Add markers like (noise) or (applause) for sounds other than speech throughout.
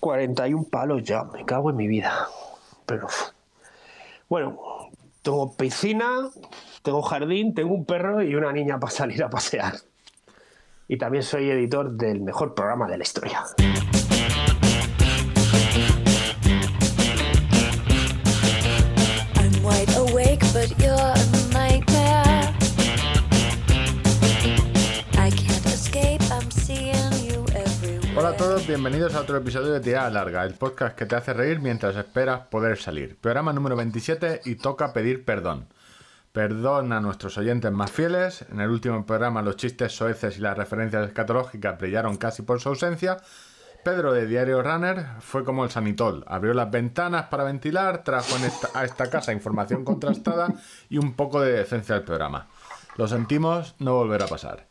41 palos ya, me cago en mi vida. Pero bueno, tengo piscina, tengo jardín, tengo un perro y una niña para salir a pasear. Y también soy editor del mejor programa de la historia. Bienvenidos a otro episodio de Tirada Larga, el podcast que te hace reír mientras esperas poder salir. Programa número 27 y toca pedir perdón. Perdón a nuestros oyentes más fieles. En el último programa los chistes soeces y las referencias escatológicas brillaron casi por su ausencia. Pedro de Diario Runner fue como el sanitol. Abrió las ventanas para ventilar, trajo esta- a esta casa información contrastada y un poco de decencia al programa. Lo sentimos, no volverá a pasar.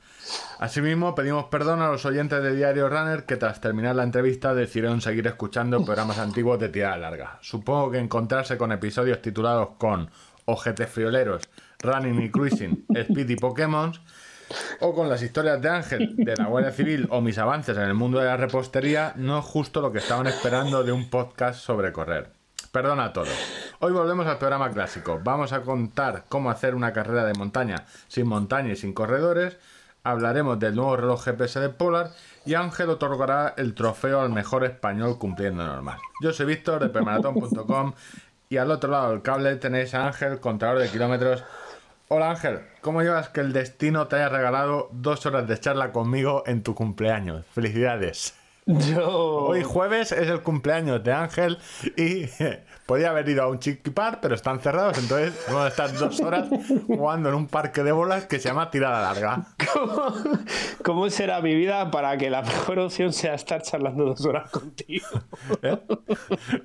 Asimismo, pedimos perdón a los oyentes de Diario Runner que tras terminar la entrevista decidieron seguir escuchando programas antiguos de tirada larga. Supongo que encontrarse con episodios titulados con Ojetes Frioleros, Running y Cruising, Speed y Pokémon, o con las historias de Ángel, de la Guardia Civil o mis avances en el mundo de la repostería no es justo lo que estaban esperando de un podcast sobre correr. Perdona a todos. Hoy volvemos al programa clásico. Vamos a contar cómo hacer una carrera de montaña sin montaña y sin corredores. Hablaremos del nuevo reloj GPS de Polar y Ángel otorgará el trofeo al mejor español cumpliendo normal. Yo soy Víctor de permaratón.com y al otro lado del cable tenéis a Ángel, contador de kilómetros. Hola Ángel, ¿cómo llevas que el destino te haya regalado dos horas de charla conmigo en tu cumpleaños? Felicidades. Yo. Hoy jueves es el cumpleaños de Ángel y podía haber ido a un chiquipar, pero están cerrados, entonces vamos a estar dos horas jugando en un parque de bolas que se llama Tirada Larga. ¿Cómo, (laughs) cómo será mi vida para que la mejor opción sea estar charlando dos horas contigo? ¿eh?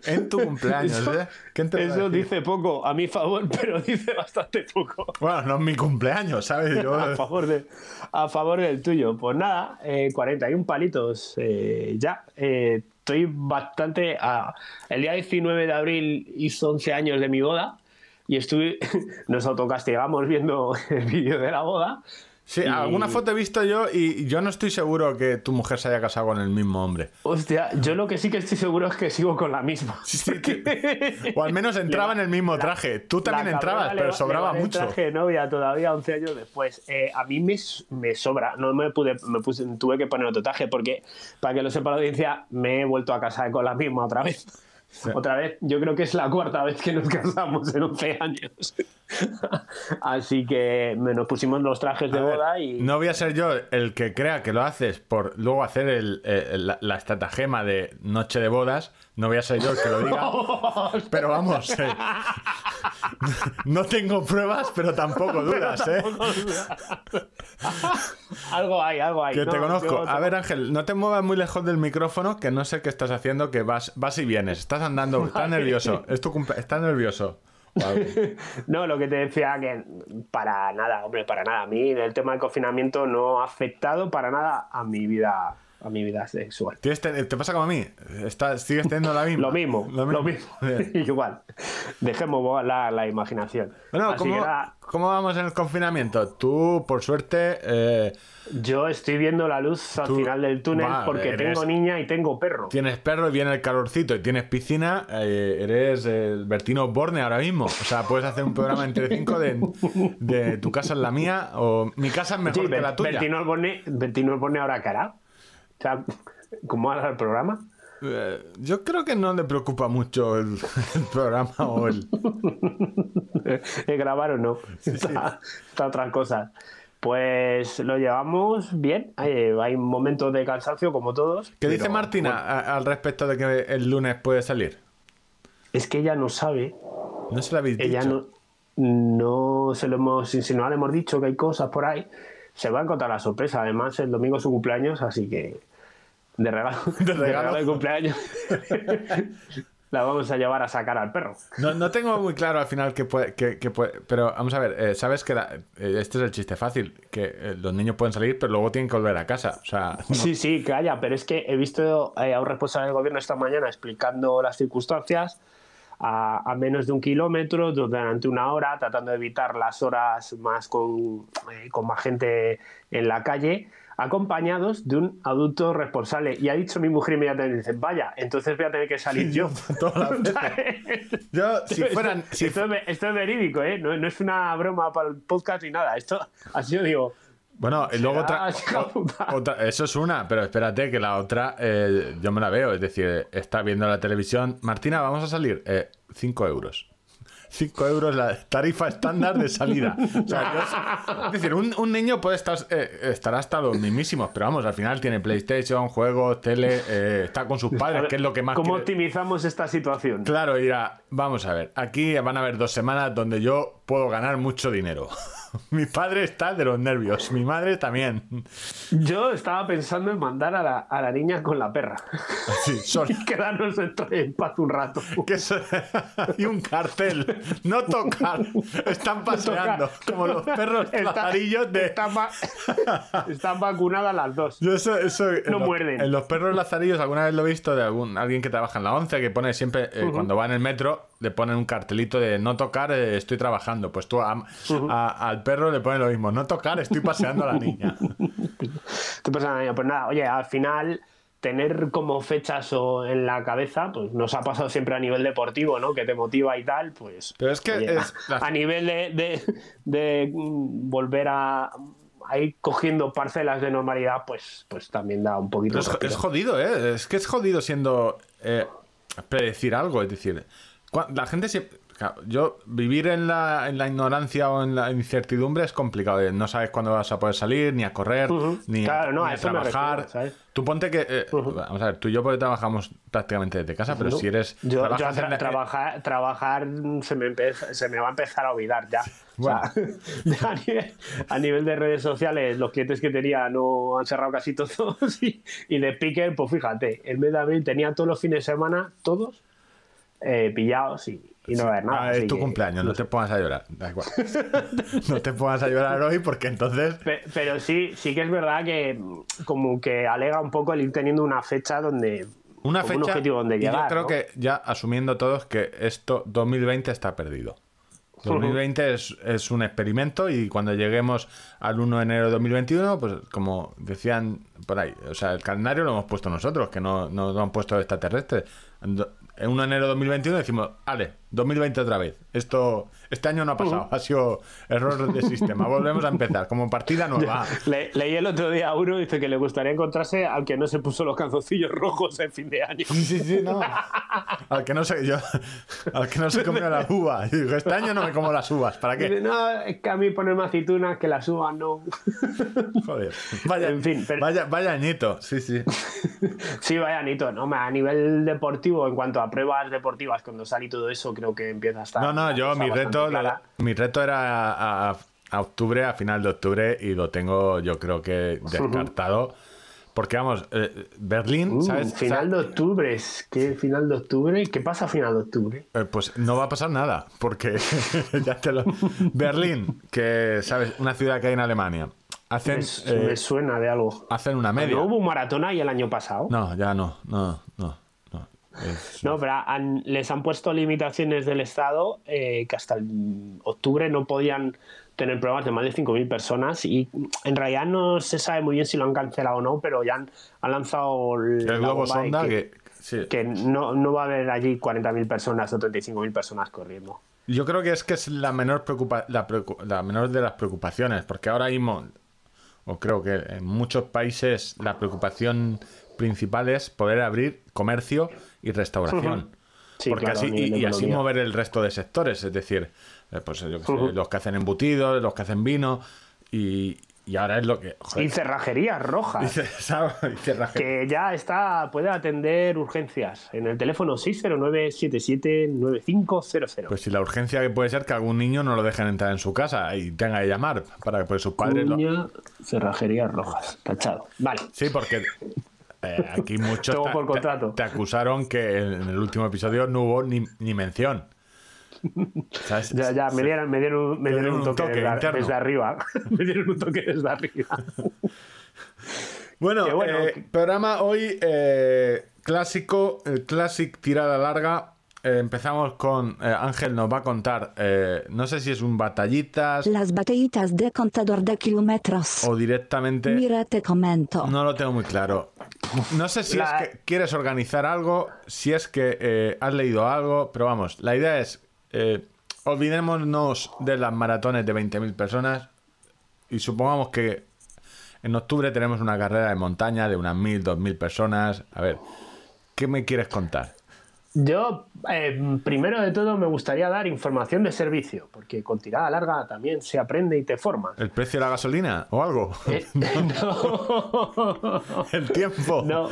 En tu cumpleaños, Eso, ¿eh? ¿Quién te va a eso dice poco a mi favor, pero dice bastante poco Bueno, no es mi cumpleaños, ¿sabes? Yo- a favor, de, a favor del tuyo. Pues nada, eh, 41 palitos eh, ya. Eh, estoy bastante... el día 19 de abril hizo 11 años de mi boda y estuve, (laughs) nos autocastigamos viendo el vídeo de la boda. Sí, Y- alguna foto he visto yo y yo no estoy seguro que tu mujer se haya casado con el mismo hombre. Hostia, yo lo que sí que estoy seguro es que sigo con la misma. Sí, sí, que- O al menos entraba en el mismo traje. Tú también entrabas, pero sobraba mucho. traje de novia todavía 11 años después. Eh, a mí me, me sobra, no me pude, me puse, tuve que poner otro traje porque, para que lo sepa la audiencia, me he vuelto a casar con la misma otra vez. Otra vez, yo creo que es la cuarta vez que nos (laughs) casamos en 11 años. (laughs) Así que nos pusimos los trajes de ver, boda y... No voy a ser yo el que crea que lo haces por luego hacer el- el- la, la estratagema de noche de bodas. No voy a ser yo el que lo diga. (laughs) pero vamos, eh, no tengo pruebas, pero tampoco dudas, ¿eh? algo hay, algo hay. Que te No, conozco. yo A ver, Ángel, no te muevas muy lejos del micrófono, que no sé qué estás haciendo, que vas, vas y vienes. Estás andando, (laughs) estás nervioso. Es tu estás nervioso. (laughs) No, lo que te decía que para nada, hombre, para nada. A mí el tema del confinamiento no ha afectado para nada a mi vida, a mi vida sexual. ¿Tienes te, te pasa como a mí? Estás, ¿Sigues teniendo la misma? (laughs) Lo mismo, lo mismo. (laughs) Igual. Dejemos volar la imaginación. Bueno, ¿cómo, cómo vamos en el confinamiento? Tú, por suerte, eh, yo estoy viendo la luz al Tú- final del túnel porque eres- tengo niña y tengo perro. tienes perro y viene el calorcito y tienes piscina, eh, eres el Bertino Borne ahora mismo. O sea, puedes hacer un programa entre cinco de, de tu casa es la mía o mi casa es mejor Sí, que la tuya. Bertino Osborne, Bertino Osborne ahora cara. Sea, ¿cómo va el programa? Eh, yo creo que no le preocupa mucho el, (laughs) el programa o el... (laughs) ¿El grabar o no? Está, está otras cosas. Pues lo llevamos bien. Hay, hay momentos de cansancio, como todos. ¿Qué dice Martina bueno, a- al respecto de que el lunes puede salir? es que ella no sabe. No se lo habéis Ella dicho. no, no se lo hemos insinuado, le hemos dicho que hay cosas por ahí. Se va a encontrar la sorpresa. Además, el domingo es su cumpleaños, así que de regalo, (laughs) de regalo. de cumpleaños, (laughs) la vamos a llevar a sacar al perro. No, no tengo muy claro al final qué puede, qué- qué puede- Pero vamos a ver, eh, sabes que la- eh, este es el chiste fácil, que eh, los niños pueden salir, pero luego tienen que volver a casa. O sea, no- Sí, sí, calla, pero es que he visto eh, a un responsable del gobierno esta mañana explicando las circunstancias. a, a menos de un kilómetro durante una hora, tratando de evitar las horas más con, eh, con más gente en la calle, acompañados de un adulto responsable. Y ha dicho mi mujer inmediatamente, dice, vaya, entonces voy a tener que salir yo. (laughs) (laughs) Si fueran. Si esto, es, ve- esto es verídico, ¿eh? No, no es una broma para el podcast ni nada. Esto ha sido, digo, Bueno, y luego otra, Eso es una, pero espérate que la otra eh, yo me la veo. Es decir, está viendo la televisión. Martina, vamos a salir. 5 euros. 5 euros la tarifa estándar de salida. O sea, yo- (laughs) es decir, un, un niño puede estar, eh, estar hasta los mismísimos, pero vamos, al final tiene PlayStation, juegos, tele, eh, está con sus padres, que es lo que más ¿Cómo quiere. optimizamos esta situación? Claro, irá, vamos a ver, aquí van a haber dos semanas donde yo puedo ganar mucho dinero. (laughs) Mi padre está de los nervios, mi madre también. Yo estaba pensando en mandar a la, a la niña con la perra (laughs) Sí, son- (laughs) y quedarnos en, paz un rato. que y un cartel, no tocar, están paseando como los perros lazarillos de... Están, va- están vacunadas las dos. Yo eso, eso en No los- muerden. En los perros lazarillos alguna vez lo he visto de algún alguien que trabaja en la 11 que pone siempre, eh, cuando va en el metro, le ponen un cartelito de no tocar, eh, estoy trabajando. Pues tú a- a- al perro le pones lo mismo, no tocar, estoy paseando a la niña. (laughs) ¿Qué pasa, niña? Pues nada, oye, al final tener como fechas o en la cabeza, pues nos ha pasado siempre a nivel deportivo, ¿no? Que te motiva y tal, pues. Pero es que oye, es la- a nivel de, de- de, mm, volver a, a ir cogiendo parcelas de normalidad, pues, pues también da un poquito es, es jodido, ¿eh? Es que es jodido siendo. eh, predecir algo, es decir. La gente claro, Yo, vivir en la, en la ignorancia o en la incertidumbre es complicado. eh, No sabes cuándo vas a poder salir, ni a correr, Ujú. ni, a- Claro, no, ni a me trabajar. refiero, ¿sabes? Tú ponte que. eh, Vamos a ver, tú y yo porque trabajamos prácticamente desde casa, pero No. si eres. Yo, yo tra- la- trabajar, trabajar mm, se, me se me va a empezar a olvidar ya. O sea, (laughs) a, nivel, a nivel de redes sociales, los clientes que tenía no han cerrado casi todos. (laughs) Y, y de Picker, pues fíjate, el mes de abril tenía todos los fines de semana, todos eh, pillados y, y no va a haber nada. Ah, es tu que- cumpleaños, no te pongas a llorar. Da igual. (laughs) no te pongas a llorar hoy porque entonces. Pe- Pero sí, sí que es verdad que mm, como que alega un poco el ir teniendo una fecha donde Una fecha. un objetivo donde llegar. yo creo ¿no? que ya asumiendo todos que esto 2020 está perdido. 2020 es, es un experimento y cuando lleguemos al 1 de enero de 2021, pues como decían por ahí, o sea, el calendario lo hemos puesto nosotros, que no, no lo han puesto extraterrestres. En do- en 1 de enero de 2021 decimos, vale, 2020 otra vez. Esto, este año no ha pasado, ha sido error de sistema. Volvemos a empezar, como partida (laughs) nueva. Le- leí el otro día a uno dice que le gustaría encontrarse al que no se puso los calzoncillos rojos en fin de año. Sí, sí, sí, no. Al que no se, yo, al que no se comió las uvas. Digo, este año no me como las uvas. ¿Para qué? no, es que a mí ponerme aceitunas que las uvas no. (laughs) Joder. Vaya, En fin, pero- vaya, vaya añito. Sí, sí. (laughs) sí, vaya Anito, ¿no? A nivel deportivo, en cuanto a pruebas deportivas, cuando sale y todo eso, creo que empieza a estar. No, no, yo mi reto, mi reto era a, a- a octubre, a final de octubre, y lo tengo yo creo que descartado. Porque vamos, eh, Berlín, Uh, ¿sabes? final de octubre. ¿Qué final de octubre? ¿Qué pasa a final de octubre? Eh, Pues no va a pasar nada, porque (laughs) ya te lo... (laughs) Berlín, que, ¿sabes? Una ciudad que hay en Alemania. Hacen, Me, eh, me suena de algo. hacen una media. ¿No hubo un maratón ahí el año pasado? No, ya no, no, no. No. Es- No, pero han- les han puesto limitaciones del Estado eh, que hasta el octubre no podían tener pruebas de más de 5.000 personas y en realidad no se sabe muy bien si lo han cancelado o no, pero ya han, han lanzado el la globo sonda que, que, sí. que no, no va a haber allí 40.000 personas o 35.000 personas corriendo. Yo creo que es que es la menor preocupa la, preocu- la menor de las preocupaciones, porque ahora mismo, o creo que en muchos países la preocupación principal es poder abrir comercio y restauración. Sí, porque claro, así, y, así mover el resto de sectores, es decir, eh, pues yo sé, los que hacen embutidos, los que hacen vino, y, y ahora es lo que. joder, Y cerrajerías rojas. (laughs) que ya está, puede atender urgencias en el teléfono 609-779500. Pues si la urgencia que puede ser que algún niño no lo dejen entrar en su casa y tenga que llamar para que pues, sus padres lo... Cerrajerías rojas. Tachado. Vale. Sí, porque eh, aquí (laughs) muchos Tengo te, por te- contrato. te acusaron que en el último episodio no hubo ni, ni mención. ¿Sabes? Ya, ya, me dieron, me dieron, me dieron un un toque, desde, arriba. (laughs) me dieron un toque desde arriba. (laughs) Bueno, eh, que- programa hoy eh, clásico, el Classic tirada larga. Eh, empezamos con eh, Ángel nos va a contar, eh, no sé si es un batallitas Las batallitas de contador de kilómetros. o directamente... Mira, te comento. No lo tengo muy claro. No sé si La- es que quieres organizar algo, si es que eh, has leído algo, pero vamos, la idea es, eh, olvidémonos de las maratones de 20.000 personas y supongamos que en octubre tenemos una carrera de montaña de unas 1.000, 2.000 personas. A ver, ¿qué me quieres contar? Yo, eh, primero de todo, me gustaría dar información de servicio, porque con tirada larga también se aprende y te formas. ¿El precio de la gasolina o algo? Eh, (laughs) no. ¿El tiempo? No.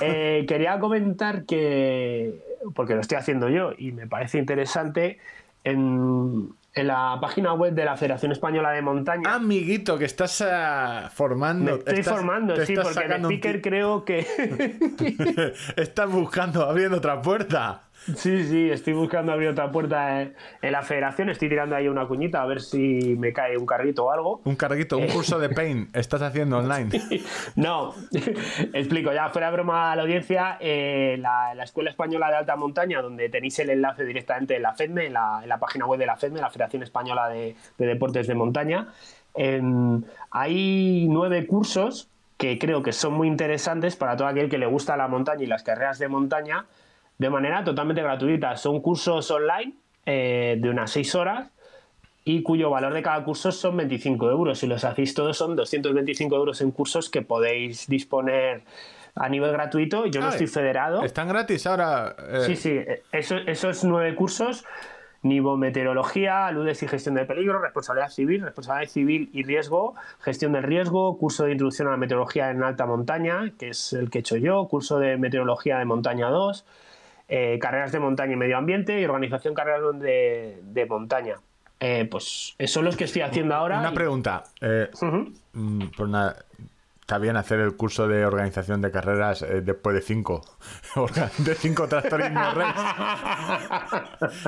Eh, quería comentar que, porque lo estoy haciendo yo y me parece interesante, en, en la página web de la Federación Española de Montaña. Amiguito, que estás ah, formando. me estoy estás- formando, sí, porque speaker ti- creo que. (laughs) Estás buscando, abriendo otra puerta. Sí, sí, estoy buscando abrir otra puerta en, la federación. Estoy tirando ahí una cuñita a ver si me cae un carrito o algo. Un carguito, un curso de (laughs) paint estás haciendo online. No, (laughs) explico, ya fuera broma a la audiencia, eh, la, la Escuela Española de Alta Montaña, donde tenéis el enlace directamente en la FEDME, en la, en la página web de la FEDME, la Federación Española de, de Deportes de Montaña, em, hay nueve cursos que creo que son muy interesantes para todo aquel que le gusta la montaña y las carreras de montaña de manera totalmente gratuita. Son cursos online eh, de unas seis horas y cuyo valor de cada curso son 25 euros. Si los hacéis todos son 225 euros en cursos que podéis disponer a nivel gratuito. Yo no estoy federado. Están gratis ahora. eh, Sí, sí, eso- esos nueve cursos, nivometeorología, ludes y gestión de peligro, responsabilidad civil, responsabilidad civil y riesgo, gestión del riesgo, curso de introducción a la meteorología en alta montaña, que es el que he hecho yo, curso de meteorología de montaña 2, eh, carreras de montaña y medio ambiente y organización carreras de, de montaña. Eh, pues son los que estoy haciendo ahora. Una y- pregunta. eh, mm, pues nada, está bien hacer el curso de organización de carreras eh, después de cinco. (laughs) De cinco tractorismo race.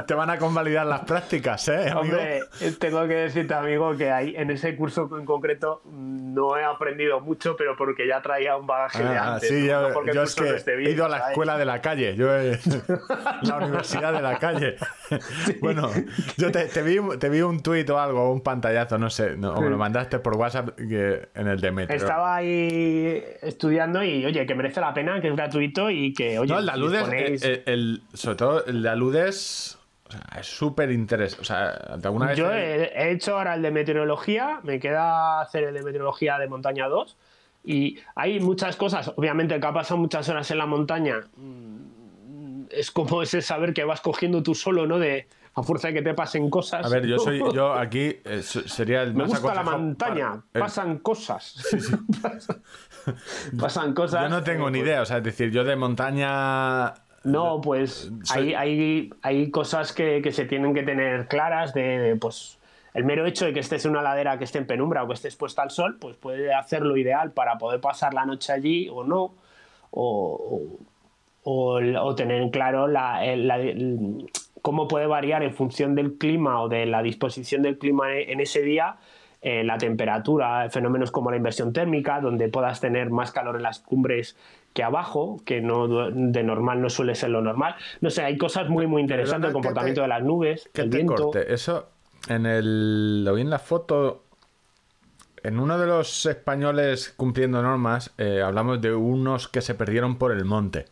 (laughs) Te van a convalidar las prácticas, ¿eh, amigo? Hombre, eh, tengo que decirte, amigo, que ahí en ese curso en concreto mm, no he aprendido mucho, pero porque ya traía un bagaje de Ah, antes. sí, ¿no? yo, No yo es no he ido a la ¿sabes? escuela de la calle, yo he- (laughs) la universidad de la calle. Bueno, yo te, te vi, te vi un tuit o algo, un pantallazo, no sé, no, o me lo mandaste por WhatsApp que- en el de Metro. Estaba ahí estudiando y, oye, que merece la pena, que es gratuito y que, oye, No, el de si Aludes, disponéis- el, el- sobre todo el de Aludes, o sea, es súper interesante. O sea, ¿alguna vez Yo he, he hecho ahora el de meteorología, me queda hacer el de meteorología de montaña 2 y hay muchas cosas, obviamente el que ha pasado muchas horas en la montaña mm, es como ese saber que vas cogiendo tú solo, ¿no? De a fuerza de que te pasen cosas. A ver, yo soy yo (laughs) aquí eh, sería el Me gusta la montaña, para- el- pasan cosas. (laughs) (laughs) pasan cosas. Yo no tengo ni idea, o sea, es decir, yo de montaña No, pues Soy- hay, hay, hay cosas que, que se tienen que tener claras de, de, pues el mero hecho de que estés en una ladera que esté en penumbra o que estés puesta al sol, pues puede hacerlo ideal para poder pasar la noche allí o no, o, o, o- o tener en claro la, cómo puede variar en función del clima o de la disposición del clima en, en ese día. eh, la temperatura, fenómenos como la inversión térmica, donde puedas tener más calor en las cumbres que abajo, que no de normal no suele ser lo normal. No sé, hay cosas muy muy interesantes, el comportamiento te- de las nubes, que el te viento. corte. Eso en el lo vi en la foto en uno de los españoles cumpliendo normas eh, hablamos de unos que se perdieron por el monte.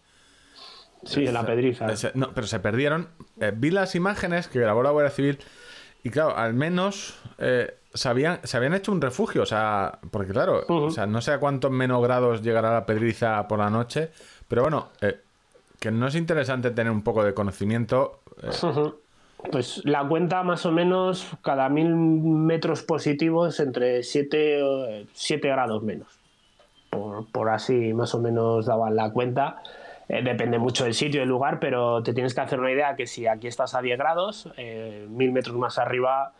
Sí, en la pedriza. No, pero se perdieron. Eh, vi las imágenes que grabó la Guardia Civil y claro, al menos eh, se, habían, se habían hecho un refugio, o sea, porque claro, o sea, no sé a cuántos menos grados llegará la pedriza por la noche, pero bueno, eh, que no es interesante tener un poco de conocimiento. Pues la cuenta más o menos cada mil metros positivos entre 7 grados menos. Por, por así más o menos daban la cuenta. Eh, depende mucho del sitio y del lugar, pero te tienes que hacer una idea que si aquí estás a 10 grados, eh, mil metros más arriba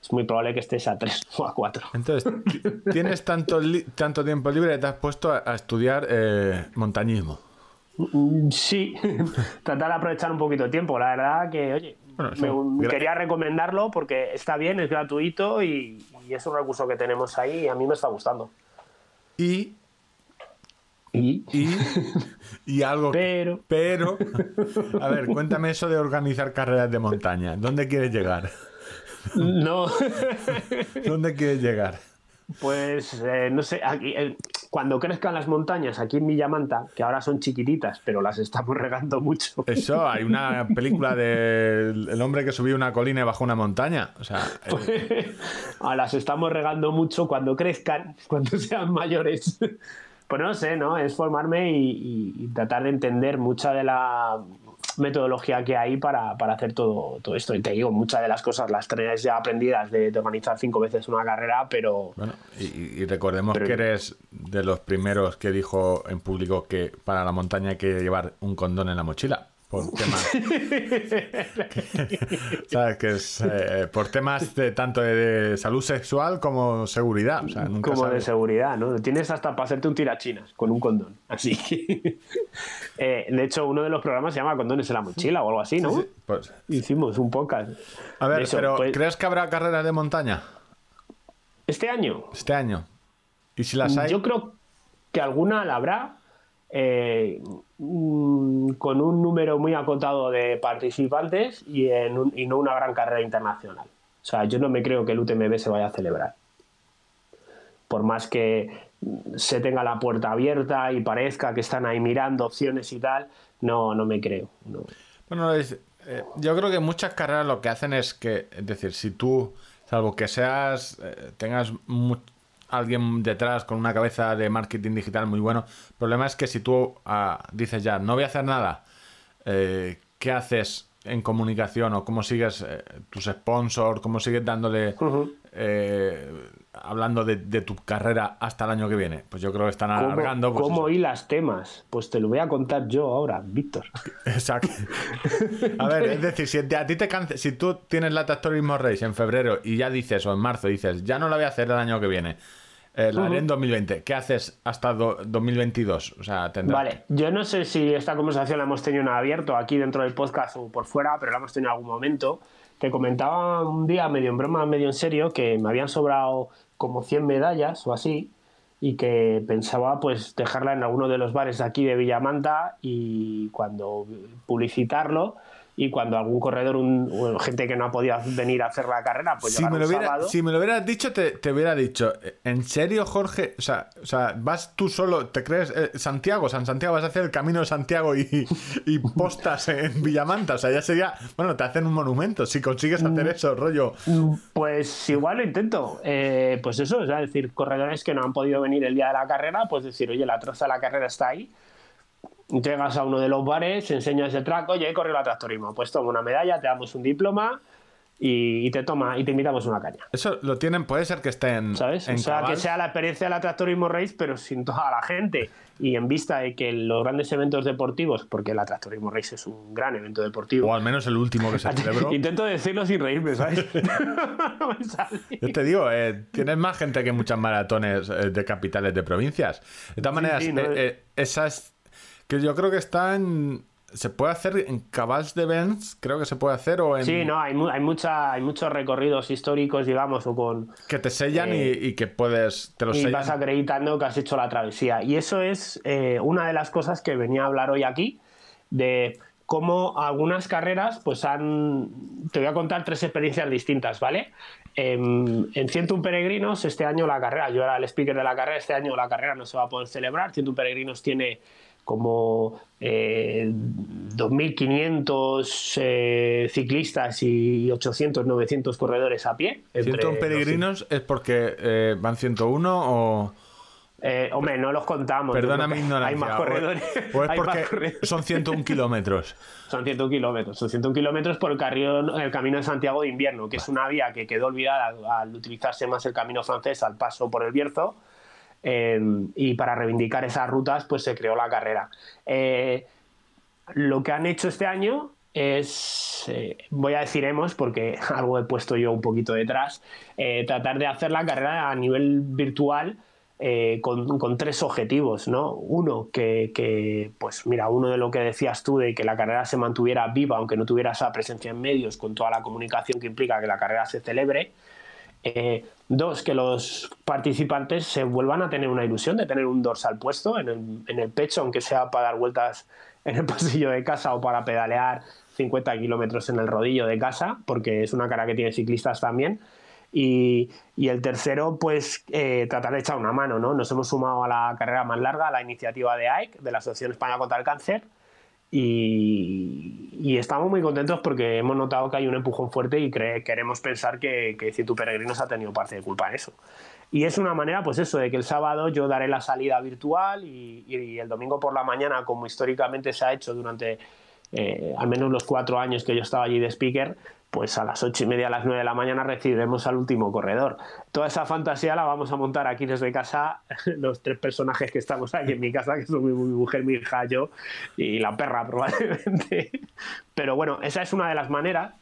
es muy probable que estés a 3 (laughs) o a 4. Entonces, ti- tienes tanto, tanto tiempo libre que te has puesto a, a estudiar eh, montañismo. Mm, Sí, (laughs) tratar de aprovechar un poquito de tiempo. La verdad que, oye, Bueno, sí. me- Gra- quería recomendarlo porque está bien, es gratuito y, y es un recurso que tenemos ahí y a mí me está gustando. Y Y, Y, y (laughs) algo. Pero- Pero. A ver, cuéntame eso de organizar carreras de montaña. ¿Dónde quieres llegar? no, (laughs) ¿Dónde quieres llegar? pues eh, no sé, aquí, eh, cuando crezcan las montañas aquí en Villamanta, que ahora son chiquititas, pero las estamos regando mucho. Eso, hay una película del el hombre que subió una colina y bajó una montaña. O sea, eh, (laughs) Ah, las estamos regando mucho cuando crezcan, cuando sean mayores. Pues no sé, ¿no? Es formarme y, y- y tratar de entender mucha de la metodología que hay para, para hacer todo, todo esto. Y te digo, muchas de las cosas las traes ya aprendidas de, de organizar cinco veces una carrera, pero bueno, y, y recordemos Pero- que eres de los primeros que dijo en público que para la montaña hay que llevar un condón en la mochila. Por temas. (laughs) (laughs) ¿Sabes? Que es eh, por temas de tanto de, salud sexual como seguridad. O sea, nunca como de seguridad, ¿no? Tienes hasta para hacerte un tirachinas con un condón. Así que. (laughs) Eh, de hecho, uno de los programas se llama Condones en la mochila o algo así, ¿no? Pues, Hicimos un podcast. a ver, eso, pero pues, ¿crees que habrá carreras de montaña Este año, este año? Y si las hay, Yo creo que alguna la habrá eh, mm, con un número muy acotado de participantes y, en un- y no una gran carrera internacional. O sea, yo no me creo que el UTMB se vaya a celebrar. Por más que se tenga la puerta abierta y parezca que están ahí mirando opciones y tal, no, no me creo. no. Bueno, eh, yo creo que muchas carreras lo que hacen es que, es decir, si tú, salvo que seas, eh, tengas mu- alguien detrás con una cabeza de marketing digital muy bueno, el problema es que si tú ah, dices ya, no voy a hacer nada, eh, ¿qué haces en comunicación o cómo sigues eh, tus sponsors, cómo sigues dándole, eh, hablando de, de tu carrera hasta el año que viene? Pues yo creo que están ¿Cómo, alargando. pues cómo eso. hilas temas? Pues te lo voy a contar yo ahora, Víctor. (laughs) Exacto. A ver, es decir, si a ti te cance- si tú tienes la Tractorismo Race en febrero y ya dices, o en marzo dices, ya no la voy a hacer el año que viene, eh, la haré en 2020, ¿qué haces hasta do- 2022? O sea, tendrás. Vale, yo no sé si esta conversación la hemos tenido en abierto aquí dentro del podcast o por fuera, pero la hemos tenido en algún momento. Te comentaba un día, medio en broma, medio en serio, que me habían sobrado como 100 medallas o así y que pensaba pues dejarla en alguno de los bares de aquí de Villamanta y cuando publicitarlo y cuando algún corredor, un, o gente que no ha podido venir a hacer la carrera, pues Si me, lo hubiera, sábado. si me lo hubieras dicho, te, te hubiera dicho, ¿en serio, Jorge? O sea, o sea vas tú solo, ¿te crees eh, Santiago? San Santiago, vas a hacer el camino de Santiago y, y postas en Villamanta. O sea, ya sería, bueno, te hacen un monumento. Si consigues Mm. hacer eso, rollo. Pues igual lo intento. Eh, pues eso, es decir, corredores que no han podido venir el día de la carrera, pues decir, oye, la traza de la carrera está ahí. Llegas a uno de los bares, enseñas el track, oye, he corrido la tractorismo. Pues toma una medalla, te damos un diploma y, te toma y te invitamos a una caña. Eso lo tienen, puede ser que estén ¿Sabes? en o sea, Cabal. que sea la experiencia de la tractorismo race, pero sin toda la gente. Y en vista de que los grandes eventos deportivos, porque la tractorismo race es un gran evento deportivo. O al menos el último que se (laughs) celebró. Intento decirlo sin reírme, ¿sabes? No (laughs) (laughs) me sale. Yo te digo, eh, tienes más gente que muchas maratones eh, de capitales de provincias. De todas maneras, sí, ¿no? eh, eh, esas que yo creo que están. Se puede hacer en cabals de Benz, creo que se puede hacer, o en Sí, no, hay, mu- hay, mucha, hay muchos recorridos históricos, digamos, o con. que te sellan y- Eh, y, que puedes. Te los Y sellan. vas acreditando que has hecho la travesía. Y eso es eh, una de las cosas que venía a hablar hoy aquí, de cómo algunas carreras, pues han. Te voy a contar tres experiencias distintas, ¿vale? En, en 101 Peregrinos, este año la carrera, yo era el speaker de la carrera, este año la carrera no se va a poder celebrar. 101 Peregrinos tiene como eh, 2.500 eh, ciclistas y 800, 900 corredores a pie. entre 101 los- peregrinos es porque eh, van 101 o. Eh, hombre, no los contamos. Perdona mi ignorancia. Hay más corredores. O, es porque corredores. son 101 (laughs) kilómetros. Son 101 kilómetros. Son 101 kilómetros por el, carril- el camino de Santiago de invierno, que es una vía que quedó olvidada al utilizarse más el camino francés al paso por el Bierzo. Eh, y para reivindicar esas rutas, pues se creó la carrera. Eh, lo que han hecho este año es, eh, voy a decir hemos, porque (laughs) algo he puesto yo un poquito detrás, eh, tratar de hacer la carrera a nivel virtual con, tres objetivos, ¿no? Uno, que, pues mira, uno de lo que decías tú, de que la carrera se mantuviera viva, aunque no tuviera esa presencia en medios, con toda la comunicación que implica que la carrera se celebre. Eh, dos, que los participantes se vuelvan a tener una ilusión de tener un dorsal puesto en el, en el pecho, aunque sea para dar vueltas en el (laughs) pasillo de casa o para pedalear 50 kilómetros en el rodillo de casa, porque es una cara que tiene ciclistas también. Y, y el tercero, pues eh, tratar de echar una mano, ¿no? Nos hemos sumado a la carrera más larga, a la iniciativa de AIC, de la Asociación Española contra el Cáncer, y, estamos muy contentos porque hemos notado que hay un empujón fuerte y queremos pensar que, que Peregrinos ha tenido parte de culpa en eso. Y es una manera, pues eso, de que el sábado yo daré la salida virtual y, y el domingo por la mañana, como históricamente se ha hecho durante eh, al menos los cuatro años que yo estaba allí de speaker, pues a las ocho y media, a las nueve de la mañana recibiremos al último corredor. Toda esa fantasía la vamos a montar aquí desde casa, (laughs) los tres personajes que estamos aquí en mi casa, que son mi, mi mujer, mi hija, yo y la perra (laughs) probablemente. Pero bueno, esa es una de las maneras.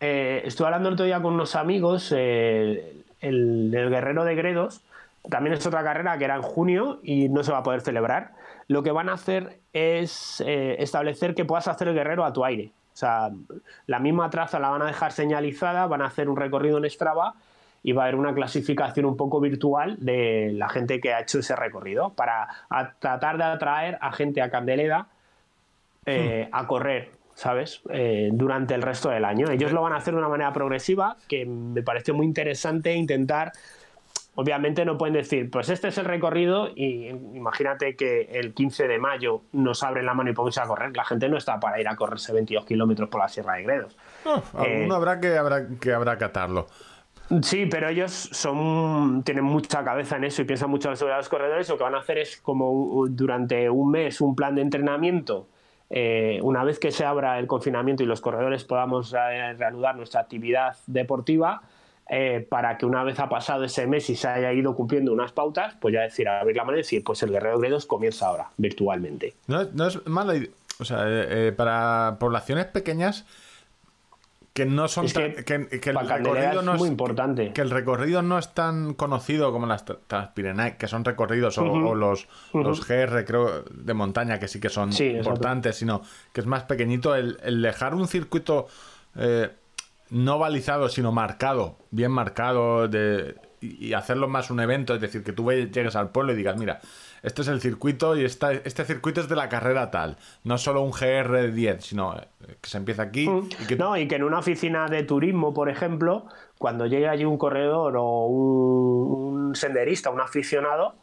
Eh, estuve hablando el otro día con unos amigos, eh, el, Guerrero de Gredos, también es otra carrera que era en junio y no se va a poder celebrar. Lo que van a hacer es eh, establecer que puedas hacer el guerrero a tu aire. O sea, la misma traza la van a dejar señalizada, van a hacer un recorrido en Strava y va a haber una clasificación un poco virtual de la gente que ha hecho ese recorrido para tratar de atraer a gente a Candeleda eh, a correr, ¿sabes? Eh, durante el resto del año. Ellos lo van a hacer de una manera progresiva que me pareció muy interesante intentar. Obviamente no pueden decir, pues este es el recorrido y imagínate que el 15 de mayo nos abren la mano y ponemos a correr. La gente no está para ir a correrse 22 kilómetros por la Sierra de Gredos. No, alguno Eh, habrá que habrá que habrá que atarlo. Sí, pero ellos son tienen mucha cabeza en eso y piensan mucho en la seguridad de los corredores. Lo que van a hacer es como durante un mes un plan de entrenamiento. eh, una vez que se abra el confinamiento y los corredores podamos reanudar nuestra actividad deportiva, eh, para que una vez ha pasado ese mes y se haya ido cumpliendo unas pautas, pues ya decir, abrir la mano y decir, pues el Guerrero Gredos comienza ahora, virtualmente. No, es- no es mala idea. O sea, eh, eh, para poblaciones pequeñas que no son Es tan- que que, que el recorrido es no muy es importante. que el recorrido no es tan conocido como las tra- Transpirenaic, que son recorridos, o, los, los GR, creo, de montaña, que sí que son Sí, exacto. importantes, sino que es más pequeñito. El, el dejar un circuito eh, no balizado, sino marcado, bien marcado, de, y, hacerlo más un evento, es decir, que tú llegues al pueblo y digas, mira, este es el circuito y esta, este circuito es de la carrera tal, no solo un GR10, sino eh, que se empieza aquí y que No, y que en una oficina de turismo, por ejemplo, cuando llegue allí un corredor o un, un senderista, un aficionado,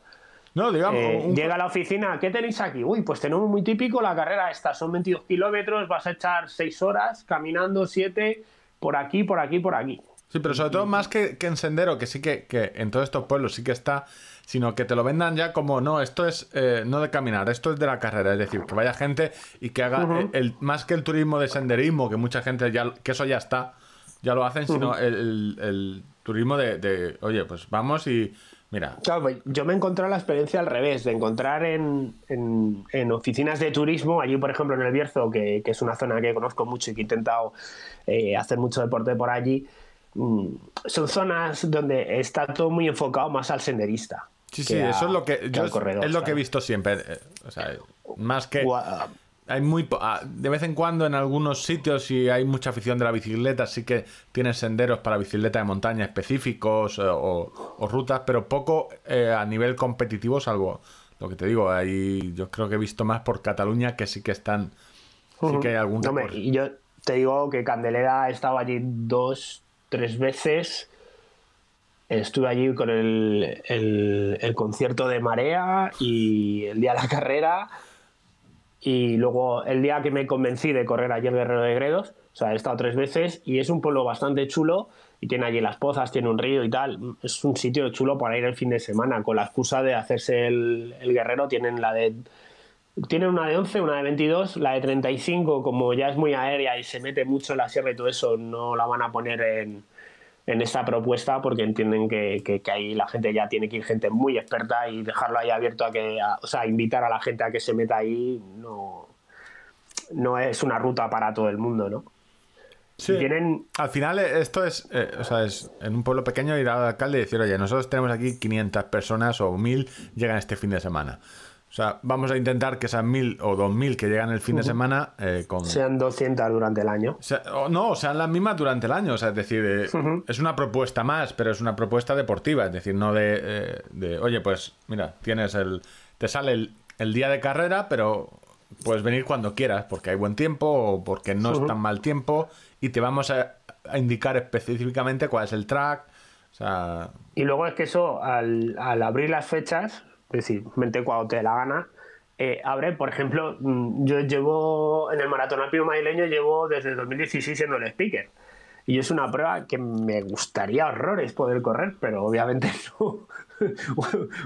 No, digamos, eh, un- llega a la oficina, ¿qué tenéis aquí? Uy, pues tenemos muy típico la carrera esta, son 22 kilómetros, vas a echar 6 horas caminando 7 por aquí, por aquí, por aquí. Sí, pero sobre todo más que, que en Sendero, que sí que, que en todos estos pueblos sí que está, sino que te lo vendan ya como, no, esto es eh, no de caminar, esto es de la carrera, es decir, que vaya gente y que haga Ujú. el, el- más que el turismo de senderismo, que mucha gente ya, que eso ya está, ya lo hacen, sino el, el- el turismo de, de, oye, pues vamos y mira, Claro, pues yo me he encontrado la experiencia al revés, de encontrar en, en- en oficinas de turismo, allí por ejemplo en el Bierzo, que, que es una zona que conozco mucho y que he intentado eh, hacer mucho deporte por allí, mm, son zonas donde está todo muy enfocado más al senderista. sí, sí, a- eso es lo que, yo es, corredor, es lo que he visto siempre, eh, o sea, más que... Hay muy po- ah, de vez en cuando en algunos sitios y hay mucha afición de la bicicleta, sí que tienen senderos para bicicleta de montaña específicos eh, o, o rutas, pero poco eh, a nivel competitivo, salvo lo que te digo, ahí yo creo que he visto más por Cataluña que sí que están, sí que hay algún No, yo te digo que Candelera ha estado allí dos, tres veces. Estuve allí con el, el- el concierto de Marea y el día de la carrera. Y luego el día que me convencí de correr allí el Guerrero de Gredos. O sea, he estado tres veces y es un pueblo bastante chulo. Y tiene allí las pozas, tiene un río y tal. Es un sitio chulo para ir el fin de semana. Con la excusa de hacerse el, el guerrero, tienen la de tienen una de 11, una de 22, la de 35, como ya es muy aérea y se mete mucho en la sierra y todo eso, no la van a poner en, en esta propuesta porque entienden que, que- que ahí la gente ya tiene que ir gente muy experta y dejarlo ahí abierto a que, a- o sea, invitar a la gente a que se meta ahí no, no es una ruta para todo el mundo, ¿no? Sí. Tienen, Al final eh, esto es, eh, o sea, es en un pueblo pequeño ir al alcalde y decir, oye, nosotros tenemos aquí 500 personas o 1000, llegan este fin de semana. O sea, vamos a intentar que esas 1000 o 2000 que llegan el fin de semana eh, con... Sean 200 durante el año. O sea, o no, sean las mismas durante el año. O sea, es decir, eh, es una propuesta más, pero es una propuesta deportiva. Es decir, no de, eh, de, oye, pues mira, tienes el. Te sale el, el día de carrera, pero puedes venir cuando quieras, porque hay buen tiempo o porque no es tan mal tiempo y te vamos a, a indicar específicamente cuál es el track. O sea, Y luego es que eso, al, al abrir las fechas, es decir, mente cuando te dé la gana, eh, abre, por ejemplo, mm, yo llevo en el maratón alpino madrileño, llevo desde el 2016 siendo el speaker. Y es una prueba que me gustaría horrores poder correr, pero obviamente (laughs) no.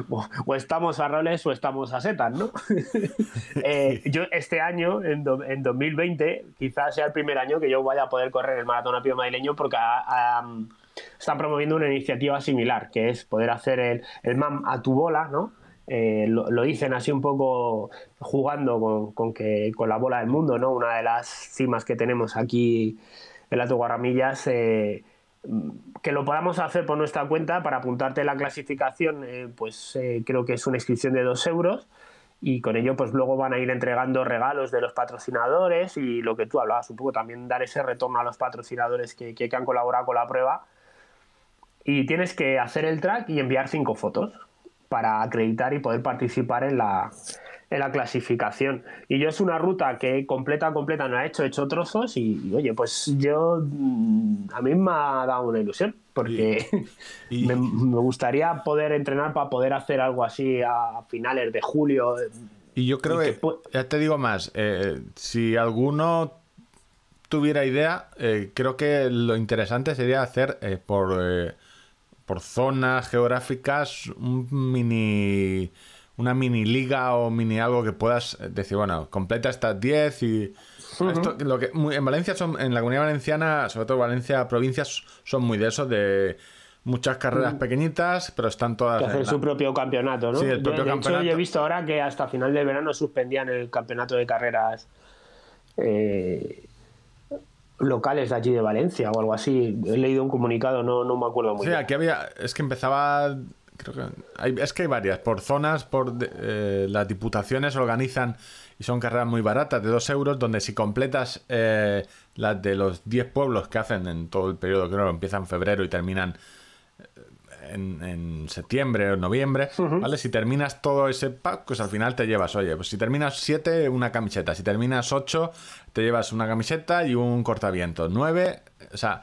o, o estamos a roles o estamos a setas, ¿no? (laughs) Eh, yo este año, en, do- en 2020, quizás sea el primer año que yo vaya a poder correr el maratón alpino madrileño porque ha- ha- están promoviendo una iniciativa similar, que es poder hacer el, el MAM a tu bola, ¿no? Eh, lo, dicen así un poco jugando con, con que, con la bola del mundo, ¿no? Una de las cimas que tenemos aquí en las Guarramillas, eh, que lo podamos hacer por nuestra cuenta para apuntarte la clasificación, eh, pues creo que es una inscripción de dos euros y con ello pues luego van a ir entregando regalos de los patrocinadores y lo que tú hablabas, un poco también dar ese retorno a los patrocinadores que, que han colaborado con la prueba y tienes que hacer el track y enviar cinco fotos para acreditar y poder participar en la, en la clasificación. Y yo es una ruta que completa, completa no he hecho, he hecho trozos y, y, oye, pues yo mm, a mí me ha dado una ilusión porque (laughs) Y- me, me gustaría poder entrenar para poder hacer algo así a finales de julio. Y yo creo que, ya te digo más, eh, si alguno tuviera idea, eh, creo que lo interesante sería hacer eh, por, por zonas geográficas un mini una mini liga o mini algo que puedas eh, decir, bueno, completa estas 10 y esto, lo que muy- en Valencia son en la comunidad valenciana, sobre todo Valencia provincias son muy de eso de muchas carreras pequeñitas, pero están todas que en hacer la- su propio campeonato, ¿no? Sí, el Yo, propio de hecho, yo he visto ahora que hasta final de verano suspendían el campeonato de carreras eh, locales de allí de Valencia o algo así. He leído un comunicado, no, no me acuerdo muy Sí, bien. aquí había. Es que empezaba. Creo que. hay- es que hay varias. Por zonas, por de- eh, las diputaciones organizan y son carreras muy baratas, de 2 euros, donde si completas eh, las de los 10 pueblos que hacen en todo el periodo, creo que empiezan en febrero y terminan en, en septiembre o noviembre, ¿vale? Si terminas todo ese pack, pues al final te llevas, oye, pues si terminas 7, una camiseta. Si terminas 8, te llevas una camiseta y un cortaviento. 9, o sea,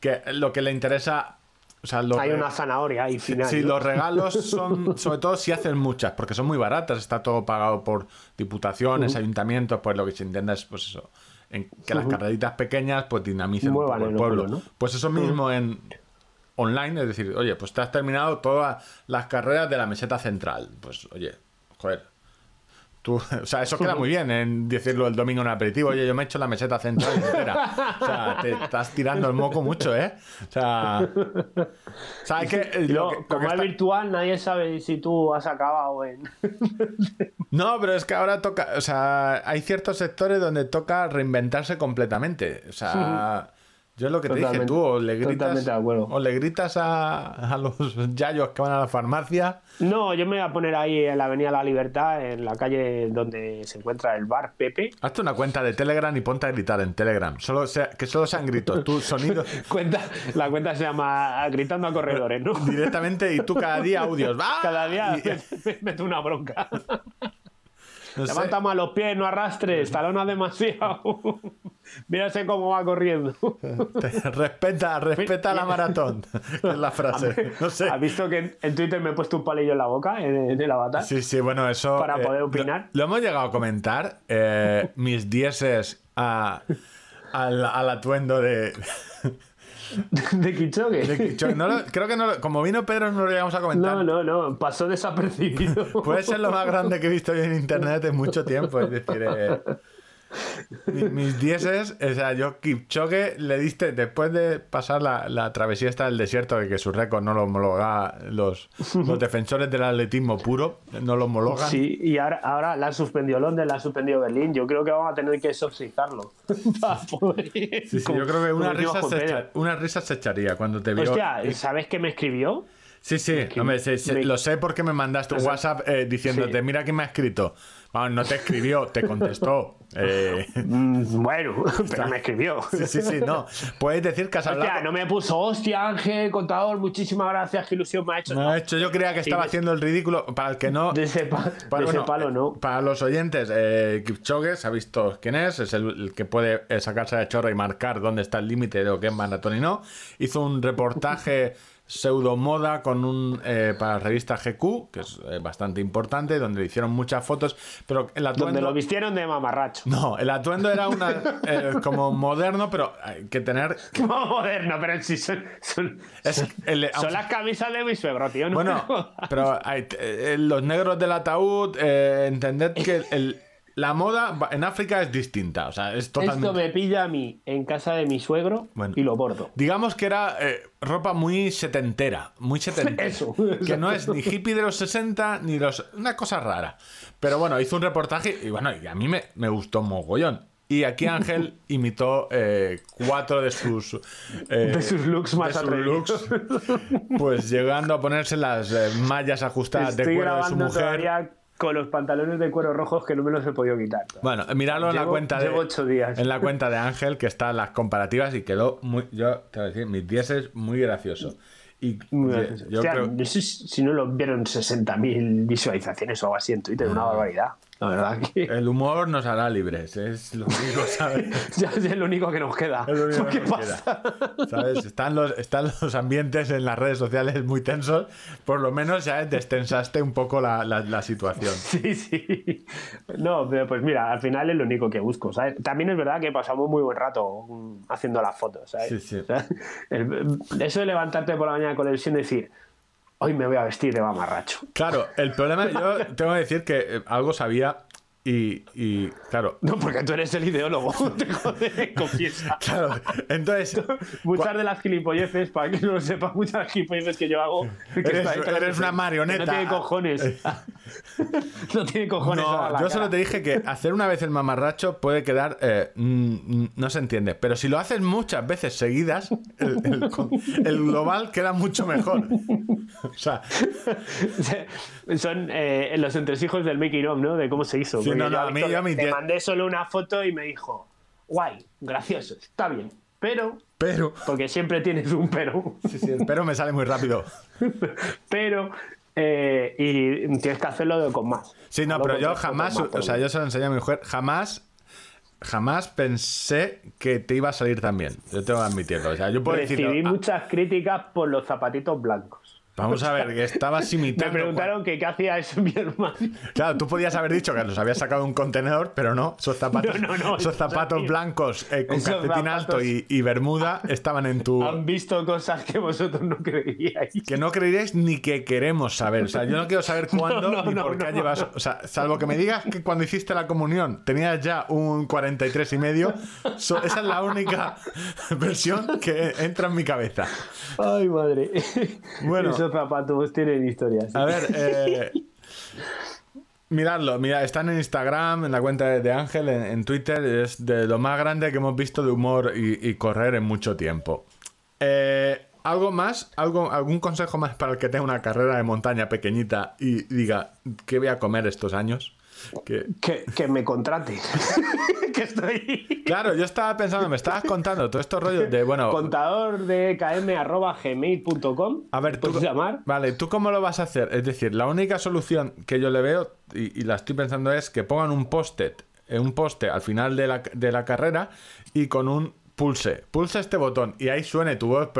que lo que le interesa. O sea, lo Hay una zanahoria ahí final. Sí, ¿no? los regalos (laughs) son, sobre todo si hacen muchas, porque son muy baratas, está todo pagado por diputaciones, ayuntamientos, pues lo que se intenta es, pues eso, en que las carreritas pequeñas pues dinamicen un Muevan poco el pueblo. pueblo, ¿no? Pues eso mismo en online, es decir, oye, pues te has terminado todas las carreras de la meseta central. Pues oye, joder. Tú, (laughs) o sea, eso queda muy bien en decirlo el domingo en el aperitivo. Oye, yo me he hecho la meseta central entera. O sea, te estás tirando el moco mucho, ¿eh? O sea, o sea, que, eh, lo que- lo como que es virtual, nadie sabe si tú has acabado en. (laughs) No, pero es que ahora toca, o sea, hay ciertos sectores donde toca reinventarse completamente. O sea, yo es lo que te dije, Totalmente, tú o le gritas, totalmente o le gritas a, a los yayos que van a la farmacia. No, yo me voy a poner ahí en la Avenida La Libertad, en la calle donde se encuentra el bar Pepe. Hazte una cuenta de Telegram y ponte a gritar en Telegram. Solo sea- que solo sean gritos, tú (laughs) sonidos Cuenta, la cuenta se llama Gritando a Corredores, ¿no? directamente y tú cada día audios. ¡Va! Cada día Y- me mete una bronca. (laughs) no sé. Levanta más los pies, no arrastres, talona demasiado. (laughs) Mírase cómo va corriendo. Respeta, respeta la maratón. es la (laughs) frase. No sé. ¿Has visto que en- Twitter me he puesto un palillo en la boca, en, el avatar? Sí, sí, bueno, eso. Para eh, poder lo- opinar. Lo, hemos llegado a comentar. eh, mis dieces a, al, al atuendo de. ¿De Kichogue? de Kichogue. No lo- creo que no lo- como vino Pedro, no lo llegamos a comentar. No, no, no, pasó desapercibido. (laughs) Puede ser lo más grande que he visto yo en internet en mucho tiempo. Es decir, eh, mis dieces, o sea, yo Kipchoge le diste, después de pasar la, la travesía esta del desierto, de que su récord no lo homologa los, los defensores del atletismo puro, no lo homologan. Sí, y ahora, ahora la ha suspendido Londres, la ha suspendido Berlín. Yo creo que vamos a tener que exorcizarlo. (laughs) Para poder- Sí, sí, yo creo que una risa, se echa- una risa se echaría cuando te vio. Hostia, ¿sabes qué me escribió? Sí, sí, hombre, me- lo sé porque me mandaste un WhatsApp eh, diciéndote, Sí. mira quién me ha escrito. Vamos, no te escribió, te contestó. Eh, Mm, Bueno, (laughs) pero me escribió. sí, sí, sí, no. Puedes decir que has hablado. Hostia, no me puso, hostia, Ángel, contador, muchísimas gracias, qué ilusión me ha hecho. Me ha hecho, yo creía que estaba haciendo el ridículo. Para el que no. De ese, pa- Para, de ese bueno, palo, eh, no. Para los oyentes, eh, Kipchoge, ha visto quién es, es el, el que puede eh, sacarse de chorro y marcar dónde está el límite de lo que es maratón y no. Hizo un reportaje (laughs) pseudo moda con un eh, para la revista GQ, que es eh, bastante importante, donde le hicieron muchas fotos, pero el atuendo... Donde lo vistieron de mamarracho. No, el atuendo era una eh, como moderno, pero hay que tener (laughs) Como moderno, pero sí son. Son, Es son- el- son las camisas de mi suegro, tío. No Bueno, (laughs) pero hay- los negros del ataúd, entended que el- la moda en África es distinta. O sea, es totalmente. Esto me pilla a mí en casa de mi suegro Bueno. y lo bordo. Digamos que era eh, ropa muy setentera, muy setentera. (laughs) Eso, Que no es ni hippie de los 60 ni los. Una cosa rara. Pero bueno, hizo un reportaje y bueno, y a mí me, me gustó mogollón. Y aquí Ángel (laughs) imitó eh, cuatro de sus. eh, De sus looks más de sus atrevidos. looks, pues llegando a ponerse las eh, mallas ajustadas de cuero de su mujer. todavía con los pantalones de cuero rojos que no me los he podido quitar. Bueno, mirarlo en la cuenta de llevo ocho días. en la (laughs) cuenta de Ángel que están las comparativas y quedó muy yo te voy a decir mis 10 es muy gracioso. Y Muy yo- gracioso. yo Hostia, creo no sé si si no lo vieron 60.000 visualizaciones o algo así en Twitter, una barbaridad. La verdad que el humor nos hará libres, es lo único, ¿sabes? (laughs) ya es lo único que nos queda. Es lo único que ¿Qué nos pasa? queda, ¿Sabes? Están los, están los ambientes en las redes sociales muy tensos. Por lo menos ya destensaste un poco la, la- la situación. (laughs) Sí, sí. No, pero pues mira, al final es lo único que busco, ¿sabes? También es verdad que pasamos muy buen rato haciendo las fotos, ¿sabes? Sí, sí. O (laughs) sea, el- eso de levantarte por la mañana con ilusión de decir, hoy me voy a vestir de mamarracho. Claro, el problema, yo tengo que decir que eh, algo sabía y, y claro, (laughs) No, porque tú eres el ideólogo, (laughs) te confiesa. (laughs) claro, entonces... Muchas de las gilipolleces, para que no lo sepa, muchas de las gilipolleces que yo hago. que Eres- una que marioneta. No tiene cojones. no tiene cojones. No, yo solo te dije que hacer una vez el mamarracho puede quedar. eh, mm, no se entiende. Pero si lo haces muchas veces seguidas, el, el con- el global queda mucho mejor. O sea, Son eh, los entresijos del making of, ¿no? De cómo se hizo. Sí, Porque no, no, yo a mí- Víctor yo a mí le te- mandé solo una foto y me dijo, guay, gracioso, está bien. Pero, pero. porque siempre tienes un pero, (laughs) Sí, sí, el pero me sale muy rápido. (laughs) pero, eh, y tienes que hacerlo con más. Sí, no, pero yo jamás. más, O sea, yo se lo enseñé a mi mujer. Jamás. Jamás pensé que te iba a salir tan bien. Yo tengo que admitirlo. O sea, yo puedo decirlo. Recibí ah, muchas críticas por los zapatitos blancos. Vamos a ver, que estabas (laughs) Me imitando. preguntaron que qué hacía eso mi hermano. Claro, tú podías haber dicho que los habías sacado de un contenedor, pero no. Esos zapatos, (laughs) No, no, no, esos zapatos blancos eh, con esos calcetín zapatos- alto y, y bermuda estaban en tu. Han visto cosas que vosotros no creíais. Que no creeréis ni que queremos saber. O sea, yo no quiero saber (laughs) cuándo ni por qué llevas. O sea, salvo que me digas que cuando hiciste la comunión tenías ya un 43 y medio. so- esa es la única versión que entra en mi cabeza. Ay, madre. Bueno. Esos zapatos tienen historias. A ver, eh, miradlo, mira, están en Instagram, en la cuenta de, Ángel, en, Twitter, es de lo más grande que hemos visto de humor y, y correr en mucho tiempo. Eh, ¿Algo más? ¿Algo, ¿Algún consejo más para el que tenga una carrera de montaña pequeñita y diga, ¿qué voy a comer estos años? Que, Que, que me contrate. (laughs) que estoy. claro, yo estaba pensando, me estabas contando todo estos rollos de, bueno, Contador de km arroba gmail.com. A ver, tú, ¿Puedes llamar? Vale, ¿tú cómo lo vas a hacer? Es decir, la única solución que yo le veo, y, y la estoy pensando, es que pongan un post-it, eh, un poste al final de la, de la carrera y con un pulse, pulse este botón y ahí suene tu voz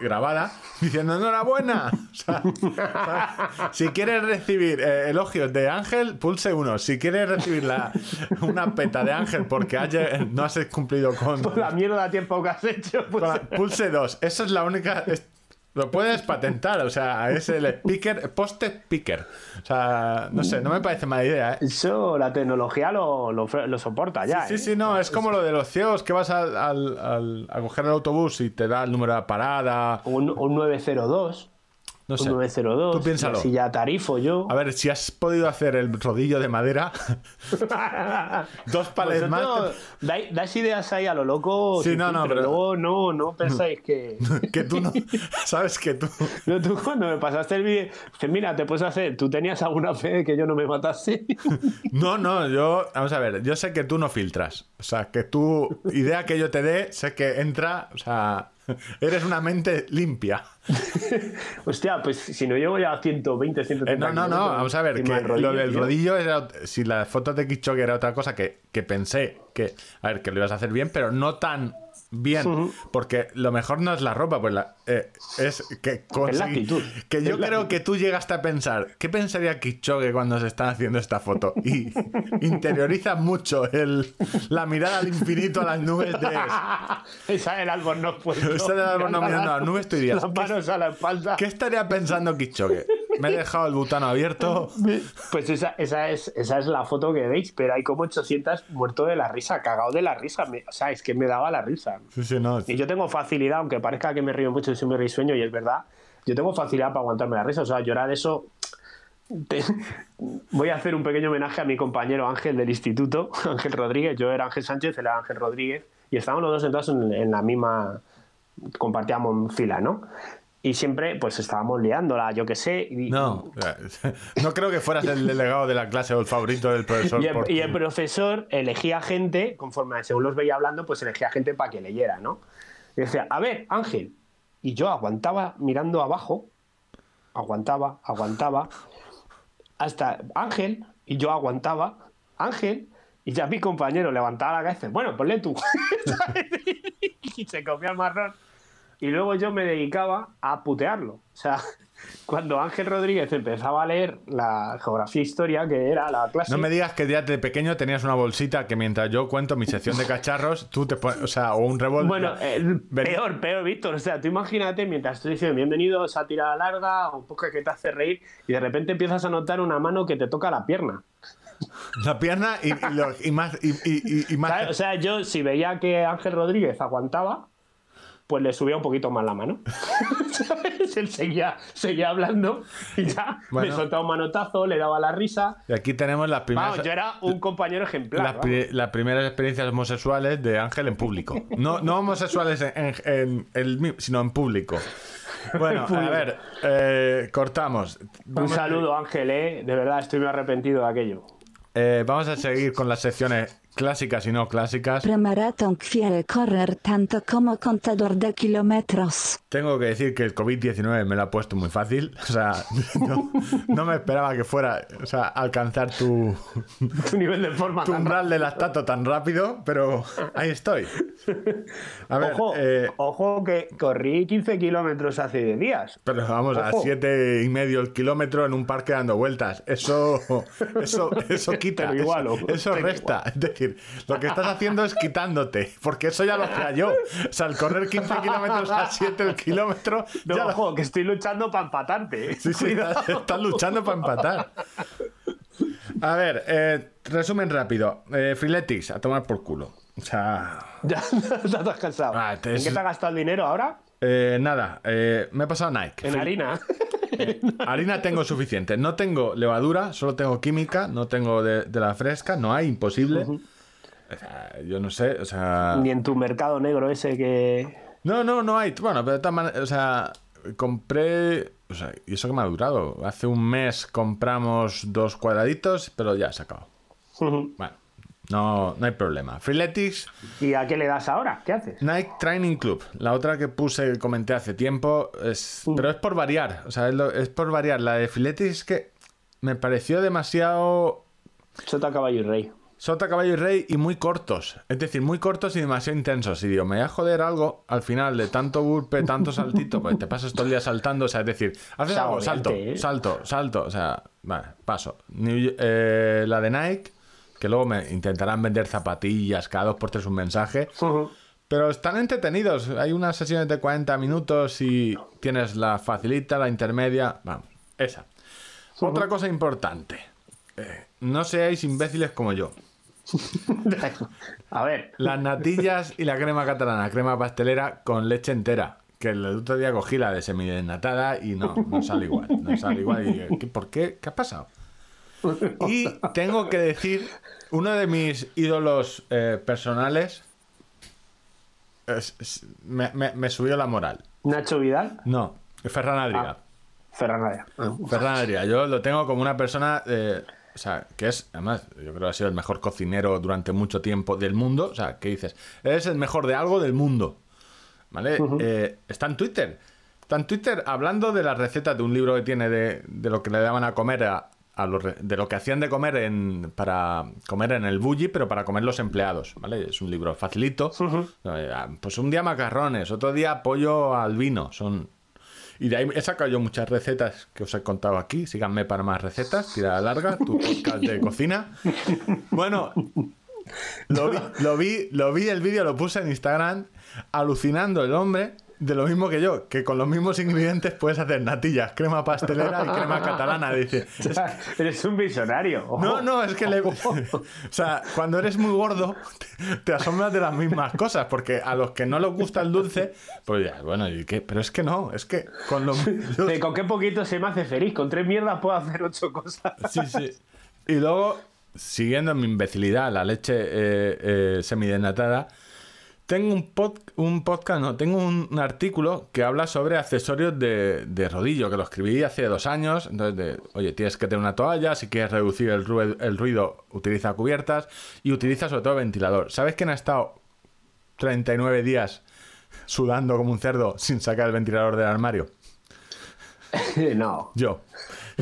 grabada diciendo enhorabuena. (laughs) O sea, ¿sabes? si quieres recibir eh, elogios de Ángel, pulse uno. Si quieres recibir la, una peta de Ángel porque ayer no has cumplido con, Por la mierda de tiempo que has hecho. la- pulse 2. Esa es la única. es- lo puedes patentar, o sea, es el speaker, post-it speaker. O sea, no sé, no me parece mala idea, ¿eh? Eso la tecnología lo, lo, lo soporta ya. Sí, ¿eh? sí, no, es como lo de los ciegos que vas al, al- al- a coger el autobús y te da el número de la parada. Un, un 902. No sé. Un 902. Tú piénsalo. Si ya tarifo yo. A ver, si has podido hacer el rodillo de madera, (laughs) dos palets más. Dais, dais ideas ahí a lo loco. Sí, no, no, pero, pero- luego no, no (laughs) pensáis que. (laughs) Que tú no. Sabes que tú. No, tú cuando me pasaste el vídeo, dices, mira, te puedes hacer, tú tenías alguna fe de que yo no me matase. No, no, yo. Vamos a ver, yo sé que tú no filtras. O sea, que tu idea que yo te dé, sé que entra. O sea, (laughs) eres una mente limpia. (laughs) Hostia, pues si no llego ya a 120, 130 Eh, no, no, no, vamos a ver, que rodillo, lo del rodillo era. Si la foto de Kichoke era otra cosa que, que pensé que. A ver, que lo ibas a hacer bien, pero no tan bien. Porque lo mejor no es la ropa, pues la, eh, es que conseguí- actitud. Que yo Es la creo que tú llegaste a pensar, ¿qué pensaría Kichoke cuando se está haciendo esta foto? Y (laughs) interioriza mucho el, la mirada al infinito, a las nubes de. (laughs) Esa del albornoz puesto. Esa del albornoz mirando a las nubes, tú dirías, Las manos a la espalda. ¿Qué estaría pensando Kichoke? Me he dejado el butano abierto. Pues esa, esa, es, esa es la foto que veis, pero hay como 800 muerto de la risa, cagado de la risa. Me- o sea, es que me daba la risa. Sí, sí, no. Y yo tengo facilidad, aunque parezca que me río mucho y soy muy risueño, y es verdad, yo tengo facilidad para aguantarme la risa. O sea, llorar eso. te- Voy a hacer un pequeño homenaje a mi compañero Ángel del instituto, (laughs) Ángel Rodríguez. Yo era Ángel Sánchez, él era Ángel Rodríguez, y estábamos los dos sentados en, en la misma. compartíamos fila, ¿no? Y siempre, pues estábamos liándola, yo qué sé. y- No, (laughs) no creo que fueras el delegado de la clase o el favorito del profesor. (laughs) Y el, por y el tu- profesor elegía gente, conforme según los veía hablando, pues elegía gente para que leyera, ¿no? Y decía, a ver, Ángel. Y yo aguantaba mirando abajo, aguantaba, aguantaba, hasta Ángel, y yo aguantaba, Ángel, y ya mi compañero levantaba la cabeza, bueno, ponle tú. (laughs) y se comía el marrón. Y luego yo me dedicaba a putearlo. O sea, (laughs) cuando Ángel Rodríguez empezaba a leer la geografía e historia, que era la clase. No me digas que ya de pequeño tenías una bolsita que mientras yo cuento mi sección de cacharros, tú te pones, o sea, o un revólver. Bueno, eh, peor, peor, Víctor. O sea, tú imagínate mientras estoy diciendo bienvenidos a tirada larga, un poco que te hace reír, y de repente empiezas a notar una mano que te toca la pierna. La pierna y, y lo- y más. Y, más. O sea, yo si veía que Ángel Rodríguez aguantaba, pues le subía un poquito más la mano. (laughs) ¿Sabes? Él seguía, seguía hablando y ya Bueno. me soltaba un manotazo, le daba la risa. y aquí tenemos las primeras. Vamos, yo era un compañero ejemplar. las, vamos. pri- las primeras experiencias homosexuales de Ángel en público. No, no homosexuales en, en- en el mi- sino en público. Bueno, (laughs) a público. ver, eh, cortamos. Un saludo, Ángel, ¿eh? De verdad, estoy muy arrepentido de aquello. eh, vamos a seguir con las secciones clásicas y no clásicas. Premaratón quiere correr tanto como contador de kilómetros. Tengo que decir que el COVID-19 me lo ha puesto muy fácil. (laughs) O sea, no, no me esperaba que fuera o sea, alcanzar tu, Tu nivel de forma tu tan umbral de lactato tan rápido, pero ahí estoy. A ver, ojo, eh, ojo que corrí 15 kilómetros hace 10 días. pero vamos a ojo. siete y medio el kilómetro en un parque dando vueltas. Eso, eso, eso (laughs) quita. Pero igual, eso, eso resta. Es decir, lo que estás haciendo es quitándote, porque eso ya lo hacía yo. O sea, el correr 15 kilómetros a 7 el kilómetro. No, ya lo- ojo, que estoy luchando para empatarte. ¿eh? Sí, sí, estás, estás luchando para empatar. A ver, eh, resumen rápido. Eh, Freeletics, a tomar por culo. O sea, (laughs) Ya ya te has cansado. Ah, te- ¿En qué te has gastado el dinero ahora? eh, nada, eh, me he pasado Nike. En Free- harina. (laughs) Harina tengo suficiente. No tengo levadura, solo tengo química, no tengo de, de la fresca, no hay, imposible. O sea, yo no sé, o sea... Ni en tu mercado negro ese que. No, no, no hay. Bueno, pero de todas maneras, o sea, compré. O sea, y eso que me ha durado. Hace un mes compramos dos cuadraditos, pero ya se acabó. Bueno, no, no hay problema. Freeletics, ¿Y a qué le das ahora? ¿Qué haces? Nike Training Club. La otra que puse, comenté hace tiempo, es, pero es por variar. O sea, es, lo- es por variar. La de Freeletics que me pareció demasiado Sota caballo y rey. Sota, caballo y rey y muy cortos. Es decir, muy cortos y demasiado intensos. Y digo, me voy a joder algo al final de tanto burpe, tanto saltito, pues te pasas todo el día saltando. O sea, es decir, haces Es algo, salto, ¿eh? salto, salto. O sea, vale, paso. New- eh, la de Nike, que luego me intentarán vender zapatillas, cada dos por tres un mensaje. Pero están entretenidos. Hay unas sesiones de 40 minutos y tienes la facilita, la intermedia. Vamos, esa. Otra cosa importante. Eh, no seáis imbéciles como yo. A ver. Las natillas y la crema catalana, crema pastelera con leche entera. que el otro día cogí la de semidesnatada y no, no sale igual. No sale igual. Y, ¿qué- ¿Por qué? ¿Qué ha pasado? Y tengo que decir, uno de mis ídolos eh, personales es- es- me, me- me subió la moral. Nacho Vidal, No, Ferran Adrià. Ferran Adrià. Ah. Ferran Adrià, yo lo tengo como una persona, eh, o sea, que es, además, yo creo que ha sido el mejor cocinero durante mucho tiempo del mundo. O sea, ¿qué dices? Eres el mejor de algo del mundo. ¿Vale? Eh, está en Twitter. Está en Twitter hablando de las recetas de un libro que tiene de, de lo que le daban a comer a, a los de lo que hacían de comer en, para comer en el bully, pero para comer los empleados, ¿vale? Es un libro facilito. Eh, Pues un día macarrones, otro día pollo al vino. Son y de ahí he sacado yo muchas recetas que os he contado aquí. Síganme para más recetas. Tira larga, tu podcast de cocina. Bueno, lo vi, lo vi, lo vi el vídeo, lo puse en Instagram, alucinando el hombre de lo mismo que yo, que con los mismos ingredientes puedes hacer natillas, crema pastelera y crema catalana. Dice, (laughs) O sea, eres un visionario. no, no, es que le... (laughs) O sea, cuando eres muy gordo, te, te asombras de las mismas cosas, porque a los que no les gusta el dulce, pues ya, bueno, ¿y qué? Pero es que no, es que con los... (laughs) De con qué poquito se me hace feliz. Con tres mierdas puedo hacer ocho cosas. Sí, sí. Y luego, siguiendo mi imbecilidad, la leche eh, eh, semidesnatada, tengo un, pod- un podcast, no, tengo un, un artículo que habla sobre accesorios de, de rodillo, que lo escribí hace dos años. Entonces, de, oye, tienes que tener una toalla, si quieres reducir el, rue- el ruido, utiliza cubiertas y utiliza sobre todo ventilador. ¿Sabes quién ha estado 39 días sudando como un cerdo sin sacar el ventilador del armario? (laughs) No, Yo.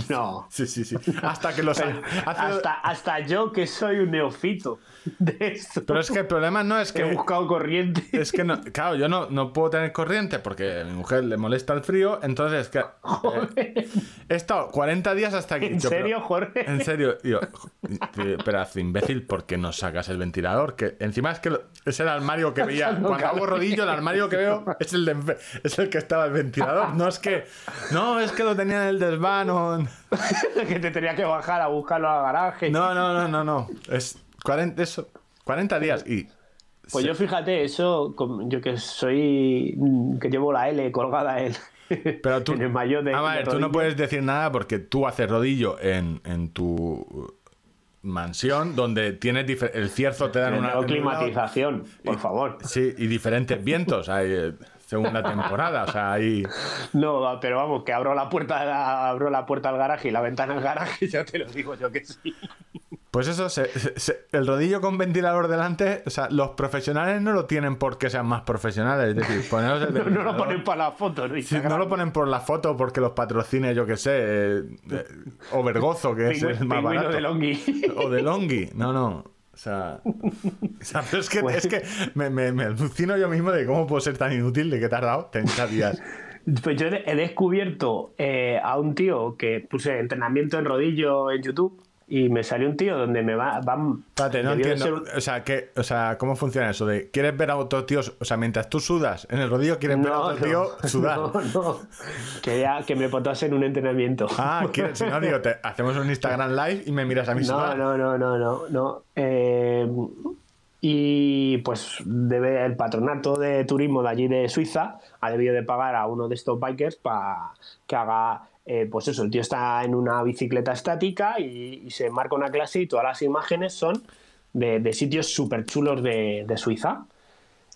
no. (laughs) Sí, sí, sí. Hasta que los... hace- Hasta, hasta yo que soy un neofito de esto. Pero es que el problema no es que... He buscado corriente. Es que, no, claro, yo no, no puedo tener corriente porque a mi mujer le molesta el frío, entonces que, eh, he estado 40 días hasta que... ¿En yo, pero- serio, Jorge? En serio, yo, pedazo imbécil, ¿por qué no sacas el ventilador? Que encima es que lo- es el armario que (laughs) veía, cuando hago rodillo, el armario que veo es el, de es el que estaba el ventilador, no es que, no, es que lo tenía en el desván (laughs) que te tenía que bajar a buscarlo al garaje. No, no, no, no, no, es 40, eso, 40 días y... Pues yo fíjate, eso, yo que soy, mm, que llevo la L colgada en, Pero tú, (laughs) en el maillot de... a de ver, tú no puedes decir nada porque tú haces rodillo en, en tu mansión donde tienes el cierzo te dan una un lado- climatización, por favor. Sí, y diferentes vientos. Hay eh, segunda temporada, o sea, hay No, pero vamos, que abro la puerta abro la puerta al garaje y la ventana al garaje, (laughs) ya te lo digo yo que sí. Pues eso, se- se- el rodillo con ventilador delante, o sea, los profesionales no lo tienen porque sean más profesionales, es decir, poneros el (laughs) No, no lo ponen para la foto, ¿no? Sí, no lo ponen por la foto porque los patrocine, yo que sé, eh, eh, o Vergozo, que es el más barato. de Longhi. O de Longhi, no, no. O sea, (laughs) o sea, pero es que, Pues- es que me, me, me alucino yo mismo de cómo puedo ser tan inútil de que he tardado 30 días. (laughs) Pues yo he descubierto eh, a un tío que puse entrenamiento en rodillo en YouTube y me salió un tío donde me va, van. Espérate, no entiendo. ser O sea, que, o sea, ¿cómo funciona eso? de ¿Quieres ver a otro tío? O sea, mientras tú sudas en el rodillo, ¿quieres ver a otro tío sudar? No, no. Quería que me en un entrenamiento. Ah, ¿quieres? Si no, digo, te, hacemos un Instagram live y me miras a mí No, sudar. no, no, no, no, no. Eh, y pues debe el patronato de turismo de allí de Suiza ha debido de pagar a uno de estos bikers para que haga, eh, pues eso, el tío está en una bicicleta estática y, y se marca una clase y todas las imágenes son de, de sitios súper chulos de, de Suiza.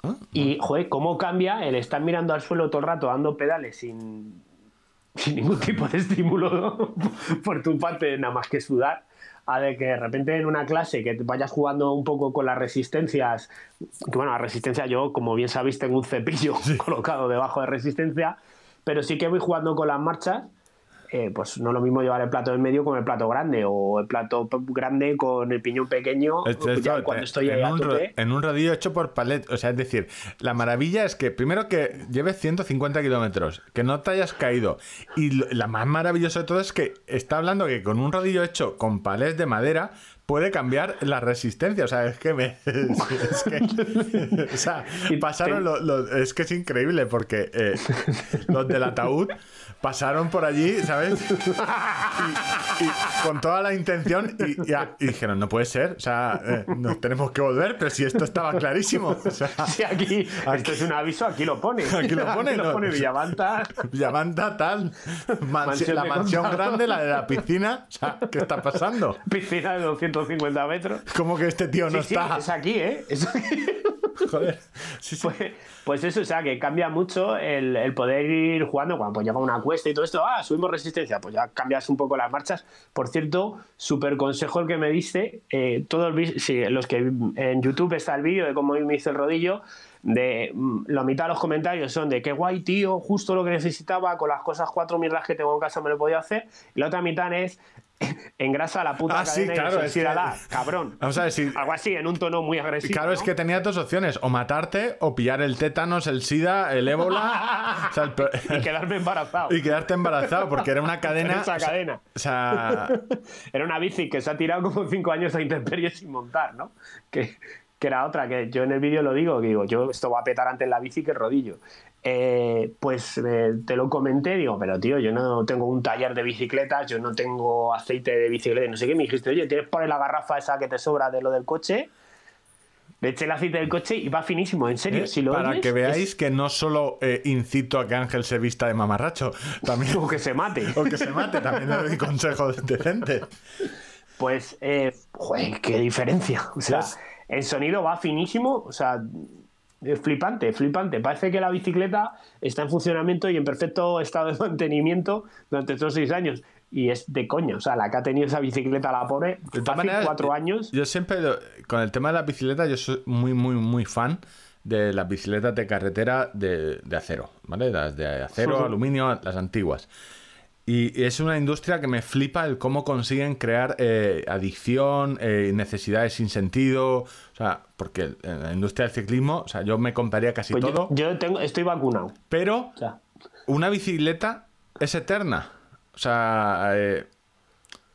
Ah, Y, joder, cómo cambia el estar mirando al suelo todo el rato dando pedales sin, sin ningún tipo de estímulo (laughs) por tu parte, nada más que sudar, a de que de repente en una clase que vayas jugando un poco con las resistencias, que bueno, la resistencia yo, como bien sabéis, tengo un cepillo (laughs) colocado debajo de resistencia, pero sí que voy jugando con las marchas. Eh, pues no es lo mismo llevar el plato en medio con el plato grande o el plato grande con el piñón pequeño Esto- ya cuando estoy ahí en, un, tope. en un rodillo hecho por palet. O sea, es decir, la maravilla es que primero que lleves 150 kilómetros, que no te hayas caído. Y lo, la más maravillosa de todo es que está hablando que con un rodillo hecho con palés de madera puede cambiar la resistencia. O sea, es que me. (laughs) Es que, o sea, (laughs) pasaron los. Lo, es que es increíble porque eh, los del ataúd pasaron por allí, ¿sabes? Y, y con toda la intención y, y, dijeron, no puede ser, o sea, eh, nos tenemos que volver, pero si esto estaba clarísimo. O sea, (laughs) Sí, aquí, esto es un aviso, aquí lo pone. (laughs) Aquí lo pone, Aquí no. lo pone Villamanta. Villamanta tal, mansi- Mansión la mansión grande, la de la piscina, o sea, ¿qué está pasando? (laughs) Piscina de 250 metros. Como que este tío no Sí, sí, está. es aquí, ¿eh? Es aquí. (laughs) Joder. Pues, pues eso, o sea, que cambia mucho el, poder ir jugando cuando pues llega una cuesta y todo esto. Ah, subimos resistencia, pues ya cambias un poco las marchas. Por cierto, súper consejo el que me diste. Eh, todos sí, los que en YouTube está el vídeo de cómo me hice el rodillo. De mm, la mitad de los comentarios son de qué guay, tío, justo lo que necesitaba, con las cosas cuatro mierdas que tengo en casa me lo podía hacer. Y la otra mitad es (laughs) engrasa la puta Ah, sí, cadena claro, y es que- cabrón. Vamos a ver si. Algo así, en un tono muy agresivo. Claro, es que tenía dos opciones: o matarte, o pillar el tétanos, el SIDA, el ébola. (laughs) o sea, el pe- y quedarme embarazado. (laughs) y quedarte embarazado, porque era una cadena. Esa o sea- cadena. O sea, Era una bici que se ha tirado como cinco años a intemperie sin montar, ¿no? Que, que era otra, que yo en el vídeo lo digo, que digo, yo esto va a petar antes la bici que el rodillo. Eh, pues eh, te lo comenté, digo, pero tío, yo no tengo un taller de bicicletas, yo no tengo aceite de bicicleta, y no sé qué, me dijiste, oye, tienes por ahí la garrafa esa que te sobra de lo del coche, le eché el aceite del coche y va finísimo, en serio, si lo ¿Eh? para oyes, que veáis es- que no solo eh, incito a que Ángel se vista de mamarracho, también. (laughs) o que se mate. (laughs) o que se mate, también le doy (laughs) consejos decentes. Pues, eh, joder, qué diferencia. O sea, ¿Ves? el sonido va finísimo, o sea, es flipante, flipante. Parece que la bicicleta está en funcionamiento y en perfecto estado de (laughs) mantenimiento durante estos seis años. Y es de coña, o sea, la que ha tenido esa bicicleta, la pobre, De hace cuatro eh, años. Yo siempre, con el tema de las bicicletas, yo soy muy, muy, muy fan de las bicicletas de carretera de, de acero, ¿vale? Las de acero, aluminio, las antiguas. Y es una industria que me flipa el cómo consiguen crear eh, adicción, eh, necesidades sin sentido. O sea, porque en la industria del ciclismo, o sea, yo me compraría casi Pues todo, yo tengo, estoy vacunado. pero O sea, una bicicleta es eterna. O sea, eh,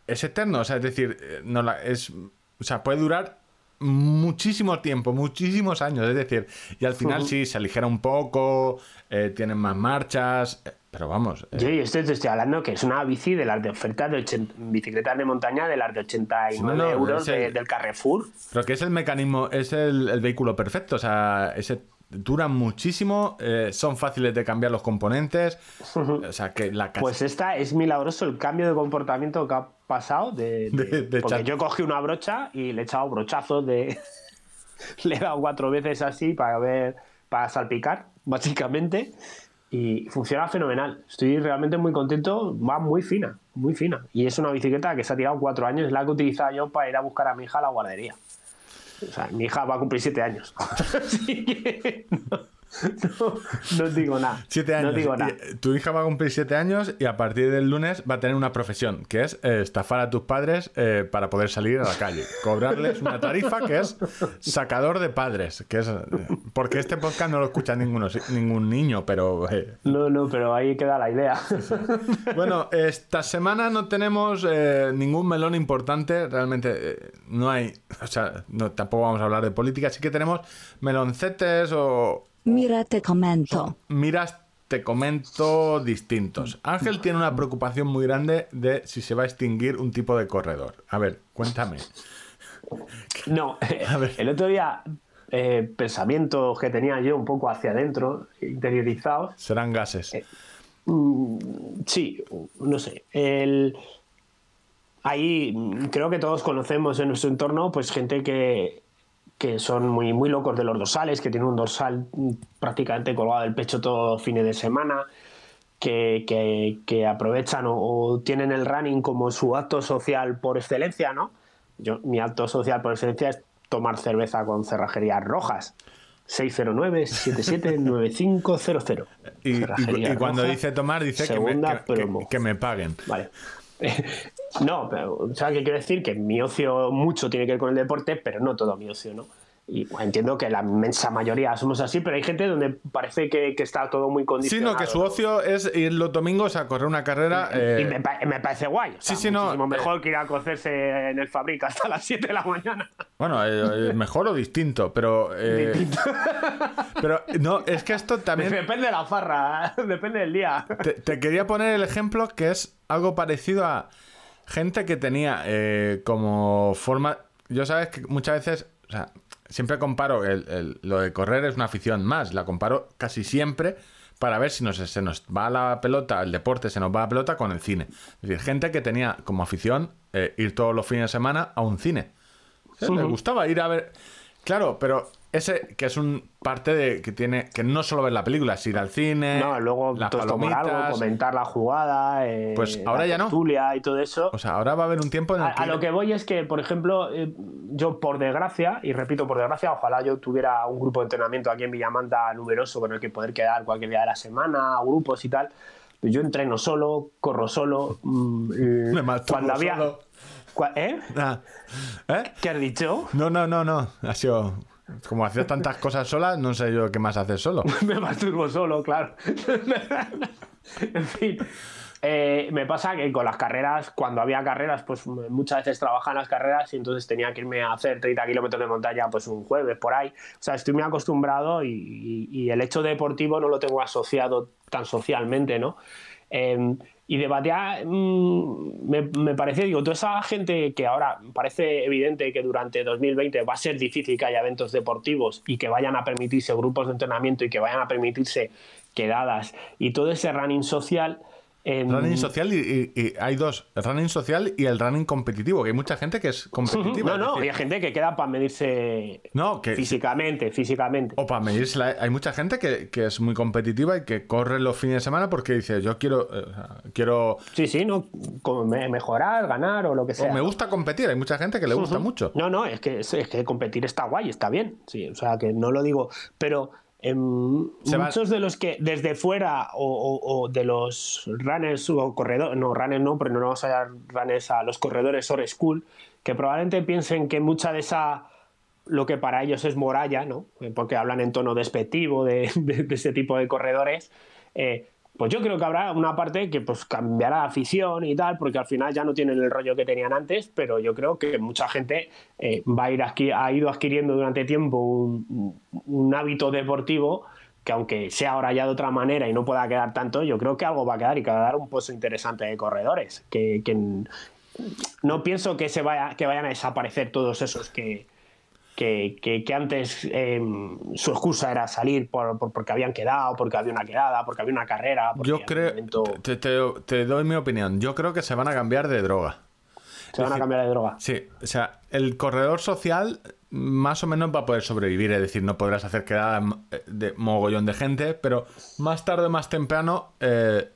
es eterno. O sea, es decir, eh, no la, es, o sea, puede durar muchísimo tiempo, muchísimos años. Es decir, y al final Ujú. sí, se aligera un poco, eh, tienen más marchas, pero vamos. eh, yo y esto te estoy hablando que es una bici de las de oferta de 80, bicicletas de montaña de las de 89 No, no, euros el- de- del Carrefour. Pero que es el mecanismo, es el, el vehículo perfecto. O sea, ese, duran muchísimo, eh, son fáciles de cambiar los componentes. O sea, que la. Pues esta es milagroso el cambio de comportamiento que ha pasado de, de- De- de porque chat. yo cogí una brocha y le he echado brochazos de (laughs) le he dado cuatro veces así para ver para salpicar básicamente y funciona fenomenal. Estoy realmente muy contento va muy fina muy fina. Y es una bicicleta que se ha tirado cuatro años la que utilizaba yo para ir a buscar a mi hija a la guardería. O sea, mi hija va a cumplir siete años. (laughs) Así que (laughs) no- no digo nada Siete años. no digo nada Y, tu hija va a cumplir siete años y a partir del lunes va a tener una profesión, que es eh, estafar a tus padres eh, para poder salir a la calle. Cobrarles una tarifa que es sacador de padres. Que es, eh, porque este podcast no lo escucha ninguno, ningún niño, pero... eh, No, no, pero ahí queda la idea. Bueno, esta semana no tenemos ningún melón importante. Realmente no hay... O sea, no, tampoco vamos a hablar de política. Sí que tenemos meloncetes o, Mira te comento. miras, te comento, distintos. Ángel tiene una preocupación muy grande de si se va a extinguir un tipo de corredor. A ver, cuéntame. (laughs) No, (laughs) A ver. el otro día, eh, pensamientos que tenía yo un poco hacia adentro, interiorizados. Serán gases. Mm, Sí, no sé. El... Ahí creo que todos conocemos en nuestro entorno pues gente que, que son muy, muy locos de los dorsales, que tienen un dorsal prácticamente colgado del pecho todo fines de semana, que, que- que aprovechan o, o tienen el running como su acto social por excelencia, ¿no? Yo, mi acto social por excelencia es tomar cerveza con cerrajerías rojas. 609-779500. Y, y- y cuando Roja, dice tomar, dice que me, que- que me paguen. Vale. (laughs) No, pero, sea, que quiero decir que mi ocio mucho tiene que ver con el deporte, pero no todo mi ocio, ¿no? Y bueno, entiendo que la inmensa mayoría somos así, pero hay gente donde parece que, que está todo muy Sí, condicionado. no, que su ocio es ir los domingos a correr una carrera. Y eh, me, pa- me parece guay. o sea, sí, sí, no, eh, mejor que ir a cocerse en el Fabrica hasta las 7 de la mañana. Bueno, eh, mejor o distinto, pero. eh, pero no, es que esto también. (laughs) Depende de la farra, (laughs) depende del día. Te, te quería poner el ejemplo que es algo parecido a gente que tenía como forma. Yo sabes que muchas veces. O sea, siempre comparo el- el- lo de correr es una afición más. La comparo casi siempre para ver si nos, se nos va la pelota, el deporte se nos va la pelota con el cine. Es decir, gente que tenía como afición eh, ir todos los fines de semana a un cine. ¿Sí? Le gustaba ir a ver. Claro, pero ese que es un parte de que tiene que no solo ver la película, es ir al cine, No, luego las tomar algo, comentar la jugada, eh, Pues la ahora ya no. y todo eso. O sea, ahora va a haber un tiempo en el A, a lo que voy es que, por ejemplo, eh, yo por desgracia, y repito por desgracia, ojalá yo tuviera un grupo de entrenamiento aquí en Villamanta numeroso con el que poder quedar cualquier día de la semana, grupos y tal. Yo entreno solo, corro solo. mm, (laughs) Me masturbo cuando había. solo. ¿Eh? Ah, ¿Eh? ¿Qué has dicho? No, no, no, no. Ha sido. Como hacías tantas cosas solas, no sé yo qué más haces solo. (laughs) me masturbo solo, claro. (laughs) en fin. eh, me pasa que con las carreras, cuando había carreras, pues muchas veces trabajaba en las carreras y entonces tenía que irme a hacer 30 kilómetros de montaña pues un jueves por ahí. O sea, estoy muy acostumbrado y, y- y el hecho deportivo no lo tengo asociado tan socialmente, ¿no? Eh, y de batear, mm, me, me parece, digo, toda esa gente que ahora parece evidente que durante 2020 va a ser difícil que haya eventos deportivos y que vayan a permitirse grupos de entrenamiento y que vayan a permitirse quedadas y todo ese running social. Running social y, y- y hay dos, el running social y el running competitivo, que hay mucha gente que es competitiva. No, no, decir, y hay gente que queda para medirse No, que- físicamente, físicamente. O para medirse, la- hay mucha gente que, que es muy competitiva y que corre los fines de semana porque dice, yo quiero, eh, o quiero, Sí, sí, no, como mejorar, ganar o lo que o sea. me gusta competir, hay mucha gente que le gusta mucho. No, no, es que, es, que competir está guay, está bien. Sí, o sea, que no lo digo. Pero muchos de los que desde fuera o, o- o de los runners o corredores, no, runners no, pero no vamos a llamar runners a los corredores or school, que probablemente piensen que mucha de esa lo que para ellos es moralla, ¿no? Porque hablan en tono despectivo de, (laughs) de- de ese tipo de corredores. eh, pues yo creo que habrá una parte que pues cambiará la afición y tal, porque al final ya no tienen el rollo que tenían antes, pero yo creo que mucha gente eh, va a ir ha ido adquiriendo durante tiempo un, un hábito deportivo que aunque sea ahora ya de otra manera y no pueda quedar tanto, yo creo que algo va a quedar y que va a dar un puesto interesante de corredores. Que no pienso que se vaya, que vayan a desaparecer todos esos que, que, que- que antes eh, su excusa era salir por, por- porque habían quedado, porque había una quedada, porque había una carrera. Yo creo, momento te, te- te doy mi opinión, yo creo que se van a cambiar de droga. se van a cambiar de droga. Sí, o sea, el corredor social más o menos va a poder sobrevivir, es decir, no podrás hacer quedada eh, de mogollón de gente, pero más tarde o más temprano, eh,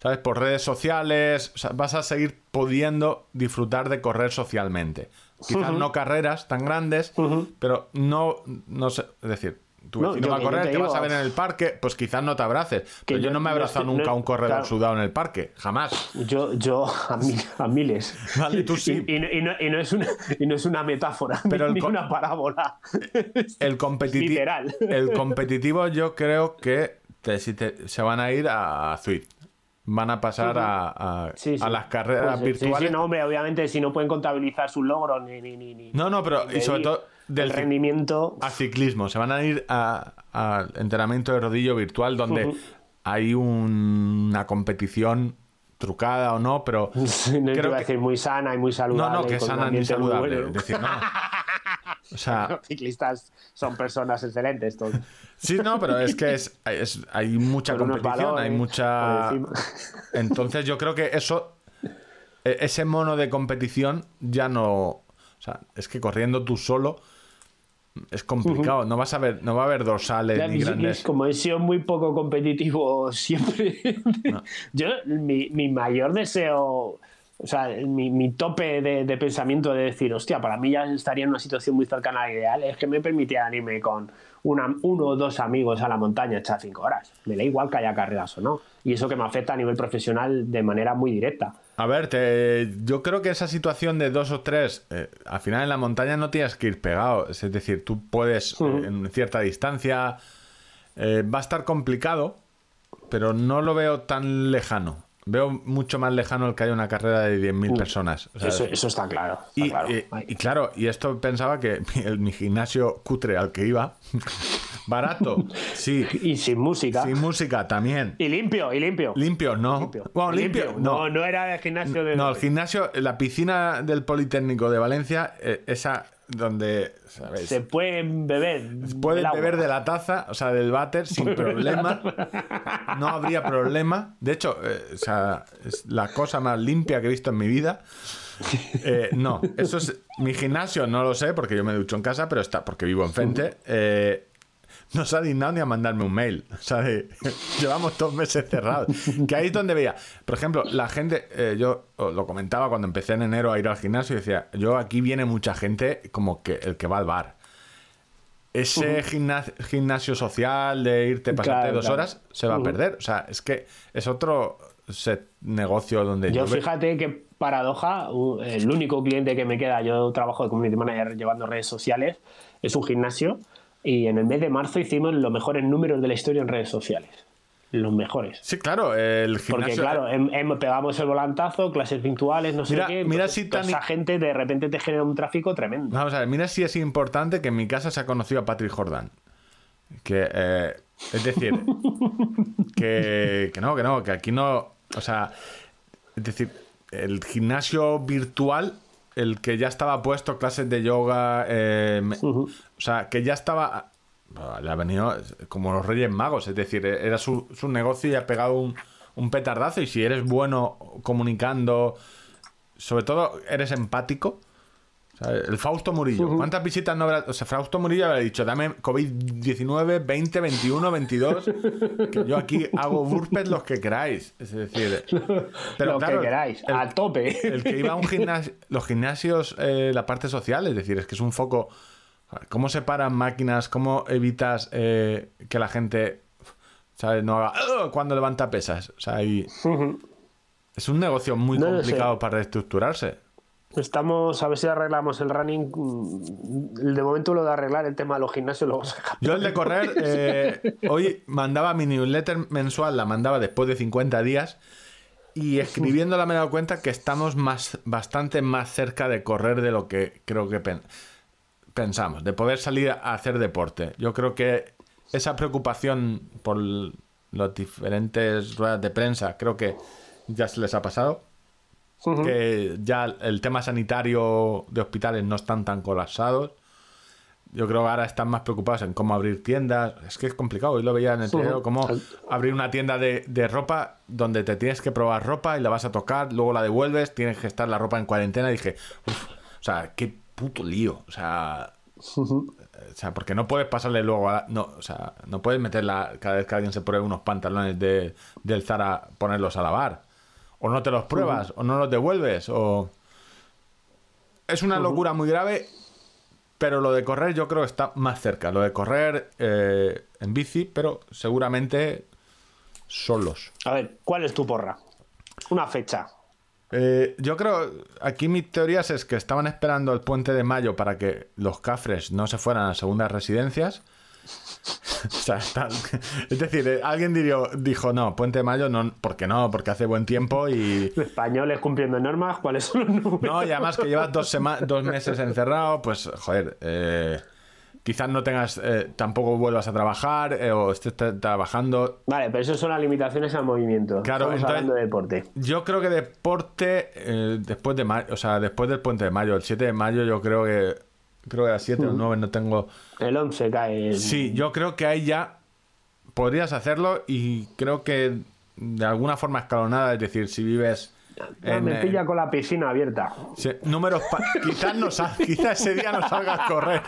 ¿sabes? Por redes sociales, o sea, vas a seguir pudiendo disfrutar de correr socialmente. Quizás no carreras tan grandes, pero no, no sé, es decir, tu No, vecino yo va a correr, te te vas a ver en el parque, pues quizás no te abraces. Pero yo, yo- no me he abrazado nunca a no- un corredor claro. sudado en el parque, jamás. Yo, yo a, mi- a miles. Vale, tú sí. Y, y no- y no, y no es una, y no es una metáfora, Pero el ni co- una parábola. (laughs) El competitivo. Literal. El competitivo, yo creo que te- si te- se van a ir a Zwift. Van a pasar a, a- Sí, sí. a las carreras Pues, virtuales. Sí, no, hombre, obviamente si no pueden contabilizar sus logros ni. ni, ni, ni- No, no, pero y sobre todo del rendimiento. a ciclismo. Se van a ir a- al entrenamiento de rodillo virtual donde hay un- una competición trucada o no, pero (laughs) no creo iba a que- decir muy sana y muy no, saludable. no, que con un sana ni saludable. bueno. Es decir, no. (laughs) O sea, Los ciclistas son personas excelentes todos. sí, no, pero es que es, es- hay mucha Con competición, hay mucha. (laughs) Entonces yo creo que eso, e- ese mono de competición ya no, o sea, es que corriendo tú solo es complicado. No vas a ver, no va a haber dorsales Ya, ni grandes. Como he sido muy poco competitivo siempre, (laughs) yo mi, mi mayor deseo, o sea, mi, mi tope de, de pensamiento de decir, hostia, para mí ya estaría en una situación muy cercana al ideal, es que me permitieran irme con una, uno o dos amigos a la montaña echar cinco horas. Me da igual que haya carreras o no. Y eso que me afecta a nivel profesional de manera muy directa. A ver, te- yo creo que esa situación de dos o tres, eh, al final en la montaña no tienes que ir pegado. Es decir, tú puedes, eh, en cierta distancia, eh, va a estar complicado, pero no lo veo tan lejano. Veo mucho más lejano el que haya una carrera de 10.000 personas. O sea, Eso, eso está claro. está y, claro. eh, y claro, y esto pensaba que (laughs) mi, el- mi gimnasio cutre al que iba, (laughs) barato, (laughs) sí, Y sin música. sin música también. Y limpio, y limpio. Limpio, no. Limpio. Bueno, limpio, No, no. no era el gimnasio de. No, el gimnasio, la piscina del Politécnico de Valencia, eh, esa donde, ¿sabéis? Se pueden beber. Pueden agua. beber de la taza, o sea, del váter sin problema. (laughs) No habría problema. De hecho, eh, o sea, es la cosa más limpia que he visto en mi vida. (laughs) Eh, no, eso es. Mi gimnasio no lo sé porque yo me ducho en casa, pero está porque vivo enfrente. Eh, no se ha dignado ni a mandarme un mail. O sea, de- llevamos dos meses cerrados. Que ahí es donde veía. Por ejemplo, la gente, eh, yo lo comentaba cuando empecé en enero a ir al gimnasio y decía, yo aquí viene mucha gente como que el que va al bar. Ese gimna- gimnasio social de irte, pasarte Claro, dos claro. horas, se va a perder. O sea, es que es otro negocio donde Yo fíjate que paradoja, el único cliente que me queda, yo trabajo de community manager llevando redes sociales, es un gimnasio y en el mes de marzo hicimos los mejores números de la historia en redes sociales. Los mejores. Sí, claro, el Porque gimnasio... claro, em- em- pegamos el volantazo, clases virtuales, no sé qué. mira entonces, si toda tan- esa gente de repente te genera un tráfico tremendo. Vamos a ver, mira si es importante que en mi casa se ha conocido a Patrick Jordan. Que, eh, es decir, (laughs) que, que no, que no, que aquí no. O sea, es decir, el gimnasio virtual, el que ya estaba puesto, clases de yoga, eh, me- o sea, que ya estaba. ah, Le ha venido como los Reyes Magos, es decir, era su, su negocio y ha pegado un, un petardazo. Y si eres bueno comunicando, sobre todo eres empático. O sea, el Fausto Murillo. ¿Cuántas visitas no habrá? O sea, Fausto Murillo habrá dicho, dame COVID-19, 20, 21, 22. Que yo aquí hago burpees los que queráis. Es decir, (laughs) pero Lo claro, que queráis, el- a tope. el que iba a un gimnasio, los gimnasios, eh, la parte social, es decir, es que es un foco. ¿Cómo separan máquinas? ¿Cómo evitas eh, que la gente ¿sabes? no haga "Ugh", cuando levanta pesas? O sea, y- es un negocio muy No complicado para reestructurarse. Estamos, a ver si arreglamos el running. mm, De momento lo de arreglar el tema de los gimnasios lo vamos a. Yo el de correr, (laughs) eh, hoy mandaba mi newsletter mensual, la mandaba después de 50 días. Y escribiéndola me he dado cuenta que estamos más, bastante más cerca de correr de lo que creo que pen- pensamos, de poder salir a hacer deporte. Yo creo que esa preocupación por las diferentes ruedas de prensa, creo que ya se les ha pasado. Que ya el tema sanitario de hospitales no están tan colapsados. Yo creo que ahora están más preocupados en cómo abrir tiendas. Es que es complicado. Hoy lo veía en el telediario, cómo abrir una tienda de, de ropa donde te tienes que probar ropa y la vas a tocar, luego la devuelves, tienes que estar la ropa en cuarentena. Y dije, "Uf, o sea, qué puto lío. O sea, o sea, porque no puedes pasarle luego a... No, o sea, no puedes meterla cada vez que alguien se pruebe unos pantalones de, del Zara, ponerlos a lavar. O no te los pruebas, o no los devuelves, o... Es una locura muy grave, pero lo de correr yo creo que está más cerca. Lo de correr eh, en bici, pero seguramente solos. A ver, ¿cuál es tu porra? Una fecha. Eh, yo creo, aquí mis teorías es que estaban esperando el puente de mayo para que los cafres no se fueran a segundas residencias. (laughs) O sea, están- es decir, eh, alguien diría, dijo, no, puente de mayo, no, ¿por qué no? Porque hace buen tiempo y... Españoles cumpliendo normas, ¿cuáles son los números? No, y además que llevas dos, dos meses encerrado, pues, joder, eh, quizás no tengas, eh, tampoco vuelvas a trabajar eh, o estés tra- trabajando. Vale, pero eso son las limitaciones al movimiento. Claro, Estamos entonces- hablando de deporte. Yo creo que deporte, eh, después de mayo, o sea, después del puente de mayo, el 7 de mayo, yo creo que, creo que a 7 o 9 no tengo... El 11 cae. en- Sí, yo creo que ahí ya podrías hacerlo y creo que de alguna forma escalonada, es decir, si vives... Ah, me eh, con la piscina abierta. Sí, números quizás no quizás ese día no salgas a correr.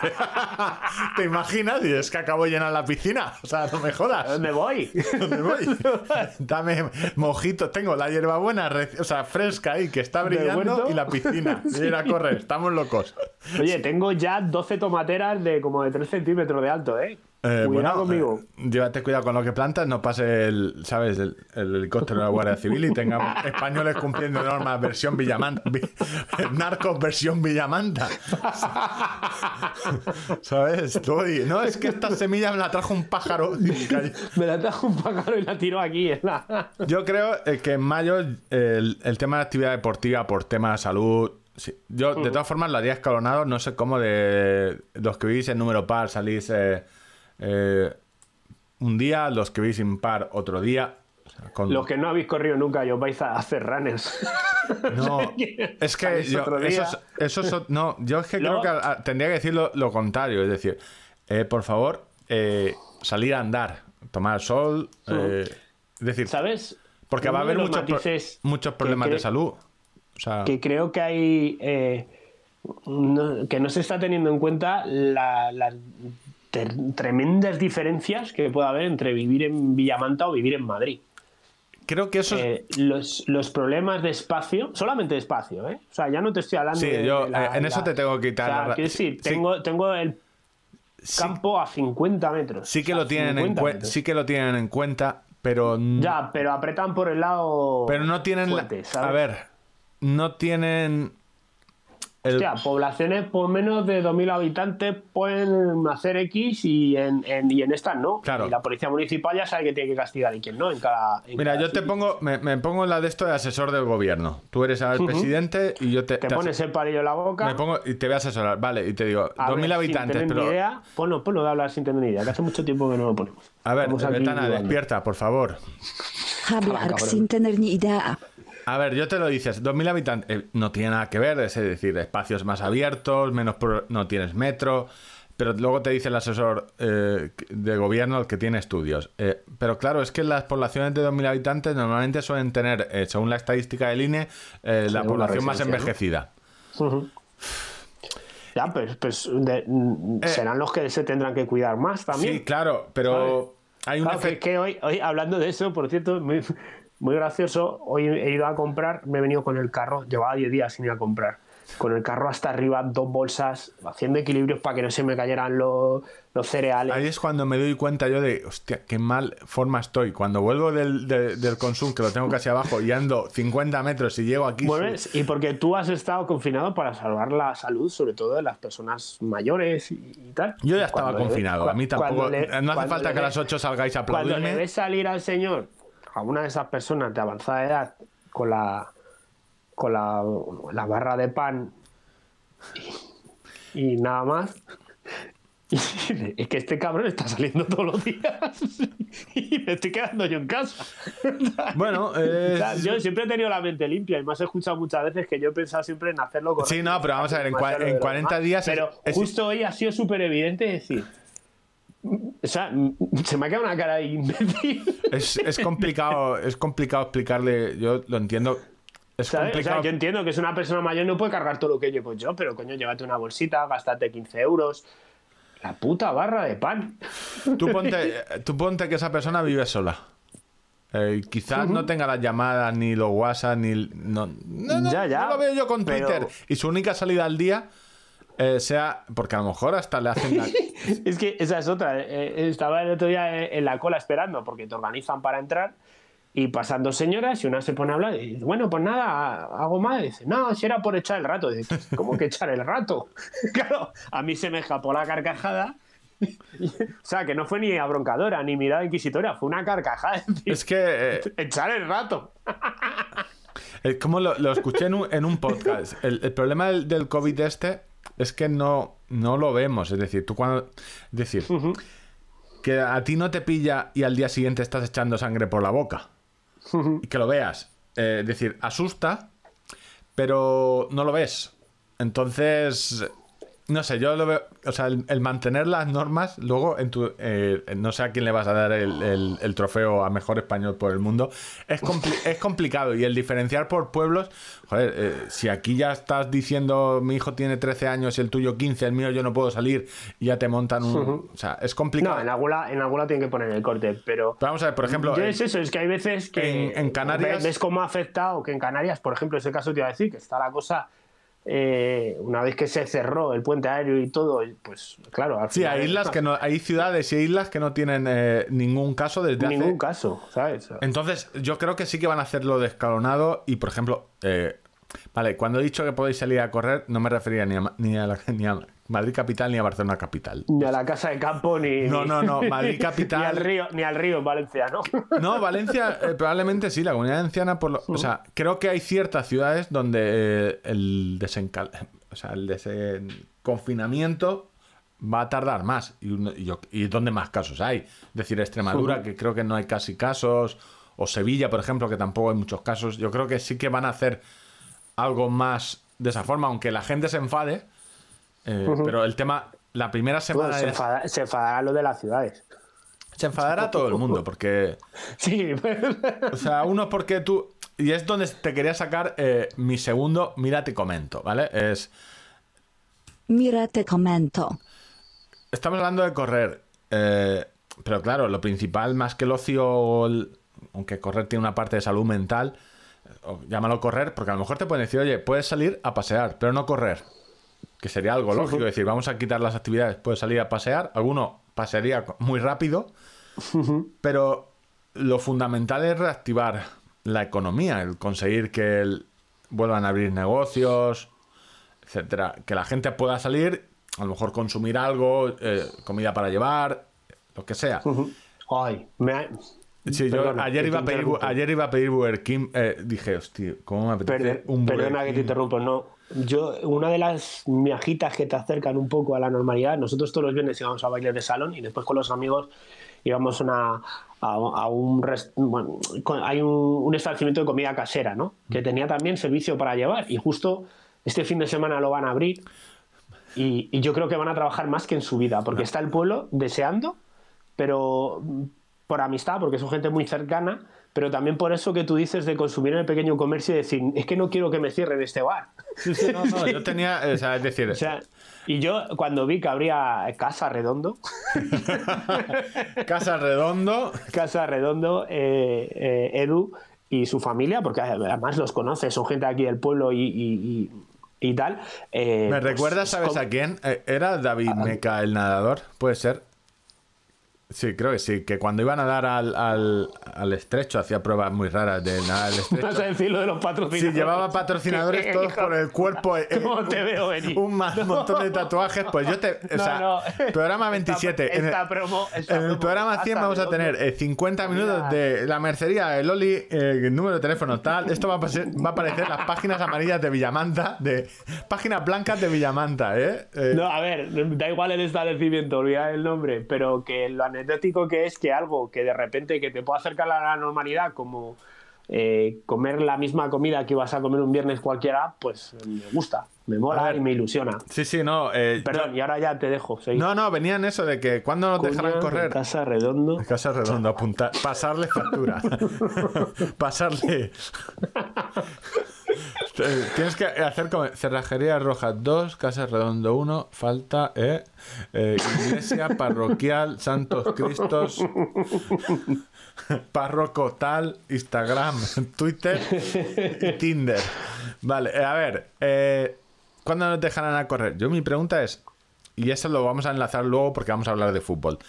(laughs) ¿Te imaginas? Y es que acabo de llenar la piscina. O sea, no me jodas. ¿Dónde voy? (laughs) ¿Dónde voy? (laughs) Dame mojitos. Tengo la hierbabuena, o sea, fresca ahí, que está brillando, y la piscina. Y ir a correr. Estamos locos. Oye, tengo ya 12 tomateras de como de 3 centímetros de alto, ¿eh? Eh, Cuidado bueno, conmigo. eh, llévate cuidado con lo que plantas, no pase el, ¿sabes? El, el helicóptero de la Guardia Civil y tengamos (laughs) españoles cumpliendo normas versión Villamanta. Vi- narcos versión Villamanta. (laughs) ¿Sabes? No, es que esta semilla me la trajo un pájaro. (laughs) Me la trajo un pájaro y la tiró aquí. en la- Yo creo eh, que en mayo el, el tema de actividad deportiva por tema de salud. sí. Yo, de todas formas, lo haría escalonado. No sé cómo de los que vivís en número par salís eh, eh, un día, los que vivís impar otro día. O sea, con- Los que no habéis corrido nunca y os vais a hacer runners. (laughs) No, (laughs) es que yo, eso, es- eso es- no, yo es que creo que tendría que decir lo, lo contrario, es decir, eh, por favor, eh, salir a andar, tomar sol, eh, es decir, ¿Sabes? porque va a haber muchos, pro- muchos problemas de salud. O sea, que creo que hay no- que no se está teniendo en cuenta la- tremendas diferencias que puede haber entre vivir en Villamanta o vivir en Madrid. creo que eso es... Eh, los, los problemas de espacio, solamente de espacio, ¿eh? O sea, ya no te estoy hablando Sí, de, yo, de la- eh, en eso la- te tengo que quitar O sea, la decir, sí, tengo, tengo el sí- campo a 50 metros. sí que O sea, lo tienen en 50 cuen- metros. sí que lo tienen en cuenta, pero Ya, pero apretan por el lado. pero no tienen a ver, no tienen el- Hostia, poblaciones por menos de 2.000 habitantes pueden hacer X y en, en- y en estas no. Claro. Y la policía municipal ya sabe que tiene que castigar y quién no en cada. en Mira, cada yo te pongo, me, me pongo la de esto de asesor del gobierno. Tú eres el presidente y yo te, Te te pones el palillo en la boca. Me pongo y te voy a asesorar, vale, y te digo, a 2.000 ver, habitantes, sin tener pero... Ni idea, ponlo, ponlo de hablar sin tener ni idea, que hace mucho tiempo que no lo ponemos. A ver, Betana, dudando. despierta, por favor. Hablar sin tener ni idea. A ver, yo te lo dices, 2.000 habitantes, eh, no tiene nada que ver, es decir, espacios más abiertos, menos pro- no tienes metro, pero luego te dice el asesor eh, de gobierno el que tiene estudios. Eh, pero claro, es que las poblaciones de 2.000 habitantes normalmente suelen tener, según la estadística del INE, la población más envejecida. Ya, pues, pues de- mm, serán los que se tendrán que cuidar más también. Sí, claro, pero hay un Claro, que, hoy, hoy, hablando de eso, por cierto, muy, muy gracioso, hoy he ido a comprar, me he venido con el carro, llevaba 10 días sin ir a comprar, con el carro hasta arriba, dos bolsas, haciendo equilibrios para que no se me cayeran los, los cereales. Ahí es cuando me doy cuenta yo de, hostia, qué mal forma estoy. Cuando vuelvo del, de- del consumo, que lo tengo casi abajo, y ando 50 metros y llego aquí... Vuelves, y porque tú has estado confinado para salvar la salud, sobre todo de las personas mayores y, y tal. Yo ya estaba Cuando le- confinado, a mí tampoco... le- no hace falta le que a las 8 salgáis a Cuando le aplaudirme. ves salir al señor, a una de esas personas de avanzada edad, con la con la, la barra de pan y, y nada más. (laughs) Y es que este cabrón está saliendo todos los días (laughs) y me estoy quedando yo en casa. (laughs) Bueno, O sea, es- yo siempre he tenido la mente limpia y me has escuchado muchas veces que yo he pensado siempre en hacerlo correcto. Sí, no, pero vamos a ver, en en de los 40 demás. días es- Pero es- justo hoy ha sido súper evidente decir. O sea, (laughs) se me ha quedado una cara de imbécil. es, es complicado, es complicado explicarle, yo lo entiendo. Es ¿Sabes? O sea, complicado. yo entiendo que es una persona mayor no puede cargar todo lo que llevo yo, pero coño, llévate una bolsita, gástate 15 euros. La puta barra de pan. Tú ponte, tú ponte que esa persona vive sola. Eh, quizás no tenga las llamadas, ni los WhatsApp, ni. No, no, no, Ya, ya, no lo veo yo con pero- Twitter. Y su única salida al día eh, sea. Porque a lo mejor hasta le hacen. la- (laughs) Es que esa es otra. eh, Estaba el otro día en la cola esperando porque te organizan para entrar y pasan dos señoras y una se pone a hablar y dice, bueno, pues nada, hago. Y dice, no, si era por echar el rato. Y dice, ¿cómo que echar el rato? (laughs) claro, a mí se me escapó la carcajada. (laughs) o sea, que no fue ni abroncadora ni mirada inquisitoria, fue una carcajada. Es que. eh, echar el rato. Es como lo, lo escuché en un, en un podcast. El, el problema del, del COVID este es que no, no lo vemos. Es decir, tú cuando. Es decir, que a ti no te pilla y al día siguiente estás echando sangre por la boca. Y que lo veas. Eh, es decir, asusta, pero no lo ves. Entonces. No sé, yo lo veo. O sea, el, el mantener las normas, luego en tu. eh, no sé a quién le vas a dar el, el- el trofeo a mejor español por el mundo. Es, compli- es complicado. Y el diferenciar por pueblos. Joder, eh, si aquí ya estás diciendo mi hijo tiene 13 años y el tuyo 15, el mío yo no puedo salir, y ya te montan un. O sea, es complicado. No, en alguna, en alguna tienen que poner el corte, pero. Pero vamos a ver, por ejemplo. Yo es eso, es que hay veces que en- en Canarias- ves cómo ha afectado, que en Canarias, por ejemplo, ese caso te iba a decir, que está la cosa eh, una vez que se cerró el puente aéreo y todo, pues claro, al Sí, final hay islas que no, hay ciudades y islas que no tienen eh, ningún caso desde hace. ningún caso, ¿sabes? Entonces, yo creo que sí que van a hacerlo de escalonado y, por ejemplo, eh, vale, cuando he dicho que podéis salir a correr, no me refería ni a, Ma- ni a, la- ni a Madrid capital ni a Barcelona capital. Ni a la casa de campo ni No, no, no, (laughs) Madrid capital. ni al río, ni al río en Valencia, ¿no? (laughs) No, Valencia eh, probablemente sí, la comunidad valenciana, por lo- o sea, creo que hay ciertas ciudades donde eh, el desencal, o sea, el desenconfinamiento va a tardar más y, un- y yo- y donde más casos hay. Es decir, Extremadura, que creo que no hay casi casos, o Sevilla, por ejemplo, que tampoco hay muchos casos. Yo creo que sí que van a hacer algo más de esa forma, aunque la gente se enfade, eh, pero el tema, la primera semana Bueno, se, es- enfada- se enfadará lo de las ciudades. se enfadará todo el mundo, porque... (laughs) Sí, O sea, uno porque tú. Y es donde te quería sacar eh, mi segundo. Mira, te comento, ¿vale? Es. Mira te comento. Estamos hablando de correr. eh, pero claro, lo principal, más que el ocio, el- aunque correr tiene una parte de salud mental, o llámalo correr, porque a lo mejor te pueden decir, oye, puedes salir a pasear, pero no correr. Que sería algo lógico, decir, vamos a quitar las actividades, puedes salir a pasear. Alguno pasearía muy rápido, pero lo fundamental es reactivar la economía, el conseguir que el- vuelvan a abrir negocios, etcétera, que la gente pueda salir, a lo mejor consumir algo, eh, comida para llevar, lo que sea. Ay, me ha- Sí, yo ayer iba, a pedir, ayer iba a pedir Burger King, eh, dije, hostia, ¿cómo me apetece Perdón- un Burger perdona que te interrumpo, no. Yo, una de las miajitas que te acercan un poco a la normalidad, nosotros todos los viernes íbamos a bailes de salón y después con los amigos íbamos una, a, a un, rest- bueno, hay un, un establecimiento de comida casera, ¿no? Que tenía también servicio para llevar y justo este fin de semana lo van a abrir y, y yo creo que van a trabajar más que en su vida, porque está el pueblo deseando, pero mm, por amistad, porque son gente muy cercana, pero también por eso que tú dices de consumir en el pequeño comercio y decir, es que no quiero que me cierren este bar. Sí, sí, no, no, (laughs) yo tenía, o sea, es decir, O sea, y yo cuando vi que habría Casa Redondo, (laughs) Casa Redondo, Casa Redondo, eh, eh, Edu y su familia, porque además los conoce, son gente aquí del pueblo y, y- y- y tal. eh, me pues, recuerda, ¿sabes com- a quién? Eh, ¿Era David Meca el nadador? ¿Puede ser? Sí, creo que sí, que cuando iban a dar al, al, al estrecho hacía pruebas muy raras de nadar al Vas estrecho. a decir lo de los Sí, patrocinadores. llevaba patrocinadores (laughs) todos por el cuerpo. eh, ¿Cómo te veo venir? Un montón de tatuajes. Pues yo te. O sea, no. programa 27. Esta- en el, esta promo- esta en el promo programa hasta 100 vamos a tener eh, 50 minutos de la mercería, el Oli, eh, el número de teléfono tal. Esto va a, pasar- va a aparecer las páginas amarillas de Villamanta, de páginas blancas de Villamanta, ¿eh? Eh, No, a ver, da igual el establecimiento, olvidar el nombre, pero que lo anecdótico que es que algo que de repente que te pueda acercar a la normalidad, como eh, comer la misma comida que ibas a comer un viernes cualquiera, pues me gusta, me mola y me ilusiona. Sí, sí, no. eh, Perdón, y ahora ya te dejo. seguí. No, no, venían eso de que cuando nos dejarán correr. Casa Redondo. Casa Redondo, apuntar, pasarle factura. (laughs) pasarle. (laughs) (laughs) Tienes que hacer como Cerrajería Roja 2, Casa Redondo 1, falta eh, eh, Iglesia Parroquial Santos Cristos, Párroco tal, Instagram, Twitter y Tinder. Vale, eh, a ver, ¿cuándo nos dejarán a correr? Yo mi pregunta es, y eso lo vamos a enlazar luego porque vamos a hablar de fútbol.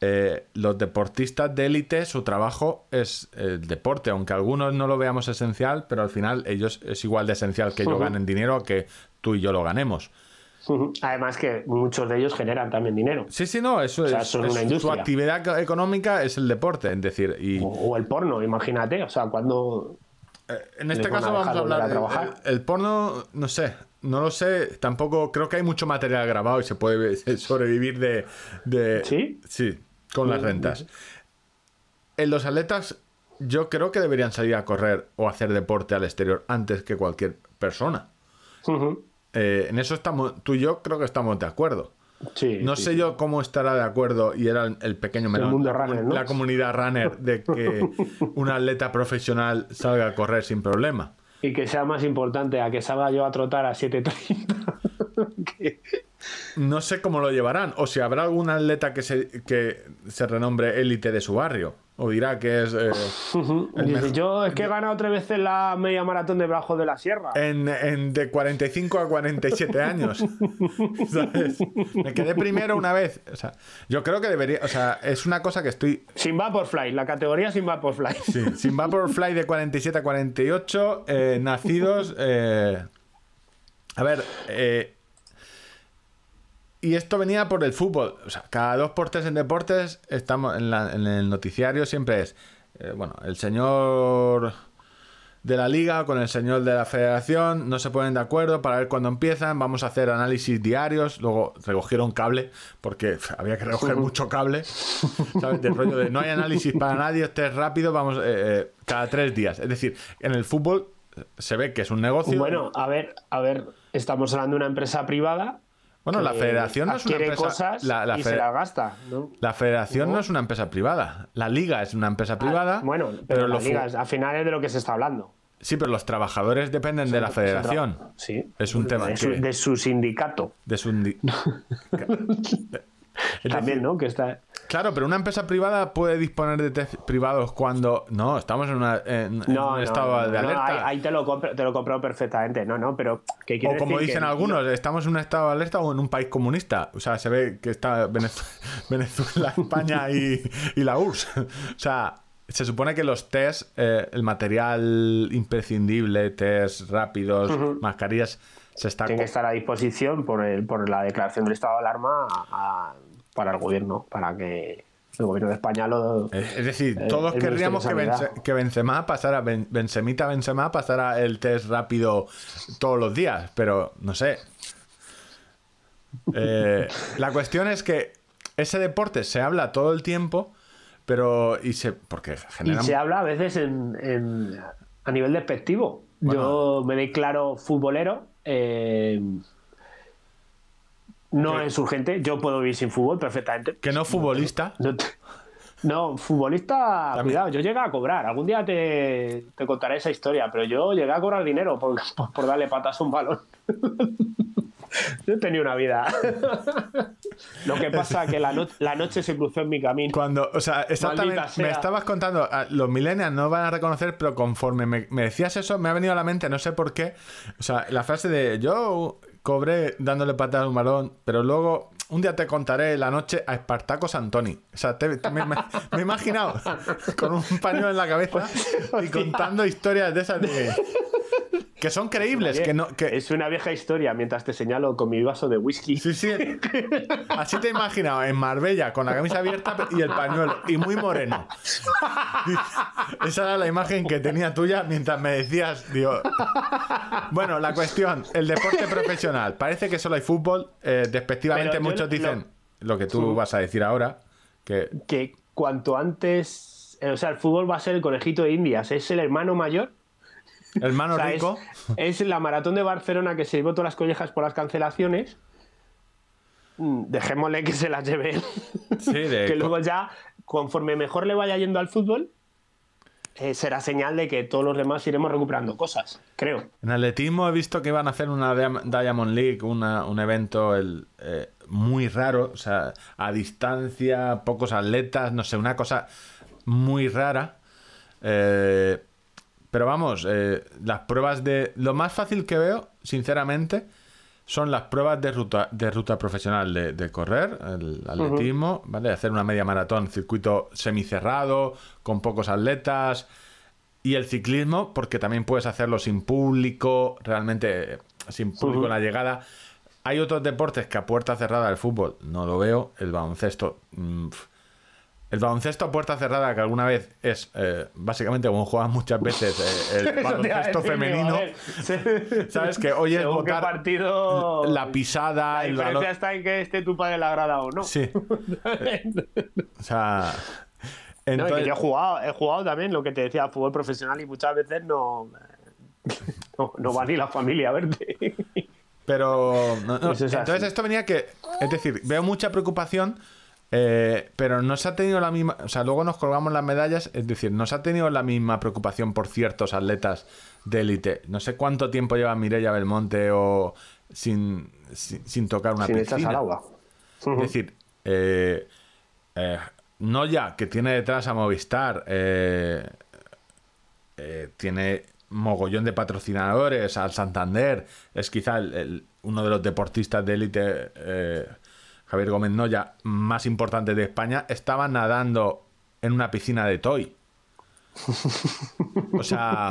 Eh, los deportistas de élite, su trabajo es el deporte, aunque algunos no lo veamos esencial, pero al final ellos es igual de esencial que ellos ganen dinero que tú y yo lo ganemos. Además que muchos de ellos generan también dinero. Sí, sí, no, eso sea, es, son es- una su industria. actividad co- económica es el deporte, es decir, y O, o el porno, imagínate. O sea, cuando... eh, en este caso vamos a hablar a de- trabajar. el, el porno, no sé, no lo sé, tampoco creo que hay mucho material grabado y se puede (laughs) sobrevivir de, de ¿Sí? sí, con las rentas. En los atletas yo creo que deberían salir a correr o hacer deporte al exterior antes que cualquier persona. Eh, en eso estamos, tú y yo creo que estamos de acuerdo. Sí, No sí, sé sí. yo cómo estará de acuerdo, y era el pequeño melón, mundo la, comu- runner, ¿no? la comunidad runner, de que (laughs) un atleta profesional salga a correr sin problema. Y que sea más importante a que salga yo a trotar a 7.30. (laughs) que- No sé cómo lo llevarán, o si habrá algún atleta que se, que se renombre élite de su barrio. O dirá que es... eh, el Dice, mejor- yo es que he ganado tres veces la media maratón de Brajo de la Sierra. en, en de 45 a 47 años. (laughs) ¿Sabes? Me quedé primero una vez. O sea, yo creo que debería. O sea, es una cosa que estoy. Sin Vaporfly, la categoría sin Vaporfly. Sí, sin Vaporfly de 47 a 48, eh, nacidos. eh, a ver, eh, y esto venía por el fútbol. O sea, cada dos por tres en deportes, estamos en, la- en el noticiario siempre es, eh, bueno, el señor de la liga con el señor de la federación no se ponen de acuerdo para ver cuándo empiezan, vamos a hacer análisis diarios, luego recogieron cable, porque (laughs) había que recoger (laughs) mucho cable, ¿sabes? Del rollo de no hay análisis para nadie, este es rápido, vamos, eh, eh, cada tres días. Es decir, en el fútbol se ve que es un negocio. Bueno, a ver, a ver, estamos hablando de una empresa privada. Bueno, la federación no es una empresa. cosas la, la y se las gasta. ¿no? la federación no. No. es una empresa privada. La liga es una empresa privada. Ah, bueno, pero, las fu- ligas, al final es de lo que se está hablando. Sí, pero los trabajadores dependen de la federación. Sí. Es un tema De su, que- de su sindicato. De su (laughs) (laughs) También, ¿no? Que está. Claro, pero una empresa privada puede disponer de test privados cuando. No, estamos en, una- en- un no, estado no, de no, alerta. ahí, ahí te lo compro, te lo compro perfectamente. No, no, pero quiero o como decir dicen que- algunos, estamos en un estado de alerta o en un país comunista. O sea, se ve que está Venez- (laughs) Venezuela, España y, y la URSS. O sea, se supone que los test, eh, el material imprescindible, test rápidos, mascarillas, se está... tiene que estar a disposición por, el, por la declaración del estado de alarma a- para el gobierno, para que el gobierno de España lo. Eh, Es decir, el- todos el querríamos que, Sanidad. que Benzema pasara, Ben- Benzemita Benzema pasara el test rápido todos los días, pero no sé. Eh, la cuestión es que ese deporte se habla todo el tiempo, pero y se porque Y genera se habla a veces en, en- a nivel despectivo. Bueno. Yo me declaro futbolero. eh, no ¿Qué? es urgente. Yo puedo vivir sin fútbol perfectamente. que no futbolista. No, te- no, futbolista, También. cuidado, yo llegué a cobrar. Algún día te, te contaré esa historia, pero yo llegué a cobrar dinero por, (laughs) por, por darle patas a un balón. (laughs) yo tenía una vida. (laughs) Lo que pasa es que la, no- la noche se cruzó en mi camino. Cuando, o sea, exactamente, me estabas contando, los millennials no van a reconocer, pero conforme me, me decías eso, me ha venido a la mente, no sé por qué, o sea, la frase de yo cobré dándole patadas a un balón, pero luego un día te contaré la noche a Espartaco Santoni. O sea, te- me- me he imaginado con un pañuelo en la cabeza y contando historias de esas de- que son creíbles, que no... Que, Es una vieja historia mientras te señalo con mi vaso de whisky. Sí, sí. (laughs) Así te he imaginado, en Marbella, con la camisa abierta y el pañuelo, y muy moreno. (laughs) Esa era la imagen que tenía tuya mientras me decías, digo... Bueno, la cuestión, el deporte profesional. Parece que solo hay fútbol. eh, despectivamente muchos lo- dicen lo que tú vas a decir ahora, que... Que cuanto antes. eh, O sea, el fútbol va a ser el conejito de Indias. Es el hermano mayor. Hermano O sea, rico... Es, la maratón de Barcelona que se llevó todas las collejas por las cancelaciones. Mm, Dejémosle que se las lleve él. Sí, de- (laughs) que luego ya, conforme mejor le vaya yendo al fútbol, eh, será señal de que todos los demás iremos recuperando cosas, creo. En atletismo he visto que iban a hacer una Diam- Diamond League, una- un evento el, eh, muy raro, o sea, a distancia, pocos atletas, no sé, una cosa muy rara. Eh, pero vamos, eh, las pruebas de... Lo más fácil que veo, sinceramente, son las pruebas de ruta, de ruta profesional de, de correr, el atletismo, ¿vale? Hacer una media maratón, circuito semicerrado, con pocos atletas. Y el ciclismo, porque también puedes hacerlo sin público, realmente sin público en la llegada. Hay otros deportes que a puerta cerrada el fútbol no lo veo. El baloncesto. mm. El baloncesto a puerta cerrada, que alguna vez es eh, básicamente como juegan muchas veces eh, (laughs) el baloncesto femenino. (laughs) ¿Sabes? Que hoy es botar partido. la pisada, La el diferencia está en que esté tu padre la grada o no. Sí. (laughs) O sea. No, que yo he jugado, he jugado también lo que te decía, fútbol profesional y muchas veces no, no, no va ni la familia a verte. Pero. no, no, Entonces, esto venía que. Es decir, veo mucha preocupación. Eh, pero no se ha tenido la misma. O sea, luego nos colgamos las medallas. Es decir, no se ha tenido la misma preocupación por ciertos atletas de élite. No sé cuánto tiempo lleva Mireia Belmonte o. Sin, sin, sin tocar una Sin piscina. al agua. Es decir, eh, eh, Noya, que tiene detrás a Movistar, eh, tiene mogollón de patrocinadores, al Santander, es quizá el- el- uno de los deportistas de élite, Javier Gómez Noya, más importante de España, estaba nadando en una piscina de toy. O sea,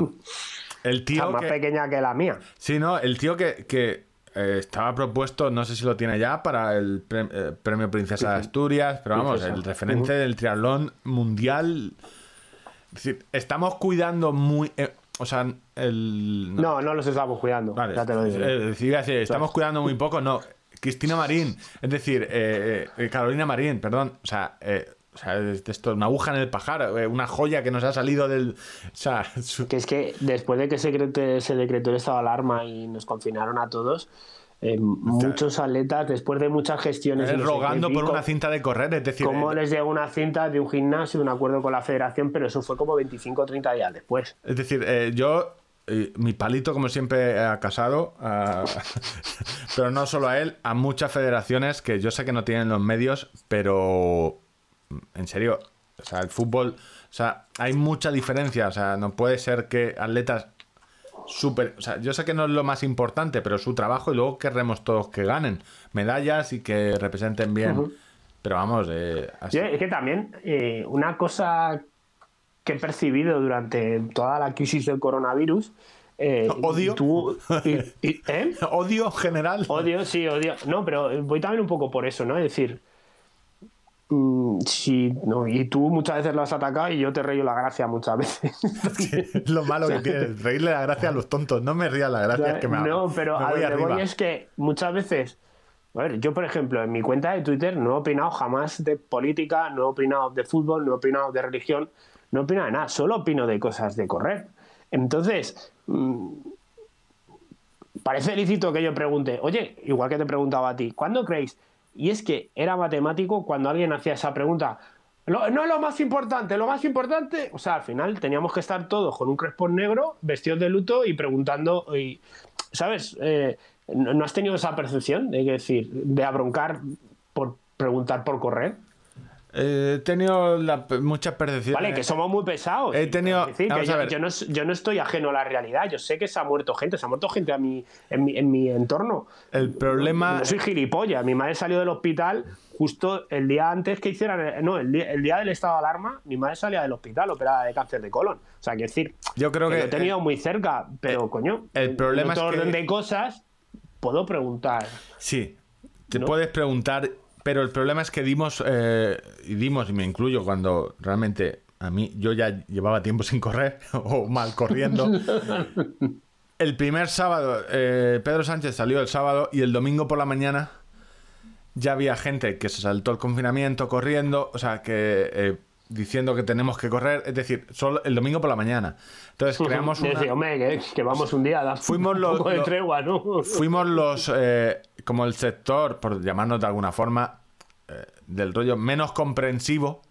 el tío sea, más que- pequeña que la mía. Sí, no, el tío que, que, eh, estaba propuesto, no sé si lo tiene ya, para el pre- eh, premio Princesa de Asturias, pero vamos, Princesa. el referente del triatlón mundial. Es decir, estamos cuidando muy. eh, o sea, el. No, no los estamos cuidando. Vale, Ya te lo digo. a decir, estamos cuidando muy poco, no. Cristina Marín, es decir, eh, eh, Carolina Marín, perdón, o sea, eh, o sea, esto, una aguja en el pajar, eh, una joya que nos ha salido del. O sea, su- Que es que después de que se, decretó- se decretó el estado de alarma y nos confinaron a todos, eh, muchos atletas, después de muchas gestiones. eh, rogando por una cinta de correr, es decir, Cómo eh, les llegó una cinta de un gimnasio, de un acuerdo con la federación, pero eso fue como 25 o 30 días después. Es decir, eh, yo, mi palito, como siempre, ha casado, a- (laughs) pero no solo a él, a muchas federaciones que yo sé que no tienen los medios, pero en serio, o sea, el fútbol, o sea, hay mucha diferencia, o sea, no puede ser que atletas súper, o sea, yo sé que no es lo más importante, pero su trabajo y luego querremos todos que ganen medallas y que representen bien. Pero vamos, eh, así- Yo, es que también eh, una cosa que he percibido durante toda la crisis del coronavirus. eh, Odio. tú- y- y- ¿eh? (laughs) odio general. Odio, sí, odio. No, pero voy también un poco por eso, ¿no? Es decir, mm, sí, no, y tú muchas veces lo has atacado y yo te reío la gracia muchas veces. (laughs) Es lo malo que (laughs) tienes, reírle la gracia a los tontos. No me rías la gracia, es que me no, pero me a voy donde arriba. voy es que muchas veces. A ver, yo, por ejemplo, en mi cuenta de Twitter no he opinado jamás de política, no he opinado de fútbol, no he opinado de religión, no he opinado de nada, solo opino de cosas de correr. Entonces, mm, parece lícito que yo pregunte, oye, igual que te preguntaba a ti, ¿cuándo creéis? Y es que era matemático cuando alguien hacía esa pregunta. No es lo más importante, lo más importante. O sea, al final teníamos que estar todos con un crespón negro, vestidos de luto y preguntando. ¿Sabes? Eh, ¿no, has tenido esa percepción de decir, de abroncar por preguntar por correr? Eh, he tenido la- muchas percepciones. Vale, que somos muy pesados. He tenido- Es decir, que yo, no, yo no estoy ajeno a la realidad. Yo sé que se ha muerto gente, se ha muerto gente a mi, en, mi, en mi entorno. El problema. No soy gilipollas. Mi madre salió del hospital justo el día antes que hicieran. el- No, el día, el día del estado de alarma, mi madre salía del hospital operada de cáncer de colon. O sea, que decir, Yo creo que- lo he tenido muy cerca, pero coño, el problema en es otro que- orden de cosas, puedo preguntar. Sí, te ¿No? puedes preguntar, pero el problema es que dimos, eh, y dimos, y me incluyo cuando realmente a mí yo ya llevaba tiempo sin correr (laughs) o mal corriendo. (laughs) El primer sábado, eh, Pedro Sánchez salió el sábado y el domingo por la mañana ya había gente que se saltó el confinamiento corriendo, o sea, que eh, diciendo que tenemos que correr, es decir, solo el domingo por la mañana. Entonces creamos una... hombre, que, que vamos un día a Fuimos un los- poco de tregua, ¿no? fuimos los eh, como el sector por llamarnos de alguna forma eh, del rollo menos comprensivo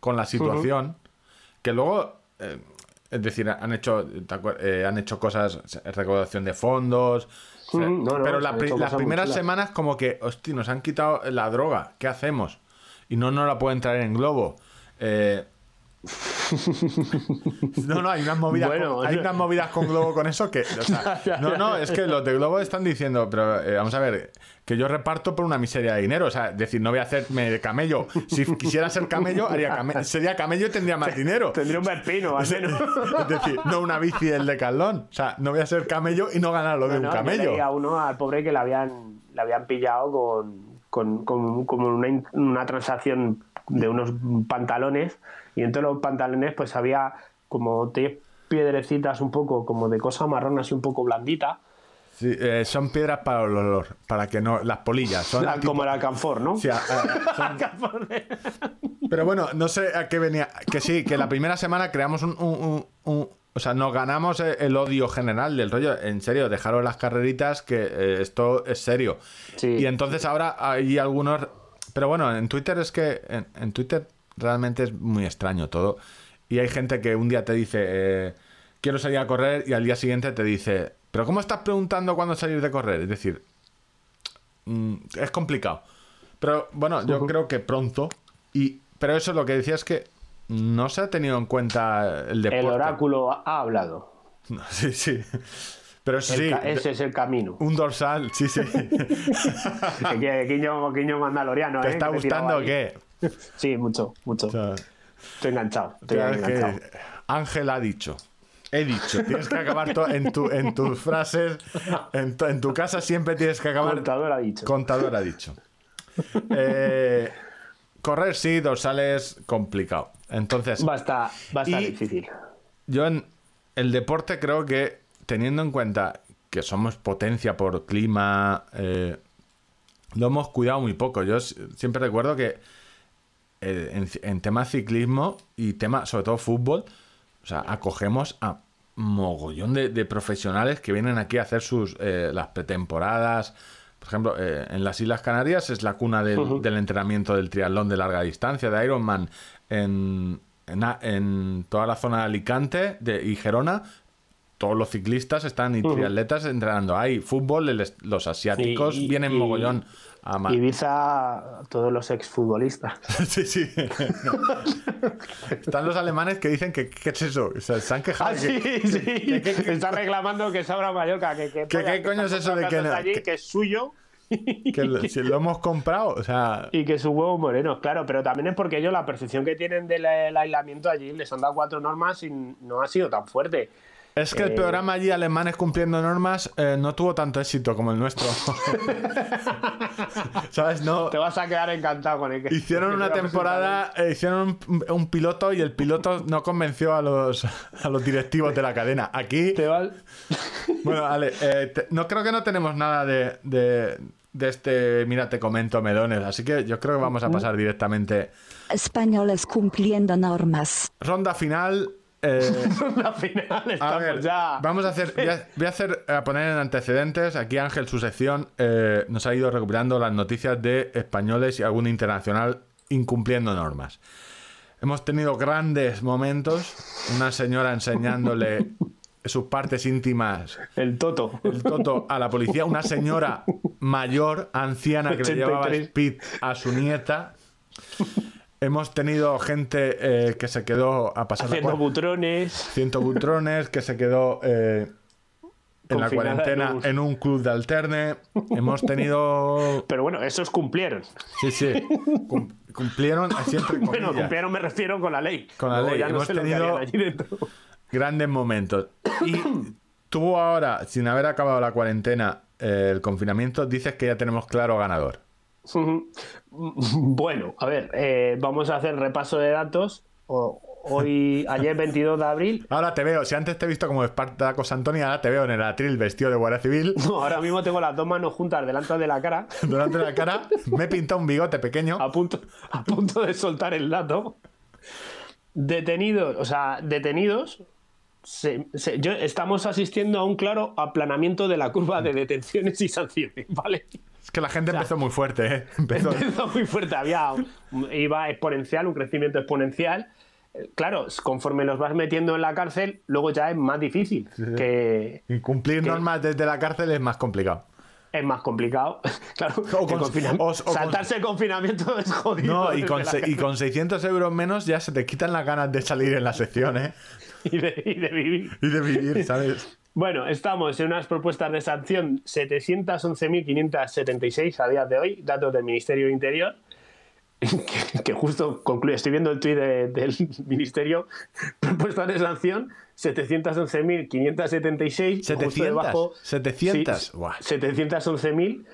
con la situación que luego eh, es decir han hecho ¿te acuer- eh, han hecho cosas recaudación de fondos o sea, Ujú, no, no, pero la pri- las primeras semanas como que hostia nos han quitado la droga ¿qué hacemos? y no nos la pueden traer en globo eh, (laughs) no, no, hay unas movidas, Bueno, con, hay unas movidas con Globo con eso que. o sea, (laughs) no, no, es que los de Globo están diciendo, pero eh, vamos a ver, que yo reparto por una miseria de dinero. O sea, es decir, no voy a hacerme de camello. Si quisiera ser camello, haría came- sería camello y tendría más dinero. Tendría un pepino, al menos. (laughs) Es decir, no una bici del decalón. O sea, no voy a ser camello y no ganar lo de un No, camello. leí a uno, al pobre, que le habían, le habían pillado con, con, con- como una, una transacción de unos pantalones y entre los pantalones pues había como 10 piedrecitas un poco como de cosa marrón así un poco blandita Sí, eh, son piedras para el olor, para que no. Las polillas. Son la- tipo- como el alcanfor, ¿no? Sí, a- a- (laughs) son- Pero bueno, no sé a qué venía. Que sí, que la primera semana creamos un. un- un- un- o sea, nos ganamos eh, el odio general del rollo. En serio, dejaros las carreritas, que eh, esto es serio. Sí. Y entonces ahora hay algunos. Pero bueno, en Twitter es que. En, en Twitter realmente es muy extraño todo. Y hay gente que un día te dice. eh, Quiero salir a correr y al día siguiente te dice, pero ¿cómo estás preguntando cuándo salir de correr? Es decir, mm, es complicado. Pero bueno, yo creo que pronto. Y pero eso lo que decía es que no se ha tenido en cuenta el deporte. El oráculo ha hablado. (laughs) Sí, sí. Pero sí, ese es el camino. un dorsal, sí, sí. (laughs) Quiño, Quiño mandaloriano, ¿Te ¿eh? está gustando o qué? Sí, mucho, mucho. O sea, Estoy enganchado. Estoy enganchado. que Ángel ha dicho. He dicho, tienes que acabar en, tu, en tus frases, en tu, en tu casa siempre tienes que acabar. Contador ha dicho. Contador ha dicho. Eh, correr sí, dorsales complicado. Entonces, Va a estar, va a estar difícil. yo en el deporte creo que teniendo en cuenta que somos potencia por clima, eh, lo hemos cuidado muy poco. Yo siempre recuerdo que eh, en, en temas ciclismo y tema, sobre todo fútbol, o sea, acogemos a mogollón de, de profesionales que vienen aquí a hacer sus eh, las pretemporadas. Por ejemplo, eh, en las Islas Canarias es la cuna del, del entrenamiento del triatlón de larga distancia, de Ironman. En, en, en toda la zona de Alicante de, y Gerona, todos los ciclistas están y triatletas entrenando. Hay fútbol, el los asiáticos Y- y- vienen y- mogollón a ma- Ibiza, todos los exfutbolistas. (laughs) Sí, sí. (laughs) Están los alemanes que dicen que ¿qué es eso? Se han quejado. Ah, sí, que- sí. que- que- que- Está reclamando que sobra Mallorca. Que, que, ¿Qué- coño es están eso de que allí, que- es suyo (laughs) que lo, si lo hemos comprado, o sea, y que su huevo moreno, claro, pero también es porque ellos la percepción que tienen del el aislamiento allí les han dado cuatro normas y no ha sido tan fuerte. Es que el Eh, programa allí alemanes cumpliendo normas eh, no tuvo tanto éxito como el nuestro. (laughs) ¿Sabes? No. Te vas a quedar encantado con el que Hicieron que una va temporada, eh, hicieron un, un piloto y el piloto no convenció a los, a los directivos de la cadena. Aquí. Te vas- bueno, Ale, eh, te- no creo que no tenemos nada de, de, de este, mira, te comento melones, así que yo creo que vamos a pasar directamente. Españoles cumpliendo normas. Ronda final. Eh, (laughs) final A estamos ver, ya. vamos a hacer, voy a, voy a hacer, a poner en antecedentes. Aquí Ángel, su sección, eh, nos ha ido recuperando las noticias de españoles y algún internacional incumpliendo normas. Hemos tenido grandes momentos. Una señora enseñándole (laughs) sus partes íntimas, El Toto. el toto, a la policía. Una señora mayor, anciana, que le llevaba 83. speed a su nieta. Hemos tenido gente eh, que se quedó a pasar la Haciendo cua- butrones. Ciento butrones que se quedó eh, en la cuarentena en un- club de alterne. Hemos tenido. (laughs) Pero bueno, esos cumplieron. Sí, sí. cum- cumplieron siempre (laughs) Bueno, cumplieron me refiero con la ley. Con la Luego ley. Ya Hemos tenido- grandes momentos. Y (coughs) tú ahora, sin haber acabado la cuarentena, eh, el confinamiento, dices que ya tenemos claro ganador. (laughs) Bueno, a ver, eh, vamos a hacer repaso de datos. Hoy, (laughs) ayer 22 de abril. Ahora te veo, si antes te he visto como Espartaco Antonio, ahora te veo en el atril vestido de guardia civil. (laughs) No, ahora mismo tengo las dos manos juntas delante de la cara, Durante la cara me he pintado un bigote pequeño. a punto, a punto de soltar el dato. Detenidos, o sea, detenidos. se- se- yo, estamos asistiendo a un claro aplanamiento de la curva de detenciones y sanciones, ¿vale? Que la gente empezó muy fuerte, ¿eh? (laughs) Empezó, Empezó muy fuerte, había iba exponencial, un crecimiento exponencial. Eh, Claro, conforme los vas metiendo en la cárcel, luego ya es más difícil, que Y cumplir normas desde la cárcel es más complicado. es más complicado. (laughs) Claro, O con- o- o con- saltarse el confinamiento es jodido. No, y con, se- y cárcel. con 600 euros menos ya se te quitan las ganas de salir en la sección, ¿eh? (laughs) y de, y de vivir. Y de vivir, ¿sabes? Bueno, estamos en unas propuestas de sanción 711.576 a día de hoy, datos del Ministerio de Interior, que, (laughs) que justo concluye, estoy viendo el tuit de- del Ministerio, propuestas de sanción 711.576, justo 700, debajo... 700, Sí, guau. 711.000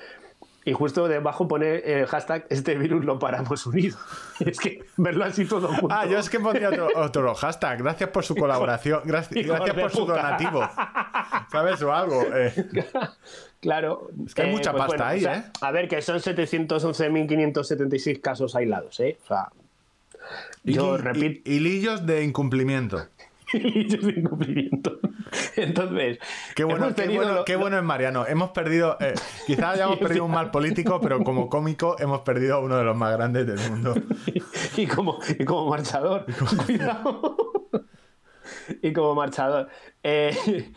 y justo debajo pone el hashtag este virus lo paramos unidos. (laughs) Es que verlo así todo junto. Ah, yo es que pondría otro, (laughs) otro hashtag. Gracias por su colaboración. Gracias, por su (laughs) donativo. ¿Sabes? O algo. eh. Claro. Es que hay mucha pasta ahí, ¿eh? A ver, que son 711.576 casos aislados, ¿eh? O sea, yo Y- repito, hilillos de incumplimiento. Hilillos de incumplimiento. Entonces, Qué bueno, qué bueno, lo- qué bueno es Mariano. Hemos perdido, eh, quizás (laughs) hayamos perdido un mal político, pero como cómico hemos perdido a uno de los más grandes del mundo. (laughs) y como, y como marchador. Cuidado. (laughs) y como marchador. Eh,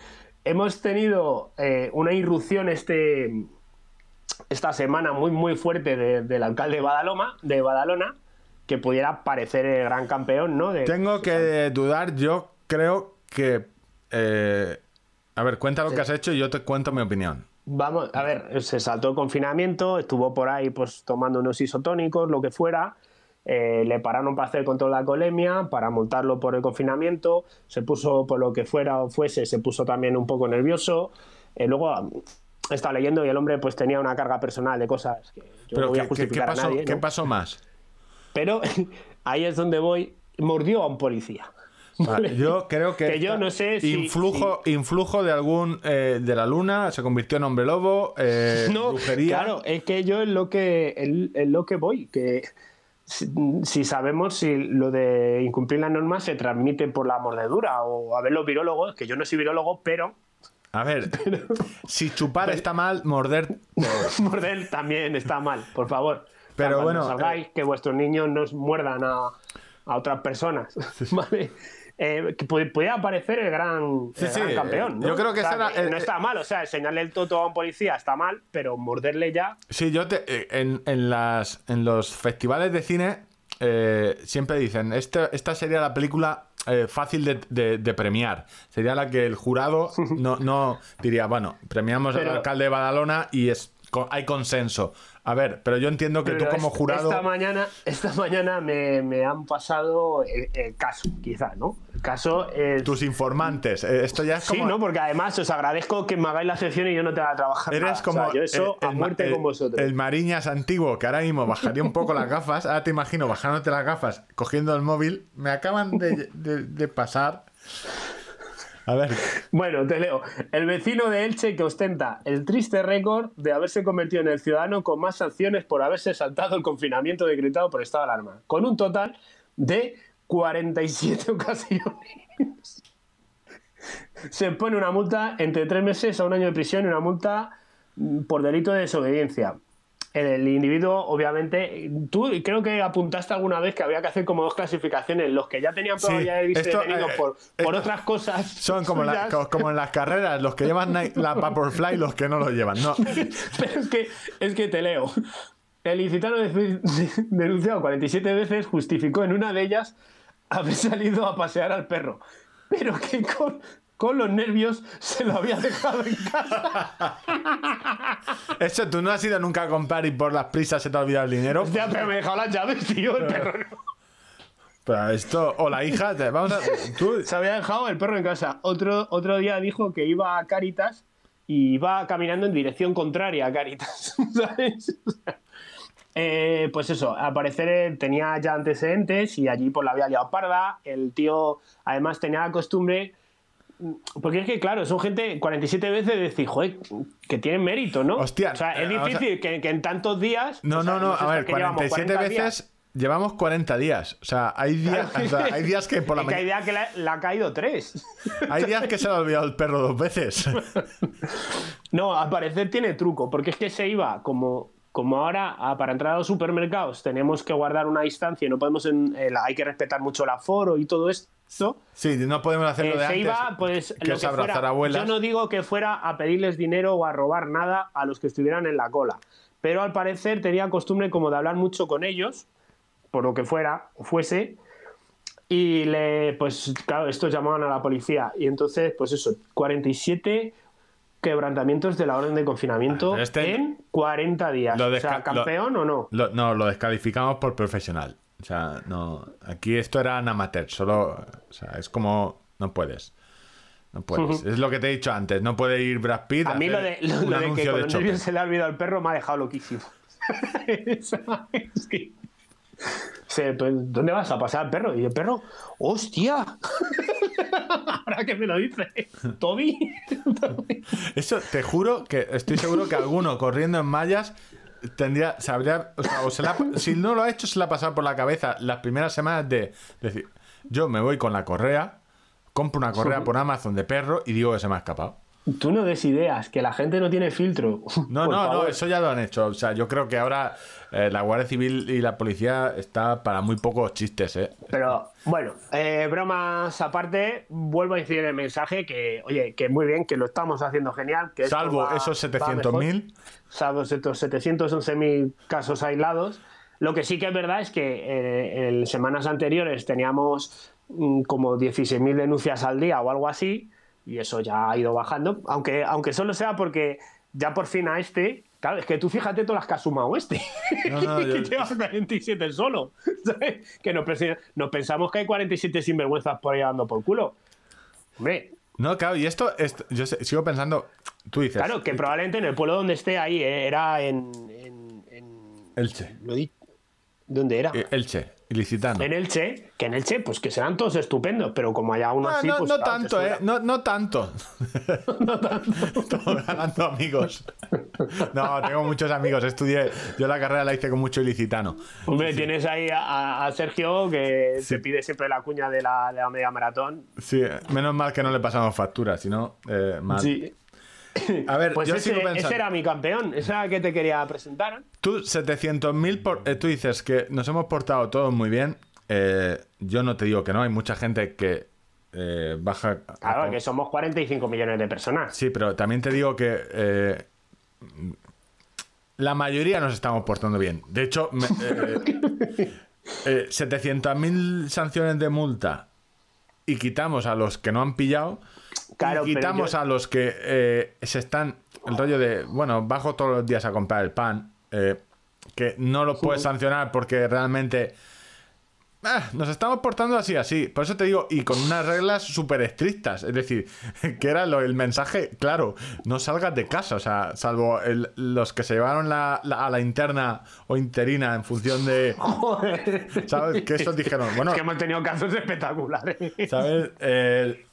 hemos tenido eh, una irrupción este, esta semana muy, muy fuerte de- del alcalde de Badaloma, de Badalona, que pudiera parecer el gran campeón, ¿no? De- Tengo que dudar, yo creo que... eh, a ver, cuenta lo que has hecho y yo te cuento mi opinión. Vamos, a ver, se saltó el confinamiento, estuvo por ahí pues tomando unos isotónicos, lo que fuera. eh, le pararon para hacer control de la colemia, para multarlo por el confinamiento. Se puso, por lo que fuera o fuese, se puso también un poco nervioso. Eh, luego estado leyendo y el hombre pues tenía una carga personal de cosas que yo no Pero voy a ¿qué, qué- qué justificar pasó, a nadie. qué ¿no? pasó más? Pero (laughs) ahí es donde voy. Mordió a un policía. ¿Vale? Yo creo que, Que yo esta- no sé si- influjo, influjo de algún eh, de la luna, se convirtió en hombre lobo, eh, (laughs) No, brujería. claro, es que yo es lo que, es- es lo que voy, que si, si sabemos si lo de incumplir las normas se transmite por la mordedura o a ver los virólogos, que yo no soy virólogo, pero A ver, (laughs) si chupar está mal, morder. (laughs) morder también está mal, por favor. Pero Cuando bueno, salgáis, que vuestros niños no muerdan a, a otras personas, ¿vale? Eh, que puede, puede aparecer el gran, Sí, el sí, gran campeón. ¿no? yo creo que O sea, que el- no está mal, o sea, enseñarle el toto a un policía está mal, pero morderle ya. Sí, yo te, eh, en, en las, en los festivales de cine eh, siempre dicen, este- esta sería la película eh, fácil de, de- de premiar. Sería la que el jurado (laughs) no, no diría, bueno, premiamos al Pero- alcalde de Badalona y es, hay consenso. A ver, pero yo entiendo que tú como es- jurado... Esta mañana, esta mañana me, me han pasado el, el caso, quizá, ¿no? El caso es. Tus informantes. eh, esto ya es Sí, como... ¿no? Porque además os agradezco que me hagáis la sección y yo no te haga trabajar. Eres nada. como O sea, yo eso el, a muerte el- con vosotros. el Mariñas antiguo, que ahora mismo bajaría un poco las gafas. Ahora te imagino bajándote las gafas, cogiendo el móvil. Me acaban de, de- de pasar. A ver, Bueno, te leo. El vecino de Elche que ostenta el triste récord de haberse convertido en el ciudadano con más sanciones por haberse saltado el confinamiento decretado por estado de alarma, con un total de 47 (laughs) ocasiones. Se pone una multa entre tres meses a un año de prisión y una multa mm, por delito de desobediencia. El individuo, obviamente, tú creo que apuntaste alguna vez que había que hacer como dos clasificaciones, los que ya tenían prueba Sí, de esto, detenidos eh, por, por otras cosas. (laughs) son como, la- como en las carreras, los que llevan la Vaporfly y los que no lo llevan. No, (laughs) Pero es que, es que te leo. El incitado de- denunciado 47 veces justificó en una de ellas haber salido a pasear al perro, pero que con, con los nervios se lo había dejado en casa. (laughs) eso tú no has ido nunca a comprar y por las prisas se te ha olvidado el dinero. Hostia, pero me dejó las llaves, tío, el perro no. Pero esto, o la hija, te, vamos a. Tú, Se había dejado el perro en casa. Otro, otro día dijo que iba a Caritas y iba caminando en dirección contraria a Caritas. (laughs) ¿Sabes? Eh, pues eso, al parecer tenía ya antecedentes y allí pues la había liado parda. El tío además tenía la costumbre. Porque es que, claro, son gente 47 veces de decir, joder, que tienen mérito, ¿no? Hostia, o sea, es eh, difícil que, que en tantos días. No, sea, no, no, a ver, qué llevamos, 47 40 días. veces llevamos 40 días. O sea, hay días, (laughs) o sea, hay días que por la que hay mañana. días que le, le ha caído tres. Hay días que se le ha olvidado el perro dos veces. (laughs) No, al parecer tiene truco, porque es que se iba como, como ahora para entrar a los supermercados tenemos que guardar una distancia y no podemos en- el- hay que respetar mucho el aforo y todo esto. Sí, no podemos hacerlo eh, de se antes. iba, pues que lo es que abrazar fuera. abuelas. Yo no digo que fuera a pedirles dinero o a robar nada a los que estuvieran en la cola, pero al parecer tenía costumbre como de hablar mucho con ellos, por lo que fuera o fuese, y le, pues claro, estos llamaban a la policía. Y entonces, pues eso, 47 quebrantamientos de la orden de confinamiento este- en 40 días. lo o sea, ¿campeón o no? Lo- no, lo descalificamos por profesional. O sea, no. Aquí esto era amateur, solo. O sea, es como. No puedes. No puedes. Es lo que te he dicho antes. No puede ir Brad Pitt. A mí lo de, lo- de que con de nervios se le ha olvidado al perro me ha dejado loquísimo. (laughs) Es que- pues, ¿Dónde vas a pasar al perro? Y el perro, ¡hostia! (laughs) Ahora que me lo dice. (laughs) Toby. Eso, te juro que estoy seguro que alguno corriendo en mallas tendría, se habría, o sea, o se la- si no lo ha hecho, se le ha pasado por la cabeza las primeras semanas de decir, yo me voy con la correa, compro una correa por Amazon de perro y digo que se me ha escapado. Tú no des ideas, que la gente no tiene filtro. No, (laughs) Por no, no, eso ya lo han hecho. O sea, yo creo que ahora eh, la Guardia Civil y la policía está para muy pocos chistes, ¿eh? Pero bueno, eh, bromas aparte, vuelvo a incidir en el mensaje que, oye, que muy bien, que lo estamos haciendo genial. Que Salvo va- esos va mejor. 700.000. Salvo estos 711.000 casos aislados. Lo que sí que es verdad es que eh, en semanas anteriores teníamos mm, como 16.000 denuncias al día o algo así, y eso ya ha ido bajando, aunque, aunque solo sea porque ya por fin a este, claro, es que tú fíjate todas las que ha sumado este, No, no, (laughs) que lleva 47 solo, ¿sabes? Que nos, nos pensamos que hay 47 sinvergüenzas por ahí dando por culo. Hombre, No, claro, y esto, esto- yo sigo pensando, tú dices, claro, que probablemente en el pueblo donde esté ahí eh, era en... en, en- Elche, ¿Dónde era? eh, Elche, ilicitano. En Elche, que en Elche, pues que serán todos estupendos, pero como haya uno Ah, así, no, pues no claro, te tanto. ¿eh? No, no tanto. (laughs) Estamos ganando amigos. (laughs) No, tengo muchos amigos. Estudié, yo la carrera la hice con mucho ilicitano. Hombre, tienes ahí a, a Sergio que Sí. te pide siempre la cuña de la, de la media maratón. Sí, menos mal que no le pasamos factura, si no, eh, mal. Sí. (coughs) A ver, Pues yo ese, sigo pensando. ese era mi campeón, ese era el que te quería presentar. Tú, 700.000 por... eh, tú dices que nos hemos portado todos muy bien. Eh, yo no te digo que no, hay mucha gente que eh, baja... a- Claro, que somos 45 millones de personas. Sí, pero también te digo que eh, la mayoría nos estamos portando bien. De hecho, eh, (laughs) 700.000 sanciones de multa y quitamos a los que no han pillado Claro, y quitamos yo- a los que eh, se están el rollo de bueno bajo todos los días a comprar el pan eh, que no lo puedes sancionar porque realmente ah, nos estamos portando así así por eso te digo y con unas reglas súper estrictas es decir (laughs) que era lo- el mensaje claro no salgas de casa o sea salvo el- los que se llevaron la- la- a la interna o interina en función de (laughs) Joder. sabes que estos dijeron bueno Es que hemos tenido casos espectaculares. ¿Sabes? Eh,